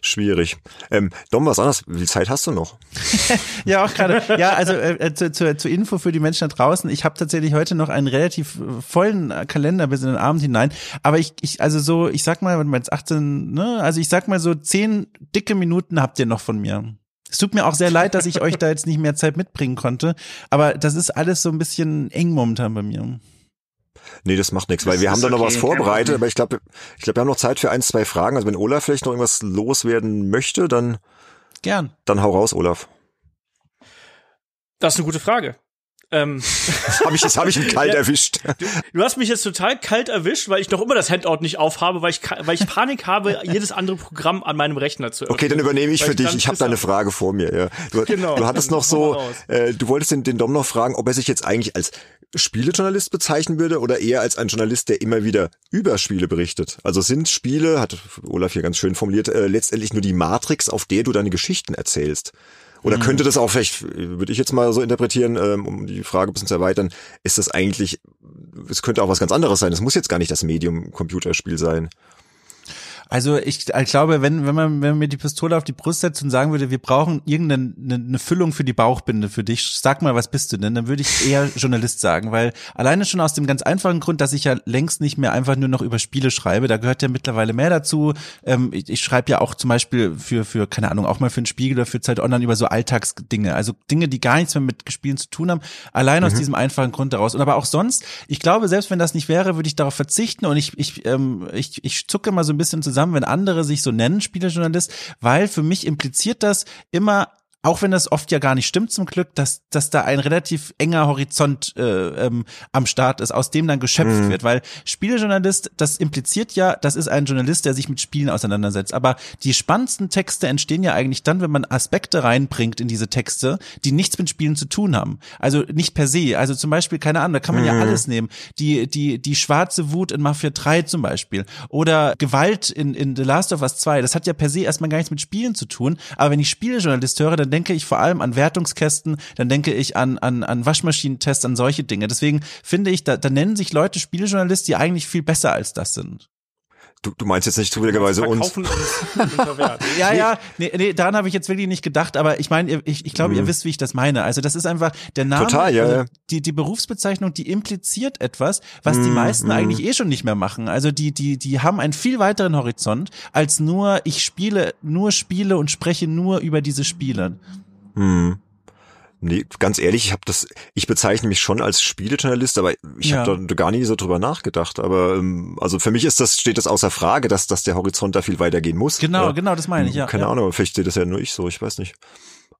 schwierig. Ähm, Dom, was anderes? Wie viel Zeit hast du noch? [laughs] ja, auch gerade. Ja, also äh, äh, zu, zu, zur Info für die Menschen da draußen. Ich habe tatsächlich heute noch einen relativ äh, vollen Kalender bis in den Abend hinein. Aber ich, ich also so, ich sag mal, wenn man jetzt 18, ne, also ich sag mal so zehn dicke Minuten habt ihr noch von mir. Es tut mir auch sehr leid, dass ich euch da jetzt nicht mehr Zeit mitbringen konnte. Aber das ist alles so ein bisschen eng momentan bei mir. Nee, das macht nichts, weil wir haben da noch was vorbereitet, aber ich glaube, ich glaube, wir haben noch Zeit für ein, zwei Fragen. Also wenn Olaf vielleicht noch irgendwas loswerden möchte, dann gern. Dann hau raus, Olaf. Das ist eine gute Frage. Ähm. [laughs] Das habe ich, das hab ich ihn kalt ja, erwischt. Du, du, hast mich jetzt total kalt erwischt, weil ich noch immer das Handout nicht aufhabe, weil ich, weil ich Panik habe, jedes andere Programm an meinem Rechner zu öffnen. Okay, dann übernehme ich für dich. Ich habe da eine Frage vor mir. Ja. Du, genau, du hattest noch so, äh, du wolltest den, den Dom noch fragen, ob er sich jetzt eigentlich als Spielejournalist bezeichnen würde oder eher als ein Journalist, der immer wieder über Spiele berichtet. Also sind Spiele, hat Olaf hier ganz schön formuliert, äh, letztendlich nur die Matrix, auf der du deine Geschichten erzählst. Oder mhm. könnte das auch vielleicht, würde ich jetzt mal so interpretieren, ähm, um die Frage ein bisschen zu erweitern, ist das eigentlich, es könnte auch was ganz anderes sein. Es muss jetzt gar nicht das Medium Computerspiel sein. Also ich, ich glaube, wenn, wenn man, wenn man mir die Pistole auf die Brust setzt und sagen würde, wir brauchen irgendeine eine, eine Füllung für die Bauchbinde für dich, sag mal, was bist du denn? Dann würde ich eher [laughs] Journalist sagen, weil alleine schon aus dem ganz einfachen Grund, dass ich ja längst nicht mehr einfach nur noch über Spiele schreibe, da gehört ja mittlerweile mehr dazu. Ähm, ich, ich schreibe ja auch zum Beispiel für, für, keine Ahnung, auch mal für einen Spiegel oder für Zeit Online über so Alltagsdinge, also Dinge, die gar nichts mehr mit Spielen zu tun haben, allein mhm. aus diesem einfachen Grund daraus. Und aber auch sonst, ich glaube, selbst wenn das nicht wäre, würde ich darauf verzichten und ich, ich, ähm, ich, ich zucke mal so ein bisschen zusammen zusammen, wenn andere sich so nennen, Spielejournalist, weil für mich impliziert das immer auch wenn das oft ja gar nicht stimmt zum Glück, dass, dass da ein relativ enger Horizont äh, ähm, am Start ist, aus dem dann geschöpft mhm. wird. Weil Spielejournalist, das impliziert ja, das ist ein Journalist, der sich mit Spielen auseinandersetzt. Aber die spannendsten Texte entstehen ja eigentlich dann, wenn man Aspekte reinbringt in diese Texte, die nichts mit Spielen zu tun haben. Also nicht per se. Also zum Beispiel, keine Ahnung, da kann man mhm. ja alles nehmen. Die, die, die schwarze Wut in Mafia 3 zum Beispiel. Oder Gewalt in, in The Last of Us 2. Das hat ja per se erstmal gar nichts mit Spielen zu tun. Aber wenn ich Spielejournalist höre, dann denke ich vor allem an Wertungskästen, dann denke ich an, an, an Waschmaschinentests, an solche Dinge. Deswegen finde ich, da, da nennen sich Leute Spielejournalist, die eigentlich viel besser als das sind. Du, du meinst jetzt nicht zufälligerweise uns. [laughs] [laughs] ja, ja, nee, nee daran habe ich jetzt wirklich nicht gedacht, aber ich meine, ich, ich glaube, mhm. ihr wisst, wie ich das meine. Also das ist einfach der Name, Total, ja, also ja. Die, die Berufsbezeichnung, die impliziert etwas, was mhm. die meisten mhm. eigentlich eh schon nicht mehr machen. Also die, die, die haben einen viel weiteren Horizont als nur, ich spiele nur Spiele und spreche nur über diese Spiele. Hm. Nee, ganz ehrlich, ich habe das, ich bezeichne mich schon als Spielejournalist, aber ich ja. habe da gar nie so drüber nachgedacht. Aber ähm, also für mich ist das, steht das außer Frage, dass, dass der Horizont da viel weiter gehen muss. Genau, ja. genau, das meine ich, ja. Keine ja. Ahnung, vielleicht sehe das ja nur ich so, ich weiß nicht.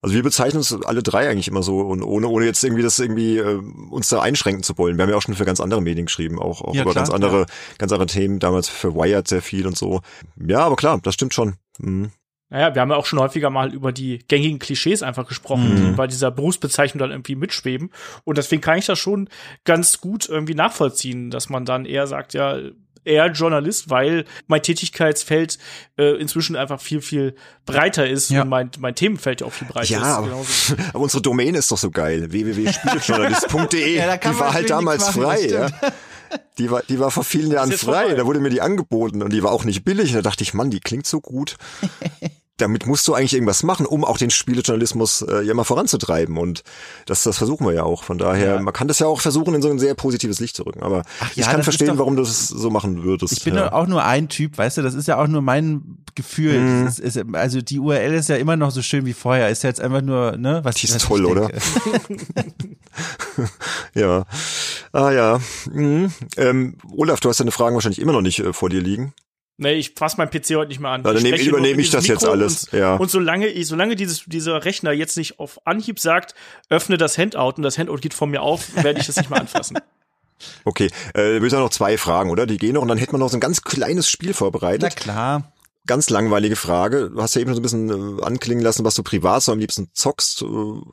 Also wir bezeichnen uns alle drei eigentlich immer so und ohne ohne jetzt irgendwie das irgendwie äh, uns da einschränken zu wollen. Wir haben ja auch schon für ganz andere Medien geschrieben, auch, auch ja, über klar, ganz andere ja. ganz andere Themen. Damals für Wired sehr viel und so. Ja, aber klar, das stimmt schon. Mhm. Naja, wir haben ja auch schon häufiger mal über die gängigen Klischees einfach gesprochen, mhm. die bei dieser Berufsbezeichnung dann irgendwie mitschweben. Und deswegen kann ich das schon ganz gut irgendwie nachvollziehen, dass man dann eher sagt, ja, eher Journalist, weil mein Tätigkeitsfeld äh, inzwischen einfach viel, viel breiter ist ja. und mein, mein Themenfeld ja auch viel breiter ja, ist. Ja, [laughs] aber unsere Domain ist doch so geil. www.spielejournalist.de. [laughs] ja, die war halt damals frei, ja. Die war, die war vor vielen Jahren frei. Vorbei. Da wurde mir die angeboten und die war auch nicht billig. Da dachte ich, Mann, die klingt so gut. [laughs] damit musst du eigentlich irgendwas machen, um auch den Spielejournalismus äh, ja mal voranzutreiben. Und das, das versuchen wir ja auch. Von daher, ja. man kann das ja auch versuchen, in so ein sehr positives Licht zu rücken. Aber Ach, ich kann verstehen, doch, warum du das so machen würdest. Ich bin ja. auch nur ein Typ, weißt du, das ist ja auch nur mein Gefühl. Mhm. Ist, ist, also die URL ist ja immer noch so schön wie vorher. Ist ja jetzt einfach nur, ne, was Die ist was toll, oder? [laughs] ja. Ah ja. Mhm. Ähm, Olaf, du hast deine Fragen wahrscheinlich immer noch nicht äh, vor dir liegen. Nee, ich fasse mein PC heute nicht mehr an. Na, dann ich nehm, übernehme ich das jetzt alles. Und, ja. und solange, ich, solange dieses, dieser Rechner jetzt nicht auf Anhieb sagt, öffne das Handout und das Handout geht von mir auf, werde ich das nicht mehr anfassen. [laughs] Okay, äh, wir noch zwei Fragen, oder? Die gehen noch und dann hätten wir noch so ein ganz kleines Spiel vorbereitet. Na klar. Ganz langweilige Frage. Du hast ja eben so ein bisschen äh, anklingen lassen, was du privat so am liebsten zockst, äh,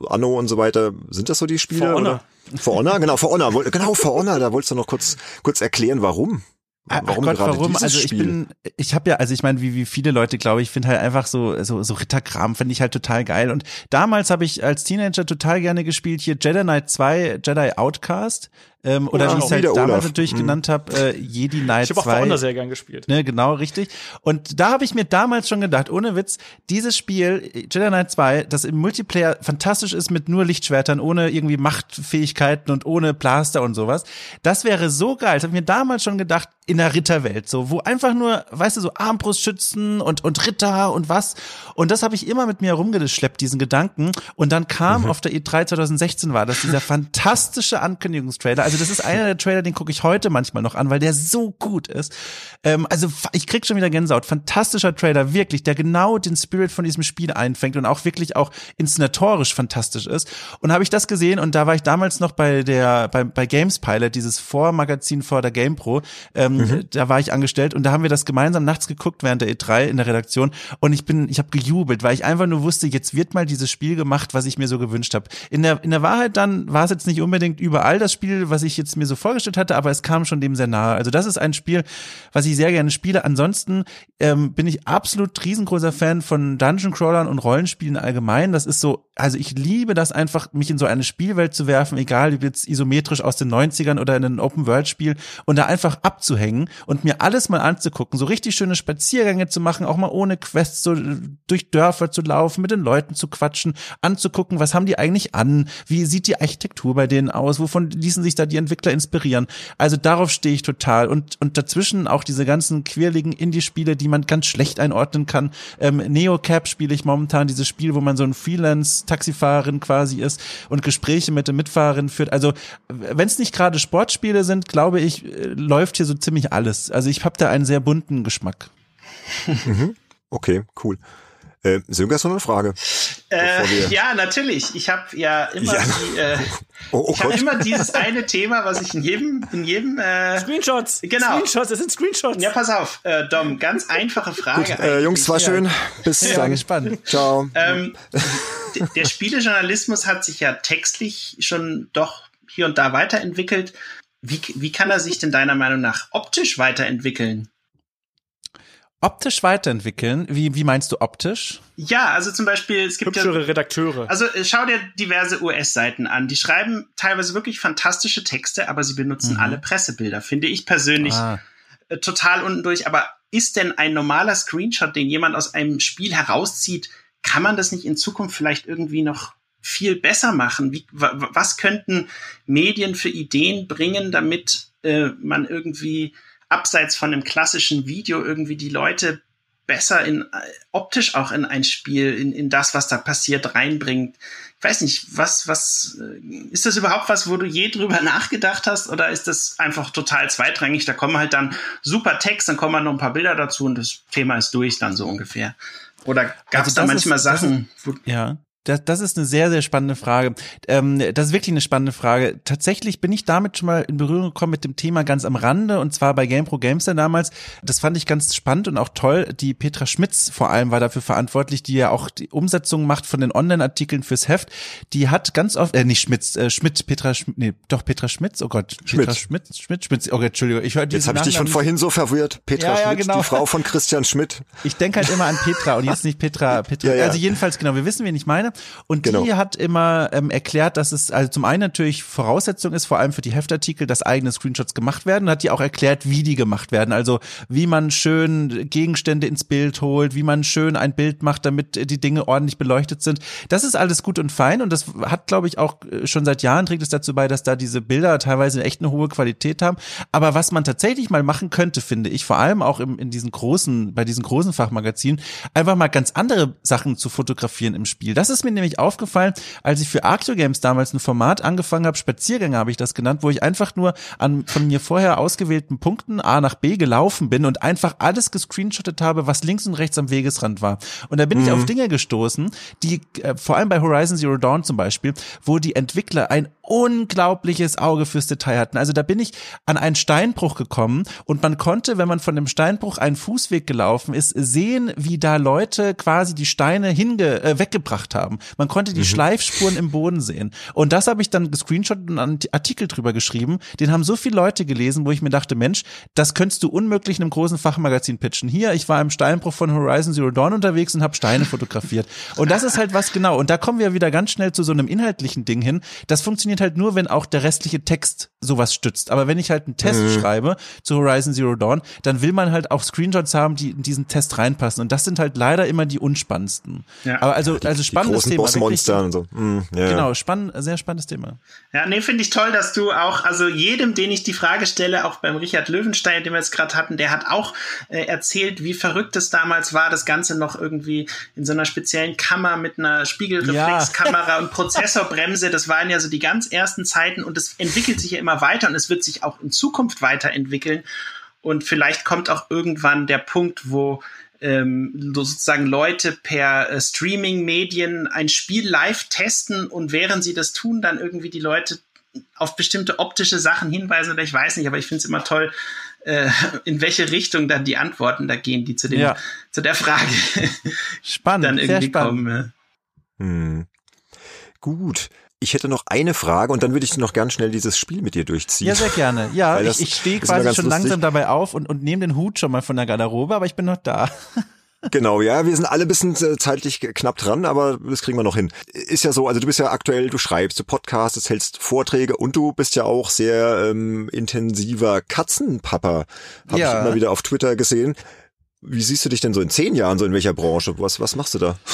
Anno und so weiter. Sind das so die Spiele? For Honor. Oder? For Honor, genau, For Honor. Genau, For Honor. Da wolltest du noch kurz, kurz erklären, warum. Warum Ach Gott, warum? Also ich Spiel? bin, ich habe ja, also ich meine, wie, wie viele Leute, glaube ich, finde halt einfach so, so, so Ritterkram, finde ich halt total geil. Und damals habe ich als Teenager total gerne gespielt hier Jedi Knight 2, Jedi Outcast. Ähm, oder Ja, wie ich es halt damals Olaf. natürlich Mhm. genannt habe, äh, Jedi Knight Ich habe auch 2. Honor sehr gern gespielt. Ne, genau, richtig. Und da habe ich mir damals schon gedacht, ohne Witz, dieses Spiel, Jedi Knight 2, das im Multiplayer fantastisch ist mit nur Lichtschwertern, ohne irgendwie Machtfähigkeiten und ohne Blaster und sowas, das wäre so geil. Das habe ich mir damals schon gedacht, in der Ritterwelt, so, wo einfach nur, weißt du, so Armbrustschützen und, und Ritter und was. Und das habe ich immer mit mir herumgeschleppt, diesen Gedanken. Und dann kam auf der E3 2016 war das dieser fantastische Ankündigungstrailer. Also das ist einer der Trailer, den gucke ich heute manchmal noch an, weil der so gut ist. Ähm, also ich krieg schon wieder Gänsehaut. Fantastischer Trailer, wirklich, der genau den Spirit von diesem Spiel einfängt und auch wirklich auch inszenatorisch fantastisch ist. Und habe ich das gesehen und da war ich damals noch bei der bei, bei Games Pilot, dieses Vormagazin vor der GamePro. Ähm, Da war ich angestellt und da haben wir das gemeinsam nachts geguckt während der E3 in der Redaktion und ich bin ich habe gejubelt, weil ich einfach nur wusste, jetzt wird mal dieses Spiel gemacht, was ich mir so gewünscht habe. In der in der Wahrheit dann war es jetzt nicht unbedingt überall das Spiel, was ich jetzt mir so vorgestellt hatte, aber es kam schon dem sehr nahe. Also das ist ein Spiel, was ich sehr gerne spiele. Ansonsten ähm, bin ich absolut riesengroßer Fan von Dungeon Crawlern und Rollenspielen allgemein. Das ist so, also ich liebe das einfach, mich in so eine Spielwelt zu werfen, egal ob jetzt isometrisch aus den 90ern oder in ein Open-World-Spiel und da einfach abzuhängen und mir alles mal anzugucken, so richtig schöne Spaziergänge zu machen, auch mal ohne Quests so durch Dörfer zu laufen, mit den Leuten zu quatschen, anzugucken, was haben die eigentlich an, wie sieht die Architektur bei denen aus, wovon ließen sich da die Entwickler inspirieren. Also darauf stehe ich total und und dazwischen auch diese ganzen quirligen Indie-Spiele, die man ganz schlecht einordnen kann. Ähm, Neocap spiele ich momentan, dieses Spiel, wo man so ein Freelance-Taxifahrerin quasi ist und Gespräche mit den Mitfahrerinnen führt. Also wenn es nicht gerade Sportspiele sind, glaube ich, äh, läuft hier so ziemlich alles. Also ich habe da einen sehr bunten Geschmack. [laughs] Okay, cool. Äh, Sönke, hast du noch eine Frage? Äh, ja, natürlich. Ich habe ja immer Ja. die, äh, [laughs] Oh, oh ich Gott. immer dieses eine Thema, was ich in jedem, in jedem, äh, Screenshots. Genau. Screenshots, das sind Screenshots. ja, pass auf, äh, Dom, ganz einfache Frage. Äh, Jungs, war schön. Bis Ja, dann. gespannt. Ciao. Ähm, der Spielejournalismus hat sich ja textlich schon doch hier und da weiterentwickelt. Wie, wie kann er sich denn deiner Meinung nach optisch weiterentwickeln? Optisch weiterentwickeln, wie, wie meinst du optisch? Ja, also zum Beispiel, es gibt ja Hübschere Redakteure. Also äh, schau dir diverse US-Seiten an. Die schreiben teilweise wirklich fantastische Texte, aber sie benutzen alle Pressebilder. Finde ich persönlich Ah. äh, total unten durch. Aber ist denn ein normaler Screenshot, den jemand aus einem Spiel herauszieht, kann man das nicht in Zukunft vielleicht irgendwie noch viel besser machen? Wie, wa- wa- was könnten Medien für Ideen bringen, damit äh, man irgendwie abseits von einem klassischen Video irgendwie die Leute besser in äh, optisch auch in ein Spiel, in, in das, was da passiert, reinbringt. Ich weiß nicht, was, was, äh, ist das überhaupt was, wo du je drüber [laughs] nachgedacht hast, oder ist das einfach total zweitrangig? Da kommen halt dann super Text, dann kommen halt noch ein paar Bilder dazu und das Thema ist durch dann so ungefähr. Oder gab es Also da manchmal ist- Sachen, wo, Ja. Das, das ist eine sehr, sehr spannende Frage. Ähm, das ist wirklich eine spannende Frage. Tatsächlich bin ich damit schon mal in Berührung gekommen mit dem Thema ganz am Rande und zwar bei GamePro Gamester damals. Das fand ich ganz spannend und auch toll. Die Petra Schmitz vor allem war dafür verantwortlich, die ja auch die Umsetzung macht von den Online-Artikeln fürs Heft. Die hat ganz oft, äh, nicht Schmitz, äh, Schmidt, Petra Schmidt, nee, doch Petra Schmitz, oh Gott, Petra Schmidt. Schmitz, Schmidt, Schmitz, oh Gott, Entschuldigung, ich Jetzt habe ich dich von vorhin so verwirrt. Petra Ja, ja, Schmidt, genau. die Frau von Christian Schmidt. Ich denke halt immer an Petra und jetzt nicht Petra. [laughs] Petra. Ja. Also jedenfalls genau, wir wissen, wen ich meine. Und Genau. die hat immer ähm, erklärt, dass es also zum einen natürlich Voraussetzung ist, vor allem für die Heftartikel, dass eigene Screenshots gemacht werden. Und hat die auch erklärt, wie die gemacht werden. Also wie man schön Gegenstände ins Bild holt, wie man schön ein Bild macht, damit die Dinge ordentlich beleuchtet sind. Das ist alles gut und fein und das hat, glaube ich, auch äh, schon seit Jahren trägt es dazu bei, dass da diese Bilder teilweise echt eine hohe Qualität haben. Aber was man tatsächlich mal machen könnte, finde ich, vor allem auch im, in diesen großen, bei diesen großen Fachmagazinen, einfach mal ganz andere Sachen zu fotografieren im Spiel. Das ist ist mir nämlich aufgefallen, als ich für Arcto Games damals ein Format angefangen habe, Spaziergänge habe ich das genannt, wo ich einfach nur an von mir vorher ausgewählten Punkten A nach B gelaufen bin und einfach alles gescreenshottet habe, was links und rechts am Wegesrand war. Und da bin mhm. ich auf Dinge gestoßen, die äh, vor allem bei Horizon Zero Dawn zum Beispiel, wo die Entwickler ein unglaubliches Auge fürs Detail hatten. Also da bin ich an einen Steinbruch gekommen und man konnte, wenn man von dem Steinbruch einen Fußweg gelaufen ist, sehen, wie da Leute quasi die Steine hinge äh, weggebracht haben. Man konnte die mhm. Schleifspuren im Boden sehen. Und das habe ich dann gescreenshot und einen Artikel drüber geschrieben. Den haben so viele Leute gelesen, wo ich mir dachte, Mensch, das könntest du unmöglich in einem großen Fachmagazin pitchen. Hier, ich war im Steinbruch von Horizon Zero Dawn unterwegs und habe Steine fotografiert. Und das ist halt was genau. Und da kommen wir wieder ganz schnell zu so einem inhaltlichen Ding hin. Das funktioniert halt nur, wenn auch der restliche Text sowas stützt. Aber wenn ich halt einen Test mhm. schreibe zu Horizon Zero Dawn, dann will man halt auch Screenshots haben, die in diesen Test reinpassen. Und das sind halt leider immer die unspannendsten. Ja. Aber also, also spannendes die Thema. Bossmonster und so. Mhm, ja, genau, spannend, sehr spannendes Thema. Ja, nee, finde ich toll, dass du auch, also jedem, den ich die Frage stelle, auch beim Richard Löwenstein, den wir jetzt gerade hatten, der hat auch äh, erzählt, wie verrückt es damals war, das Ganze noch irgendwie in so einer speziellen Kammer mit einer Spiegelreflexkamera ja. und Prozessorbremse. Das waren ja so die ganz ersten Zeiten und es entwickelt sich ja immer weiter und es wird sich auch in Zukunft weiterentwickeln. Und vielleicht kommt auch irgendwann der Punkt, wo ähm, sozusagen Leute per äh, Streaming-Medien ein Spiel live testen und während sie das tun, dann irgendwie die Leute auf bestimmte optische Sachen hinweisen oder ich weiß nicht, aber ich finde es immer toll, äh, in welche Richtung dann die Antworten da gehen, die zu, dem, ja. zu der Frage spannend, [laughs] dann irgendwie sehr spannend. kommen. Hm. Gut, ich hätte noch eine Frage und dann würde ich noch ganz schnell dieses Spiel mit dir durchziehen. Ja, sehr gerne. Ja, ich, ich stehe quasi schon lustig. langsam dabei auf und, und nehme den Hut schon mal von der Garderobe, aber ich bin noch da. [laughs] Genau, ja, wir sind alle ein bisschen äh, zeitlich knapp dran, aber das kriegen wir noch hin. Ist ja so, also du bist ja aktuell, du schreibst, du podcastest, hältst Vorträge und du bist ja auch sehr ähm, intensiver Katzenpapa, habe ja. ich immer wieder auf Twitter gesehen. Wie siehst du dich denn so in zehn Jahren so in welcher Branche? Was, was machst du da? [laughs]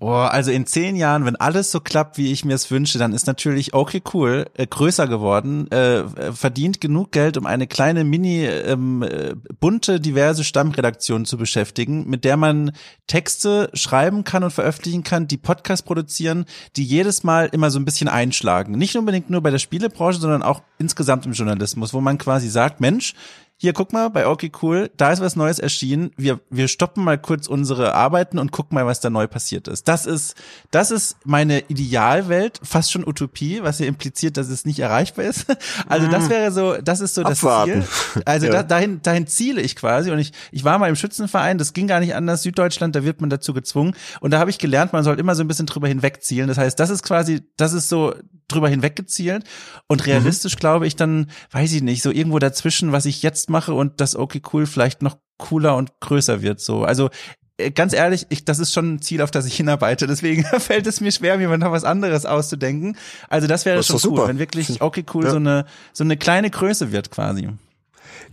Oh, also in zehn Jahren, wenn alles so klappt, wie ich mir es wünsche, dann ist natürlich okay cool äh, größer geworden, äh, verdient genug Geld, um eine kleine mini ähm, äh, bunte diverse Stammredaktion zu beschäftigen, mit der man Texte schreiben kann und veröffentlichen kann, die Podcast produzieren, die jedes Mal immer so ein bisschen einschlagen. Nicht unbedingt nur bei der Spielebranche, sondern auch insgesamt im Journalismus, wo man quasi sagt, Mensch, hier guck mal, bei Okay Cool, da ist was Neues erschienen. Wir, wir stoppen mal kurz unsere Arbeiten und gucken mal, was da neu passiert ist. Das ist, das ist meine Idealwelt, fast schon Utopie, was ja impliziert, dass es nicht erreichbar ist. [laughs] Also das mhm. wäre so, das ist so Abwarten. das Ziel. [laughs] Also ja. da, dahin, dahin ziele ich quasi. Und ich, ich war mal im Schützenverein, das ging gar nicht anders. Süddeutschland, da wird man dazu gezwungen. Und da habe ich gelernt, man soll immer so ein bisschen drüber hinwegzielen. Das heißt, das ist quasi, das ist so drüber hinweggezielt. Und realistisch mhm. glaube ich dann, weiß ich nicht, so irgendwo dazwischen, was ich jetzt mache und das okay cool vielleicht noch cooler und größer wird. So, also äh, ganz ehrlich, ich, das ist schon ein Ziel, auf das ich hinarbeite. [laughs] Deswegen fällt es mir schwer, mir noch was anderes auszudenken. Also das wäre schon cool, super. wenn wirklich okay cool ja. so eine so eine kleine Größe wird quasi.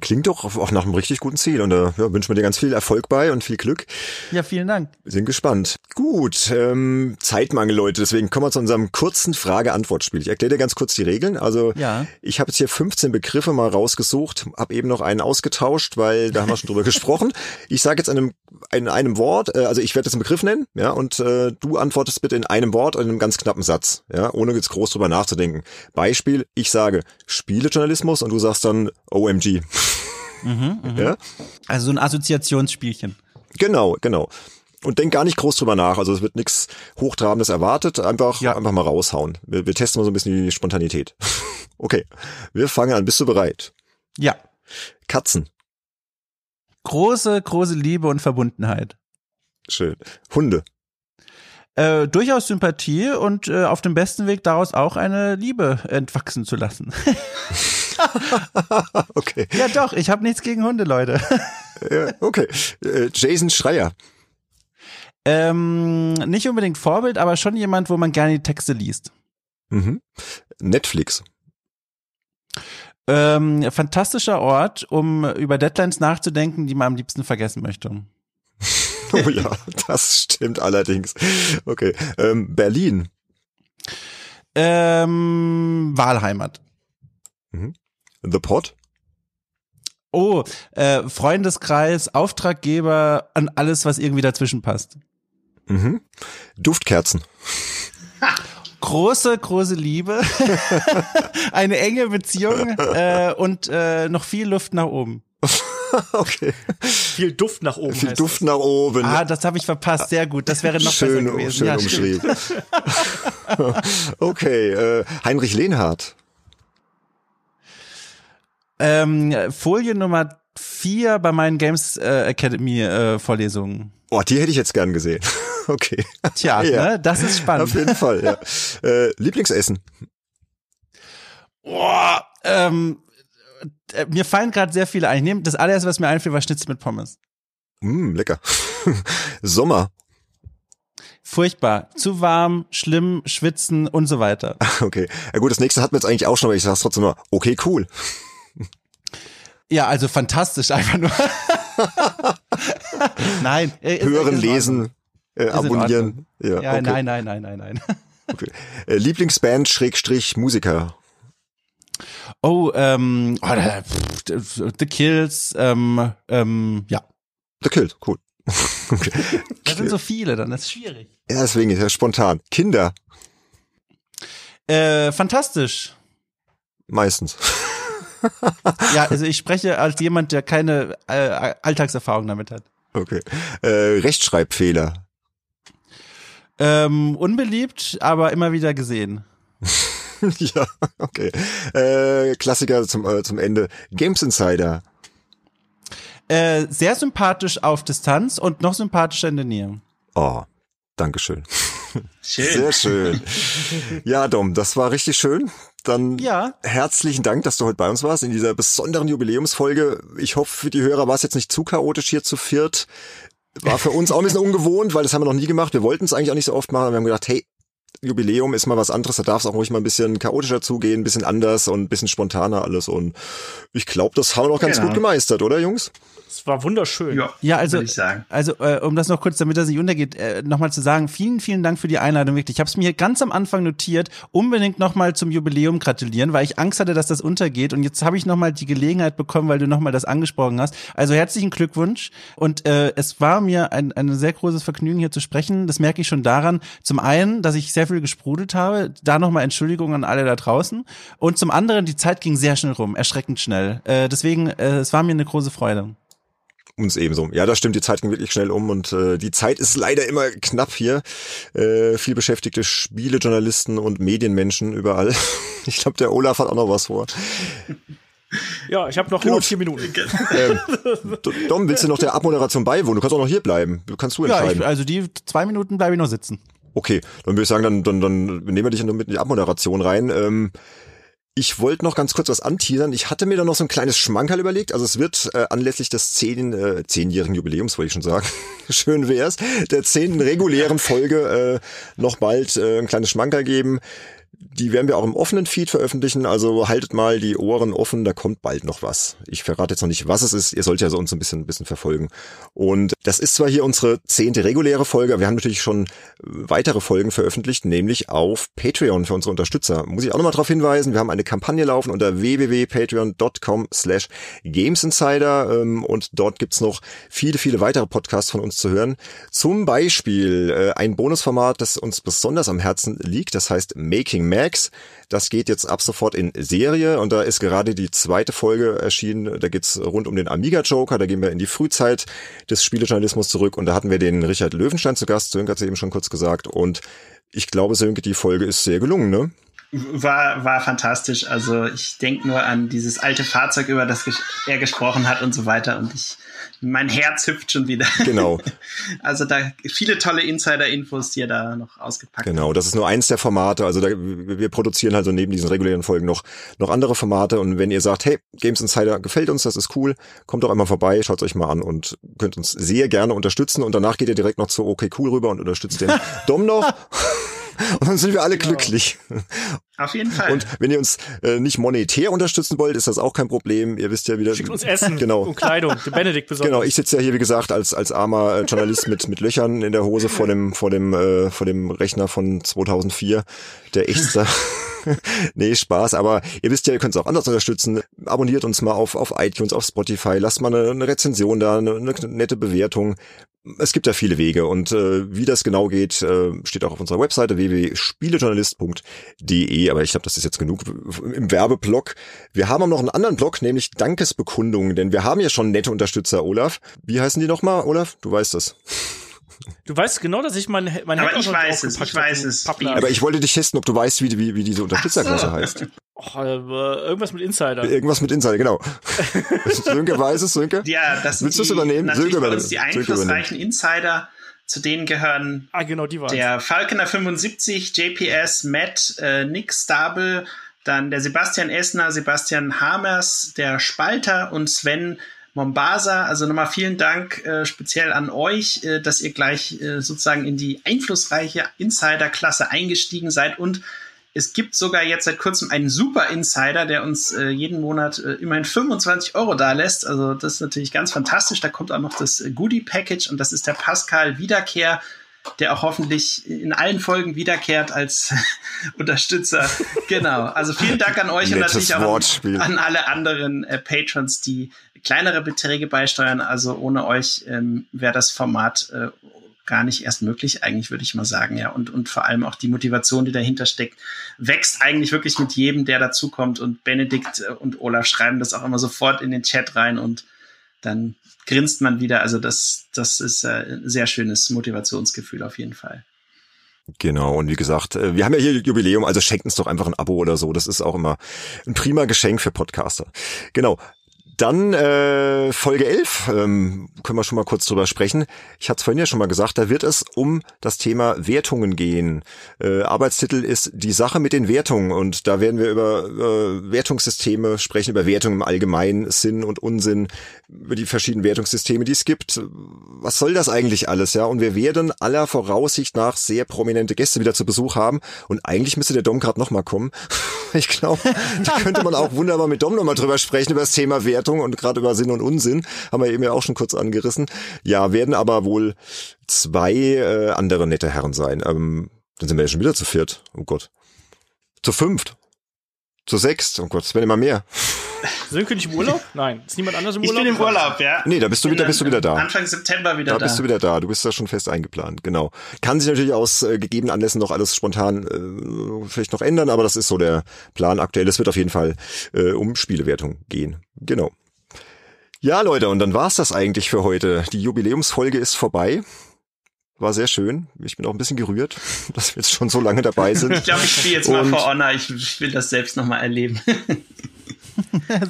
Klingt doch auch nach einem richtig guten Ziel und da ja, wünschen wir dir ganz viel Erfolg bei und viel Glück. Ja, vielen Dank. Wir sind gespannt. Gut, ähm, Zeitmangel, Leute, deswegen kommen wir zu unserem kurzen Frage-Antwort-Spiel. Ich erkläre dir ganz kurz die Regeln. Also ja. ich habe jetzt hier 15 Begriffe mal rausgesucht, habe eben noch einen ausgetauscht, weil da haben wir schon drüber [laughs] gesprochen. Ich sage jetzt einem, in einem Wort, äh, also ich werde jetzt einen Begriff nennen, ja, und äh, du antwortest bitte in einem Wort, in einem ganz knappen Satz, ja, ohne jetzt groß drüber nachzudenken. Beispiel, ich sage Spielejournalismus und du sagst dann OMG. Mhm, mh. ja? Also so ein Assoziationsspielchen. Genau, genau. Und denk gar nicht groß drüber nach. Also es wird nichts Hochtrabendes erwartet. Einfach, ja. einfach mal raushauen. Wir, wir testen mal so ein bisschen die Spontanität. [laughs] okay. Wir fangen an. Bist du bereit? Ja. Katzen. Große, große Liebe und Verbundenheit. Schön. Hunde. Äh, durchaus Sympathie und äh, auf dem besten Weg daraus auch eine Liebe entwachsen zu lassen. [laughs] okay. Ja, doch, ich habe nichts gegen Hunde, Leute. ja, okay. Äh, Jason Schreier. Ähm, nicht unbedingt Vorbild, aber schon jemand, wo man gerne die Texte liest. Mhm. Netflix. Ähm, fantastischer Ort, um über Deadlines nachzudenken, die man am liebsten vergessen möchte. [laughs] oh ja, das stimmt allerdings. Okay. Ähm, Berlin. Ähm, Wahlheimat. Mhm. The Pod? Oh, äh, Freundeskreis, Auftraggeber, an alles, was irgendwie dazwischen passt. Mhm. Duftkerzen. große, große Liebe, [laughs] [laughs] eine enge Beziehung äh, und äh, noch viel Luft nach oben. [laughs] okay. Viel Duft nach oben. Viel Duft nach oben. Ah, das habe ich verpasst. Sehr gut. Das wäre noch schön, besser gewesen. Schön ja, umschrieben. [laughs] [laughs] okay, äh, Heinrich Lehnhardt. Ähm, Folie Nummer vier bei meinen Games äh, Academy äh, Vorlesungen. Oh, die hätte ich jetzt gern gesehen. okay. Tja, Ja. ne, das ist spannend. Auf jeden Fall, ja. Äh, Lieblingsessen. Boah, ähm, äh, mir fallen gerade sehr viele ein. Ich nehm- Das allererste, was mir einfiel, war Schnitzel mit Pommes. Mm, lecker. [laughs] Sommer. Furchtbar. Zu warm, schlimm, schwitzen und so weiter. [laughs] Okay. Ja gut, das nächste hatten wir jetzt eigentlich auch schon, aber ich sag's trotzdem nur, okay, cool. Ja, also fantastisch, [laughs] einfach nur. nein. Hören, lesen, äh, abonnieren. Ja. Ja, okay. nein, nein, nein, nein, nein. Okay. Äh, Lieblingsband, Schrägstrich, Musiker. Oh, ähm, oh, The Kills, ähm, ähm, ja. The Kill, cool. [laughs] okay. Da sind so viele, dann ist schwierig. Ja, deswegen ist ja spontan. Kinder, Äh, fantastisch. meistens. Ja, also ich spreche als jemand, der keine äh, Alltagserfahrung damit hat. Okay. Äh, Rechtschreibfehler. Ähm, unbeliebt, aber immer wieder gesehen. [laughs] [laughs] ja, okay. Äh, Klassiker zum, äh, zum Ende. Games Insider. Äh, sehr sympathisch auf Distanz und noch sympathischer in der Nähe. Oh, Dankeschön. [laughs] Schön. Sehr schön. [laughs] Ja, Dom, das war richtig schön. Dann Ja. herzlichen Dank, dass du heute bei uns warst in dieser besonderen Jubiläumsfolge. Ich hoffe, für die Hörer war es jetzt nicht zu chaotisch hier zu viert. War für uns auch ein bisschen ungewohnt, weil das haben wir noch nie gemacht. Wir wollten es eigentlich auch nicht so oft machen. Wir haben gedacht, hey, Jubiläum ist mal was anderes, da darf es auch ruhig mal ein bisschen chaotischer zugehen, ein bisschen anders und ein bisschen spontaner alles. Und ich glaube, das haben wir doch ganz Genau. gut gemeistert, oder Jungs? Es war wunderschön. Ja, Ja, also, würde ich sagen. also äh, um das noch kurz, damit das nicht untergeht, äh, nochmal zu sagen, vielen, vielen Dank für die Einladung, wirklich. Ich habe es mir hier ganz am Anfang notiert, unbedingt nochmal zum Jubiläum gratulieren, weil ich Angst hatte, dass das untergeht. Und jetzt habe ich nochmal die Gelegenheit bekommen, weil du nochmal das angesprochen hast. Also herzlichen Glückwunsch. Und äh, es war mir ein, ein sehr großes Vergnügen, hier zu sprechen. Das merke ich schon daran, zum einen, dass ich sehr viel gesprudelt habe. Da nochmal Entschuldigung an alle da draußen. Und zum anderen, die Zeit ging sehr schnell rum, erschreckend schnell. Äh, deswegen, äh, es war mir eine große Freude. Uns ebenso. Ja, das stimmt, die Zeit ging wirklich schnell um und äh, die Zeit ist leider immer knapp hier. Äh, viel beschäftigte Spielejournalisten und Medienmenschen überall. [laughs] Ich glaube, der Olaf hat auch noch was vor. Ja, ich habe noch Gut. genau vier Minuten. [laughs] Ähm, Dom, willst du noch der Abmoderation beiwohnen? Du kannst auch noch hier bleiben. Du kannst du Ja, entscheiden. ich, also die zwei Minuten bleibe ich noch sitzen. Okay, dann würde ich sagen, dann, dann, dann nehmen wir dich in die Abmoderation rein. Ähm, ich wollte noch ganz kurz was anteasern. Ich hatte mir da noch so ein kleines Schmankerl überlegt. Also es wird äh, anlässlich des zehn, äh, zehnjährigen Jubiläums, wollte ich schon sagen, [laughs] schön wär's, der zehnten regulären Folge äh, noch bald äh, ein kleines Schmankerl geben. Die werden wir auch im offenen Feed veröffentlichen, also haltet mal die Ohren offen, da kommt bald noch was. Ich verrate jetzt noch nicht, was es ist, ihr sollt ja so uns ein bisschen, ein bisschen verfolgen. Und das ist zwar hier unsere zehnte reguläre Folge, wir haben natürlich schon weitere Folgen veröffentlicht, nämlich auf Patreon für unsere Unterstützer. Muss ich auch nochmal darauf hinweisen, wir haben eine Kampagne laufen unter www.patreon.com slash gamesinsider ähm, und dort gibt's noch viele, viele weitere Podcasts von uns zu hören. Zum Beispiel äh, ein Bonusformat, das uns besonders am Herzen liegt, das heißt Making Max. Das geht jetzt ab sofort in Serie und da ist gerade die zweite Folge erschienen. Da geht's rund um den Amiga Joker. Da gehen wir in die Frühzeit des Spielejournalismus zurück und da hatten wir den Richard Löwenstein zu Gast. Sönke hat es eben schon kurz gesagt und ich glaube, Sönke, die Folge ist sehr gelungen, ne? War, war fantastisch. Also ich denke nur an dieses alte Fahrzeug, über das er gesprochen hat und so weiter. Und ich, mein Herz hüpft schon wieder. Genau. [laughs] Also da viele tolle Insider-Infos, die er da noch ausgepackt Genau, das ist nur eins der Formate. Also da, wir produzieren halt so neben diesen regulären Folgen noch, noch andere Formate. Und wenn ihr sagt, hey, Games Insider gefällt uns, das ist cool, kommt doch einmal vorbei, schaut euch mal an und könnt uns sehr gerne unterstützen. Und danach geht ihr direkt noch zu OK Cool rüber und unterstützt den [laughs] Dom noch. [laughs] Und dann sind wir alle glücklich. Auf jeden Fall. Und wenn ihr uns äh, nicht monetär unterstützen wollt, ist das auch kein Problem. Ihr wisst ja wieder. Schickt uns Essen [laughs] Genau. und Kleidung. Der Benedikt besonders. Genau, ich sitze ja hier wie gesagt als als armer äh, Journalist mit mit Löchern in der Hose vor dem vor dem äh, vor dem Rechner von 2004, der Echtster. [laughs] nee, Spaß, aber ihr wisst ja, ihr könnt es auch anders unterstützen. Abonniert uns mal auf auf iTunes, auf Spotify, lasst mal eine, eine Rezension da, eine, eine nette Bewertung. Es gibt ja viele Wege und äh, wie das genau geht, äh, steht auch auf unserer Webseite www.spielejournalist.de, aber ich glaube, das ist jetzt genug im Werbeblock. Wir haben auch noch einen anderen Blog, nämlich Dankesbekundungen, denn wir haben ja schon nette Unterstützer, Olaf. Wie heißen die nochmal, Olaf? Du weißt das. Du weißt genau, dass ich mein, mein Aber ich weiß es, ich weiß es. Aber ich wollte dich testen, ob du weißt, wie, wie, wie diese [laughs] Unterstützerklasse so. heißt. Oh, äh, irgendwas mit Insider. [laughs] Irgendwas mit Insider, genau. [laughs] Sönke weiß es, Sönke? Ja, das Willst du es übernehmen? Sönke uns die einflussreichen Insider, zu denen gehören ah, genau, die der Falconer 75, JPS, Matt, äh, Nick Stable, dann der Sebastian Essner, Sebastian Hamers, der Spalter und Sven Mombasa. Also nochmal vielen Dank äh, speziell an euch, äh, dass ihr gleich äh, sozusagen in die einflussreiche Insider-Klasse eingestiegen seid und es gibt sogar jetzt seit kurzem einen Super Insider, der uns äh, jeden Monat äh, immerhin 25 Euro da lässt. Also das ist natürlich ganz fantastisch. Da kommt auch noch das Goodie Package und das ist der Pascal Wiederkehr, der auch hoffentlich in allen Folgen wiederkehrt als [laughs] Unterstützer. Genau. Also vielen Dank an euch und natürlich auch an, an, alle anderen äh, Patrons, die kleinere Beträge beisteuern. Also ohne euch ähm, wäre das Format äh, gar nicht erst möglich, eigentlich würde ich mal sagen, ja. Und, und vor allem auch die Motivation, die dahinter steckt, wächst eigentlich wirklich mit jedem, der dazukommt. Und Benedikt äh, und Olaf schreiben das auch immer sofort in den Chat rein und dann grinst man wieder. Also das, das ist äh, ein sehr schönes Motivationsgefühl auf jeden Fall. Genau, und wie gesagt, äh, wir haben ja hier Jubiläum, also schenkt uns doch einfach ein Abo oder so. Das ist auch immer ein prima Geschenk für Podcaster. Genau. Dann äh, Folge 11, ähm, können wir schon mal kurz drüber sprechen. Ich hatte es vorhin ja schon mal gesagt, da wird es um das Thema Wertungen gehen. Äh, Arbeitstitel ist Die Sache mit den Wertungen und da werden wir über äh, Wertungssysteme sprechen, über Wertungen im allgemeinen Sinn und Unsinn, über die verschiedenen Wertungssysteme, die es gibt. Was soll das eigentlich alles, ja? Und wir werden aller Voraussicht nach sehr prominente Gäste wieder zu Besuch haben und eigentlich müsste der Dom gerade noch mal kommen. [laughs] ich glaube, da könnte man auch wunderbar mit Dom noch mal drüber sprechen, über das Thema Wertungen. Bewertung und gerade über Sinn und Unsinn haben wir eben ja auch schon kurz angerissen. Ja, werden aber wohl zwei äh, andere nette Herren sein. Ähm, dann sind wir ja schon wieder zu viert. Oh Gott. Zu fünft. Zu sechst. Oh Gott, es werden immer mehr. Sind wir nicht im Urlaub? Nein. Ist niemand anders im Urlaub? Ich bin im Urlaub, ja. Nee, da bist du, wieder, bist du wieder da. Anfang September wieder da. Da bist du wieder da. Du bist da schon fest eingeplant, genau. Kann sich natürlich aus äh, gegebenen Anlässen noch alles spontan äh, vielleicht noch ändern, aber das ist so der Plan aktuell. Es wird auf jeden Fall äh, um Spielewertung gehen. Genau. Ja, Leute, und dann war's das eigentlich für heute. Die Jubiläumsfolge ist vorbei. War sehr schön. Ich bin auch ein bisschen gerührt, [laughs] dass wir jetzt schon so lange dabei sind. ich glaube, ich spiele jetzt und mal For Honor. Ich, ich will das selbst nochmal erleben. [laughs]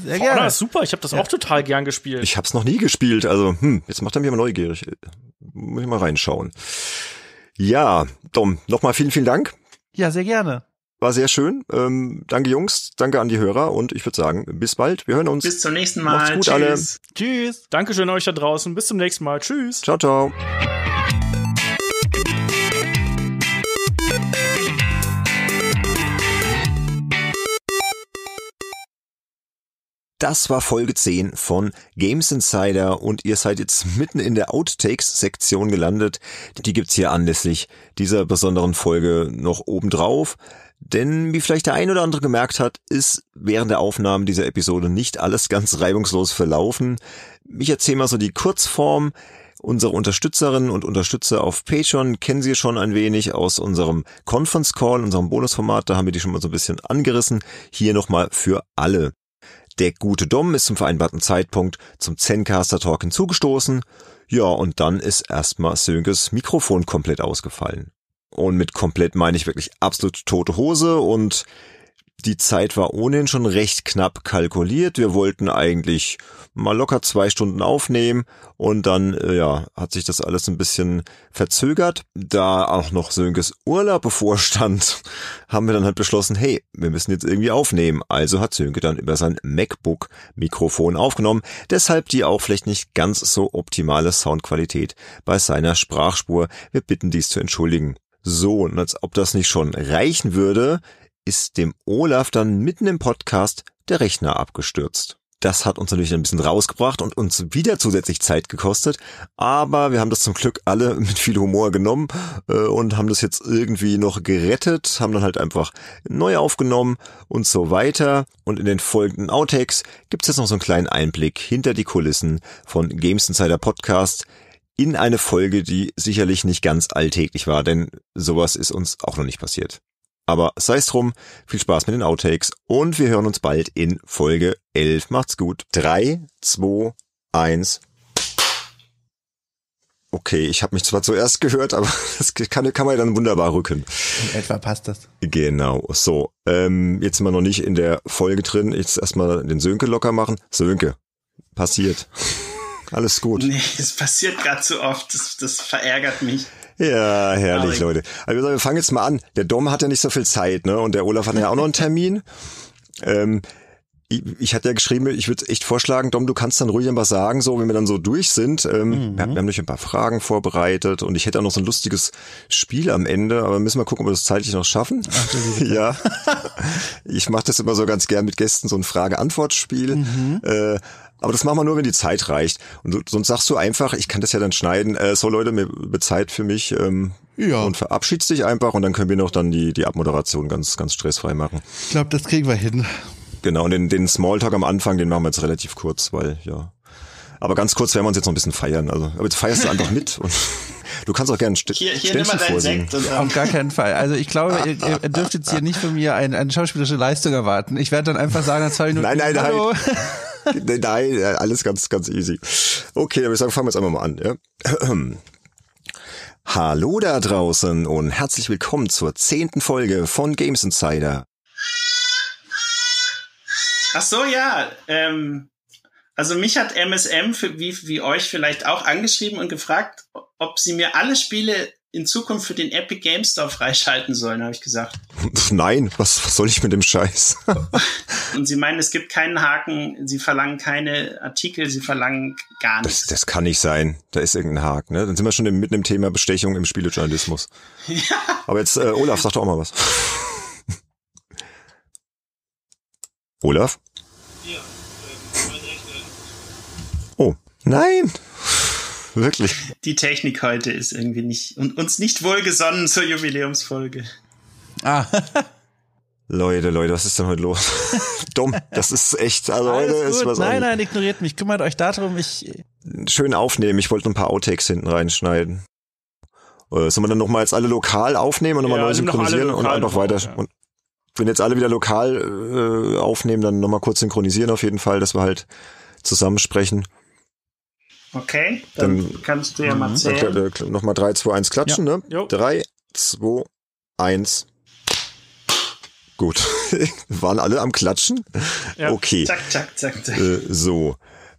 sehr gerne. Honor ist super. Ich habe das ja. auch total gern gespielt. Ich habe es noch nie gespielt. Also, hm, jetzt macht er mich mal neugierig. Muss ich mal reinschauen. Ja, Dom, nochmal vielen, vielen Dank. Ja, sehr gerne. War sehr schön. Ähm, danke Jungs, danke an die Hörer und ich würde sagen, bis bald. Wir hören uns. Bis zum nächsten Mal. Macht's gut Tschüss. alle. Tschüss. Dankeschön euch da draußen. Bis zum nächsten Mal. Tschüss. Ciao, ciao. Das war Folge 10 von Games Insider und ihr seid jetzt mitten in der Outtakes-Sektion gelandet. Die gibt's hier anlässlich dieser besonderen Folge noch obendrauf. Denn wie vielleicht der ein oder andere gemerkt hat, ist während der Aufnahmen dieser Episode nicht alles ganz reibungslos verlaufen. Ich erzähle mal so die Kurzform. Unsere Unterstützerinnen und Unterstützer auf Patreon kennen Sie schon ein wenig aus unserem Conference Call, unserem Bonusformat. Da haben wir die schon mal so ein bisschen angerissen. Hier nochmal für alle. Der gute Dom ist zum vereinbarten Zeitpunkt zum Zencaster Talk hinzugestoßen. Ja, und dann ist erstmal Sönkes Mikrofon komplett ausgefallen. Und mit komplett meine ich wirklich absolut tote Hose und die Zeit war ohnehin schon recht knapp kalkuliert. Wir wollten eigentlich mal locker zwei Stunden aufnehmen und dann, äh, ja, hat sich das alles ein bisschen verzögert. Da auch noch Sönkes Urlaub [laughs] bevorstand, haben wir dann halt beschlossen, hey, wir müssen jetzt irgendwie aufnehmen. Also hat Sönke dann über sein MacBook Mikrofon aufgenommen. Deshalb die auch vielleicht nicht ganz so optimale Soundqualität bei seiner Sprachspur. Wir bitten dies zu entschuldigen. So, und als ob das nicht schon reichen würde, ist dem Olaf dann mitten im Podcast der Rechner abgestürzt. Das hat uns natürlich ein bisschen rausgebracht und uns wieder zusätzlich Zeit gekostet, aber wir haben das zum Glück alle [laughs] mit viel Humor genommen äh, und haben das jetzt irgendwie noch gerettet, haben dann halt einfach neu aufgenommen und so weiter. Und in den folgenden Outtakes gibt's jetzt noch so einen kleinen Einblick hinter die Kulissen von Games Insider Podcast, in eine Folge, die sicherlich nicht ganz alltäglich war, denn sowas ist uns auch noch nicht passiert. Aber sei es drum, viel Spaß mit den Outtakes und wir hören uns bald in Folge 11. Macht's gut. 3, 2, 1. Okay, ich habe mich zwar zuerst gehört, aber [laughs] das kann, kann man ja dann wunderbar rücken. In etwa passt das. Genau, so. Ähm, jetzt sind wir noch nicht in der Folge drin. Jetzt erstmal den Sönke locker machen. Sönke, passiert. [laughs] Alles gut. Nee, es passiert gerade zu oft. Das, das verärgert mich. Ja, herrlich, Leute. Also wir fangen jetzt mal an. Der Dom hat ja nicht so viel Zeit, ne? Und der Olaf hat ja auch noch einen Termin. [laughs] Ähm, ich, ich hatte ja geschrieben, ich würde echt vorschlagen, Dom, du kannst dann ruhig was sagen, so wenn wir dann so durch sind. Ähm, mhm. wir, haben, wir nämlich ein paar Fragen vorbereitet und ich hätte auch noch so ein lustiges Spiel am Ende, aber müssen wir gucken, ob wir das zeitlich noch schaffen. Ach, [laughs] ja. ich mache das immer so ganz gern mit Gästen, so ein Frage-Antwort-Spiel. Mhm. Äh, aber das machen wir nur, wenn die Zeit reicht. Und du, sonst sagst du einfach, ich kann das ja dann schneiden, äh, so Leute, mir Zeit für mich ähm, ja. und verabschiedst dich einfach und dann können wir noch dann die, die Abmoderation ganz, ganz stressfrei machen. Ich glaube, das kriegen wir hin. Genau, und den, den Smalltalk am Anfang, den machen wir jetzt relativ kurz, weil, ja. Aber ganz kurz werden wir uns jetzt noch ein bisschen feiern. Also, aber jetzt feierst du einfach mit und [laughs] du kannst auch gerne St hier, hier Ständchen vorsingen. Sekt Auf gar keinen Fall. Also ich glaube, ihr, ihr dürft jetzt hier nicht von mir eine, eine schauspielerische Leistung erwarten. Ich werde dann einfach sagen, nach zwei Minuten. Nein, nein, Hallo. [laughs] [laughs] nein. alles ganz, ganz easy. Okay, dann würde ich sagen, fangen wir jetzt einfach mal an. Ja? [clears throat] Hallo da draußen und herzlich willkommen zur zehnten Folge von Games Insider. Ach so, ja. Ähm, also mich hat MSM für, wie, wie euch vielleicht auch angeschrieben und gefragt, ob sie mir alle Spiele in Zukunft für den Epic Game Store freischalten sollen, habe ich gesagt. Nein, was, was soll ich mit dem Scheiß? [laughs] und sie meinen, es gibt keinen Haken, sie verlangen keine Artikel, sie verlangen gar nichts. Das, das kann nicht sein. Da ist irgendein Haken, ne? Dann sind wir schon mitten im Thema Bestechung im Spielejournalismus. [laughs] ja. Aber jetzt, äh, Olaf, sag doch auch mal was. [laughs] Olaf? Ja, äh, mein Rechner. Oh, nein! [laughs] Wirklich. Die Technik heute ist irgendwie nicht und uns nicht wohlgesonnen zur Jubiläumsfolge. Ah. [laughs] Leute, Leute, was ist denn heute los? [laughs] Dumm, das ist echt, also Alles heute gut. ist was Nein, nein, ignoriert mich, kümmert euch darum, ich... Schön aufnehmen, ich wollte ein paar Outtakes hinten reinschneiden. Äh, sollen wir dann nochmal jetzt alle lokal aufnehmen und nochmal ja, neu synchronisieren und einfach weiter... Ja. Und wenn jetzt alle wieder lokal äh, aufnehmen, dann nochmal kurz synchronisieren auf jeden Fall, dass wir halt zusammensprechen. Okay, dann, dann kannst du ja mal mhm. zählen. Nochmal 3, 2, 1 klatschen, ja. ne? 3, 2, 1. Gut. [laughs] Waren alle am Klatschen? Ja. Okay. Zack, zack, zack, zack. Äh, so.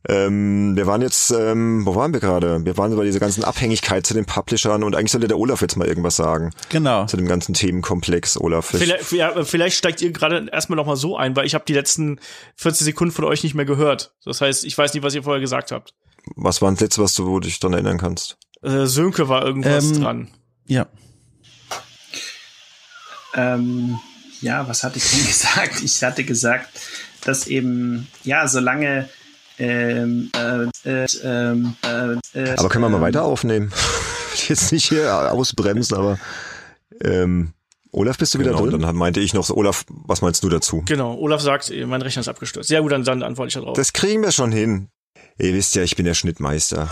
Ähm, wir waren jetzt, ähm, wo waren wir gerade? Wir waren über diese ganzen Abhängigkeit zu den Publishern und eigentlich sollte der Olaf jetzt mal irgendwas sagen. Genau. Zu dem ganzen Themenkomplex, Olaf. Vielleicht, ja, vielleicht steigt ihr gerade erstmal noch mal so ein, weil ich habe die letzten 40 Sekunden von euch nicht mehr gehört. Das heißt, ich weiß nicht, was ihr vorher gesagt habt. Was war das letzte, was du, wo du dich dann erinnern kannst? Äh, Sönke war irgendwas ähm, dran. Ja. Ähm, ja, was hatte ich denn [laughs] gesagt? Ich hatte gesagt, dass eben, ja, solange ähm, äh, äh, ähm, äh, aber können wir mal weiter aufnehmen? [laughs] Jetzt nicht hier ausbremsen, aber ähm, Olaf, bist du wieder genau, drin? Dann meinte ich noch so, Olaf, was meinst du dazu? Genau, Olaf sagt, mein Rechner ist abgestürzt. Ja gut, dann, dann antworte ich darauf. Das kriegen wir schon hin. Ihr wisst ja, ich bin der Schnittmeister.